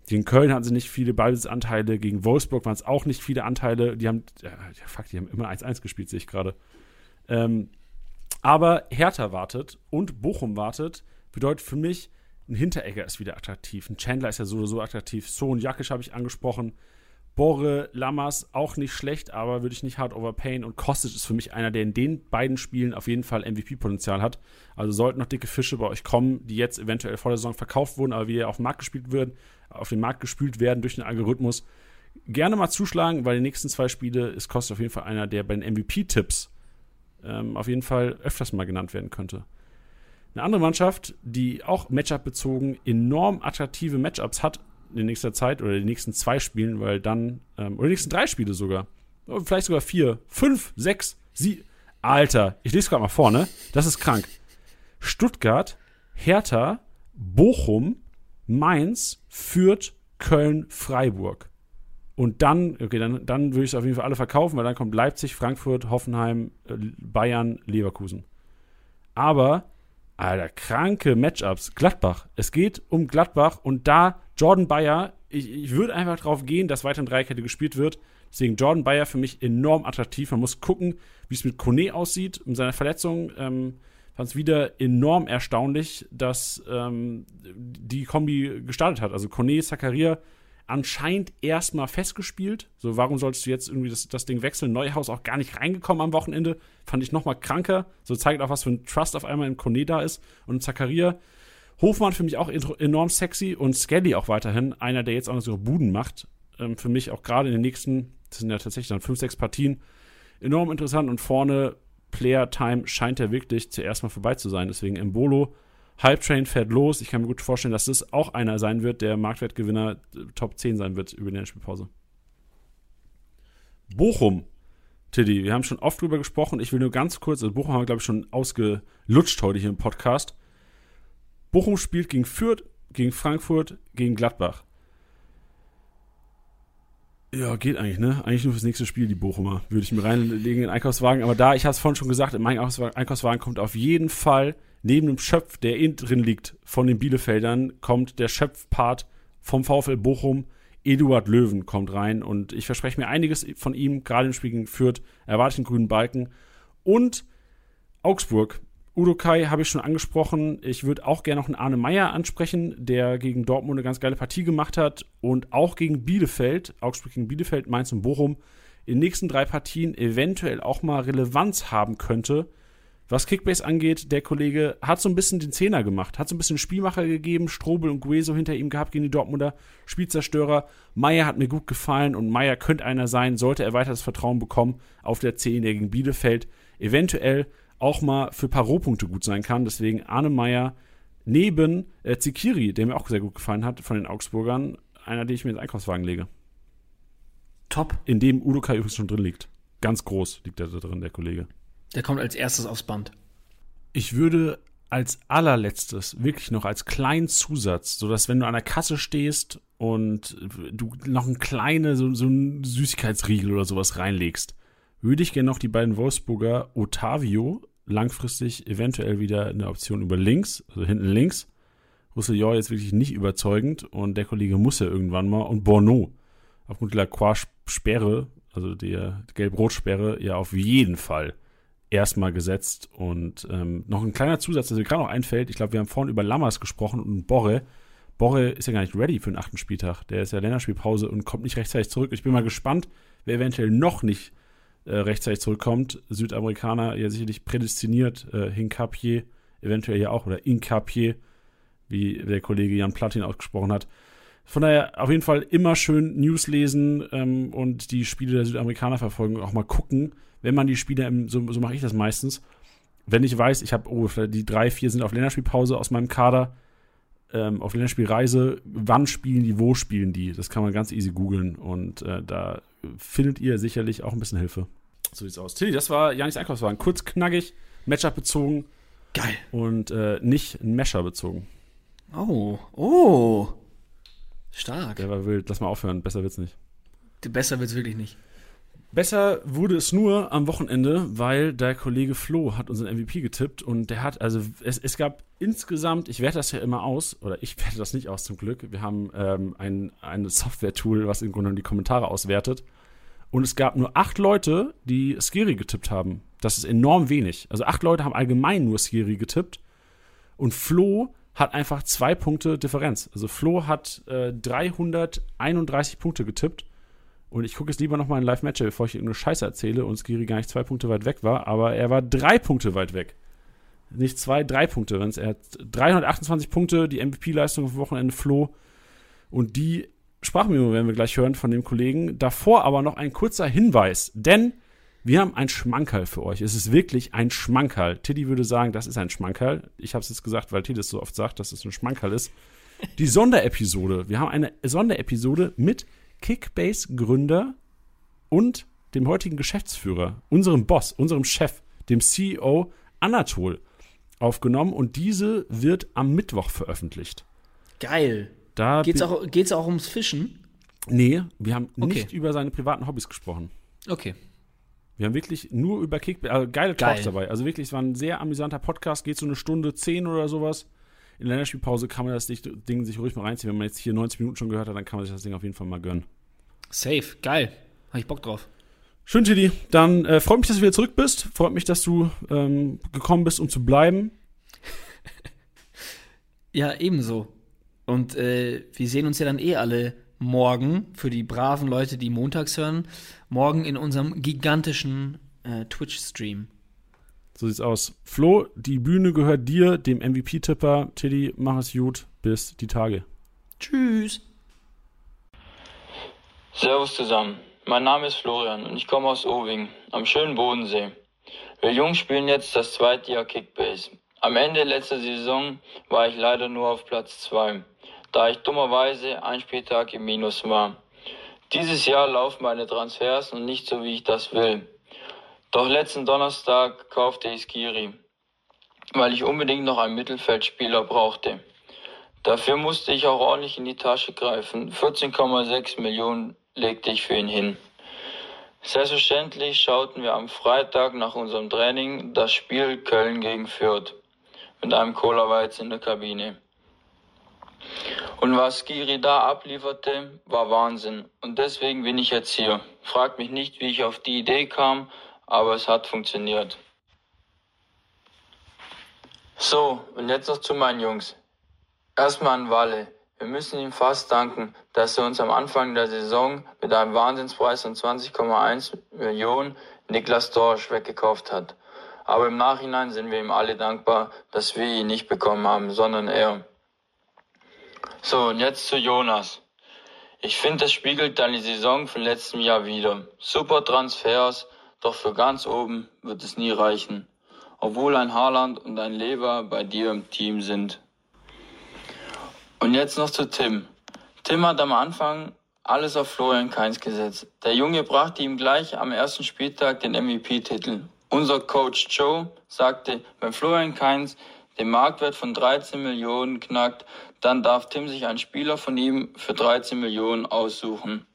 gegen Köln hatten sie nicht viele Ballbesitzanteile, gegen Wolfsburg waren es auch nicht viele Anteile. Die haben, ja, fuck, die haben immer 1-1 gespielt, sehe ich gerade. Ähm, aber Hertha wartet und Bochum wartet, bedeutet für mich, ein Hinteregger ist wieder attraktiv. Ein Chandler ist ja sowieso attraktiv. So ein Jakisch habe ich angesprochen. Borre, Lammers auch nicht schlecht, aber würde ich nicht hart overpayen. Und Kostic ist für mich einer, der in den beiden Spielen auf jeden Fall MVP-Potenzial hat. Also sollten noch dicke Fische bei euch kommen, die jetzt eventuell vor der Saison verkauft wurden, aber wieder auf den Markt gespielt werden, auf den Markt gespült werden durch den Algorithmus. Gerne mal zuschlagen, weil die nächsten zwei Spiele ist Kostic auf jeden Fall einer, der bei den MVP-Tipps ähm, auf jeden Fall öfters mal genannt werden könnte. Eine andere Mannschaft, die auch Matchup-bezogen enorm attraktive Matchups hat in nächster Zeit oder die nächsten zwei Spielen, weil dann, ähm, oder die nächsten drei Spiele sogar, vielleicht sogar vier, fünf, sechs, sie. Alter, ich lese gerade mal vor, ne? Das ist krank. Stuttgart, Hertha, Bochum, Mainz, Fürth, Köln, Freiburg. Und dann, okay, dann, dann würde ich es auf jeden Fall alle verkaufen, weil dann kommt Leipzig, Frankfurt, Hoffenheim, äh, Bayern, Leverkusen. Aber Alter, kranke Matchups. Gladbach. Es geht um Gladbach und da Jordan Bayer, ich, ich würde einfach darauf gehen, dass weiter in Dreikette gespielt wird. Deswegen Jordan Bayer für mich enorm attraktiv. Man muss gucken, wie es mit Kone aussieht. Um seine Verletzung ähm, fand es wieder enorm erstaunlich, dass ähm, die Kombi gestartet hat. Also Kone, Zakaria anscheinend erstmal festgespielt. So, warum solltest du jetzt irgendwie das, das Ding wechseln? Neuhaus auch gar nicht reingekommen am Wochenende. Fand ich nochmal kranker. So zeigt auch, was für ein Trust auf einmal in Kone da ist. Und Zakaria. Hofmann für mich auch enorm sexy und Skelly auch weiterhin. Einer, der jetzt auch noch so Buden macht. Ähm, für mich auch gerade in den nächsten, das sind ja tatsächlich dann fünf, sechs Partien, enorm interessant. Und vorne Player Time scheint er wirklich zuerst mal vorbei zu sein. Deswegen Embolo Hype-Train fährt los. Ich kann mir gut vorstellen, dass das auch einer sein wird, der Marktwertgewinner äh, Top 10 sein wird über die Spielpause. Bochum. Tiddy, wir haben schon oft drüber gesprochen. Ich will nur ganz kurz, also Bochum haben wir, glaube ich, schon ausgelutscht heute hier im Podcast. Bochum spielt gegen Fürth, gegen Frankfurt, gegen Gladbach. Ja, geht eigentlich, ne? Eigentlich nur fürs nächste Spiel, die Bochumer. Würde ich mir reinlegen in den Einkaufswagen. Aber da, ich habe es vorhin schon gesagt, in meinem Einkaufswagen kommt auf jeden Fall neben dem Schöpf, der innen drin liegt, von den Bielefeldern, kommt der Schöpfpart vom VfL Bochum. Eduard Löwen kommt rein und ich verspreche mir einiges von ihm, gerade im Spiel gegen Fürth, erwarte einen grünen Balken. Und Augsburg, Udo Kai habe ich schon angesprochen. Ich würde auch gerne noch einen Arne Meyer ansprechen, der gegen Dortmund eine ganz geile Partie gemacht hat und auch gegen Bielefeld, Augsburg gegen Bielefeld, Mainz und Bochum, in den nächsten drei Partien eventuell auch mal Relevanz haben könnte. Was Kickbase angeht, der Kollege hat so ein bisschen den Zehner gemacht, hat so ein bisschen Spielmacher gegeben, Strobel und Gueso hinter ihm gehabt gegen die Dortmunder Spielzerstörer. Meyer hat mir gut gefallen und Meyer könnte einer sein, sollte er weiter das Vertrauen bekommen auf der 10, der gegen Bielefeld eventuell auch mal für ein paar Rohpunkte gut sein kann. Deswegen Arne Meyer neben äh, Zikiri, der mir auch sehr gut gefallen hat von den Augsburgern, einer, den ich mir ins Einkaufswagen lege. Top. In dem Udo Kai übrigens schon drin liegt. Ganz groß liegt er da drin, der Kollege. Der kommt als erstes aufs Band. Ich würde als allerletztes wirklich noch als kleinen Zusatz, so dass wenn du an der Kasse stehst und du noch ein kleine so, so ein Süßigkeitsriegel oder sowas reinlegst, würde ich gerne noch die beiden Wolfsburger Otavio langfristig eventuell wieder eine Option über links, also hinten links. Roussillon jetzt wirklich nicht überzeugend und der Kollege muss ja irgendwann mal und Borneau aufgrund der Lacroix-Sperre, also der Gelb-Rot-Sperre, ja auf jeden Fall erstmal gesetzt. Und ähm, noch ein kleiner Zusatz, der mir gerade noch einfällt. Ich glaube, wir haben vorhin über Lammers gesprochen und Borre. Borre ist ja gar nicht ready für den achten Spieltag. Der ist ja Länderspielpause und kommt nicht rechtzeitig zurück. Ich bin mal gespannt, wer eventuell noch nicht äh, rechtzeitig zurückkommt. Südamerikaner ja sicherlich prädestiniert. Äh, Hinkapier eventuell ja auch oder Inkapier, wie der Kollege Jan Platin ausgesprochen hat. Von daher auf jeden Fall immer schön News lesen ähm, und die Spiele der Südamerikaner verfolgen auch mal gucken, wenn man die Spiele, im, so, so mache ich das meistens, wenn ich weiß, ich habe, oh, die drei, vier sind auf Länderspielpause aus meinem Kader, ähm, auf Länderspielreise, wann spielen die, wo spielen die? Das kann man ganz easy googeln und äh, da findet ihr sicherlich auch ein bisschen Hilfe. So sieht's aus. Tilly, das war Janis Einkaufswagen. Kurz, knackig, Matchup bezogen. Geil. Und äh, nicht Mesher bezogen. Oh, oh. Stark. Der war wild. Lass mal aufhören. Besser wird's nicht. Besser wird's wirklich nicht. Besser wurde es nur am Wochenende, weil der Kollege Flo hat unseren MVP getippt und der hat, also es, es gab insgesamt, ich werte das ja immer aus, oder ich werte das nicht aus zum Glück, wir haben ähm, ein, ein Software-Tool, was im Grunde die Kommentare auswertet und es gab nur acht Leute, die Skiri getippt haben. Das ist enorm wenig. Also acht Leute haben allgemein nur Skiri getippt und Flo hat einfach zwei Punkte Differenz. Also Flo hat äh, 331 Punkte getippt und ich gucke jetzt lieber nochmal in Live-Match, bevor ich irgendeine Scheiße erzähle und Skiri gar nicht zwei Punkte weit weg war, aber er war drei Punkte weit weg. Nicht zwei, drei Punkte. Er hat 328 Punkte, die MVP-Leistung vom Wochenende floh. Und die Sprachmemo werden wir gleich hören von dem Kollegen. Davor aber noch ein kurzer Hinweis, denn wir haben ein Schmankerl für euch. Es ist wirklich ein Schmankerl. Tiddy würde sagen, das ist ein Schmankerl. Ich habe es jetzt gesagt, weil Tiddy es so oft sagt, dass es ein Schmankerl ist. Die Sonderepisode. Wir haben eine Sonderepisode mit Kickbase-Gründer und dem heutigen Geschäftsführer, unserem Boss, unserem Chef, dem CEO Anatol, aufgenommen und diese wird am Mittwoch veröffentlicht. Geil. Da geht's auch, geht's auch ums Fischen? Nee, wir haben okay. nicht über seine privaten Hobbys gesprochen. Okay. Wir haben wirklich nur über Kickbase, also geile Talks Geil. dabei. Also wirklich, es war ein sehr amüsanter Podcast, geht so eine Stunde zehn oder sowas in der Länderspielpause kann man das Ding sich ruhig mal reinziehen. Wenn man jetzt hier 90 Minuten schon gehört hat, dann kann man sich das Ding auf jeden Fall mal gönnen. Safe, geil. Habe ich Bock drauf. Schön, Tiddy. Dann äh, freut mich, dass du wieder zurück bist. Freut mich, dass du ähm, gekommen bist, um zu bleiben. ja, ebenso. Und äh, wir sehen uns ja dann eh alle morgen, für die braven Leute, die montags hören, morgen in unserem gigantischen äh, Twitch-Stream. So sieht's aus. Flo, die Bühne gehört dir, dem MVP-Tipper. Tiddy, mach es gut. Bis die Tage. Tschüss. Servus zusammen. Mein Name ist Florian und ich komme aus Owing, am schönen Bodensee. Wir Jungs spielen jetzt das zweite Jahr Kickbase. Am Ende letzter Saison war ich leider nur auf Platz 2, da ich dummerweise ein Spieltag im Minus war. Dieses Jahr laufen meine Transfers und nicht so, wie ich das will. Doch letzten Donnerstag kaufte ich Skiri. weil ich unbedingt noch einen Mittelfeldspieler brauchte. Dafür musste ich auch ordentlich in die Tasche greifen. 14,6 Millionen legte ich für ihn hin. Selbstverständlich schauten wir am Freitag nach unserem Training das Spiel Köln gegen Fürth mit einem Cola-Weiz in der Kabine. Und was Giri da ablieferte, war Wahnsinn. Und deswegen bin ich jetzt hier. Fragt mich nicht, wie ich auf die Idee kam, aber es hat funktioniert. So, und jetzt noch zu meinen Jungs. Erstmal an Walle. Wir müssen ihm fast danken, dass er uns am Anfang der Saison mit einem Wahnsinnspreis von 20,1 Millionen Niklas Dorsch weggekauft hat. Aber im Nachhinein sind wir ihm alle dankbar, dass wir ihn nicht bekommen haben, sondern er. So, und jetzt zu Jonas. Ich finde, das spiegelt deine Saison von letztem Jahr wieder. Super Transfers, doch für ganz oben wird es nie reichen. Obwohl ein Haaland und ein Lever bei dir im Team sind. Und jetzt noch zu Tim. Tim hat am Anfang alles auf Florian Kainz gesetzt. Der Junge brachte ihm gleich am ersten Spieltag den MVP-Titel. Unser Coach Joe sagte, wenn Florian Kainz den Marktwert von 13 Millionen knackt, dann darf Tim sich einen Spieler von ihm für 13 Millionen aussuchen.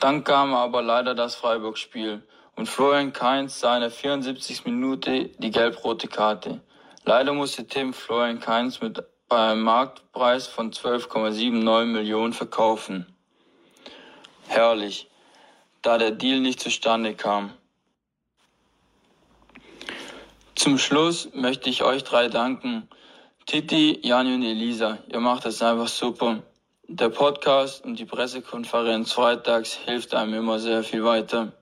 Dann kam aber leider das Freiburg-Spiel und Florian Kainz sah in der 74. Minute die gelb-rote Karte. Leider musste Tim Florian Kainz mit beim Marktpreis von 12,79 Millionen verkaufen. Herrlich, da der Deal nicht zustande kam. Zum Schluss möchte ich euch drei danken. Titi, Jani und Elisa, ihr macht das einfach super. Der Podcast und die Pressekonferenz freitags hilft einem immer sehr viel weiter.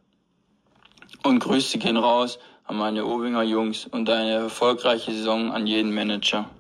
Und Grüße gehen raus an meine Obinger Jungs und eine erfolgreiche Saison an jeden Manager.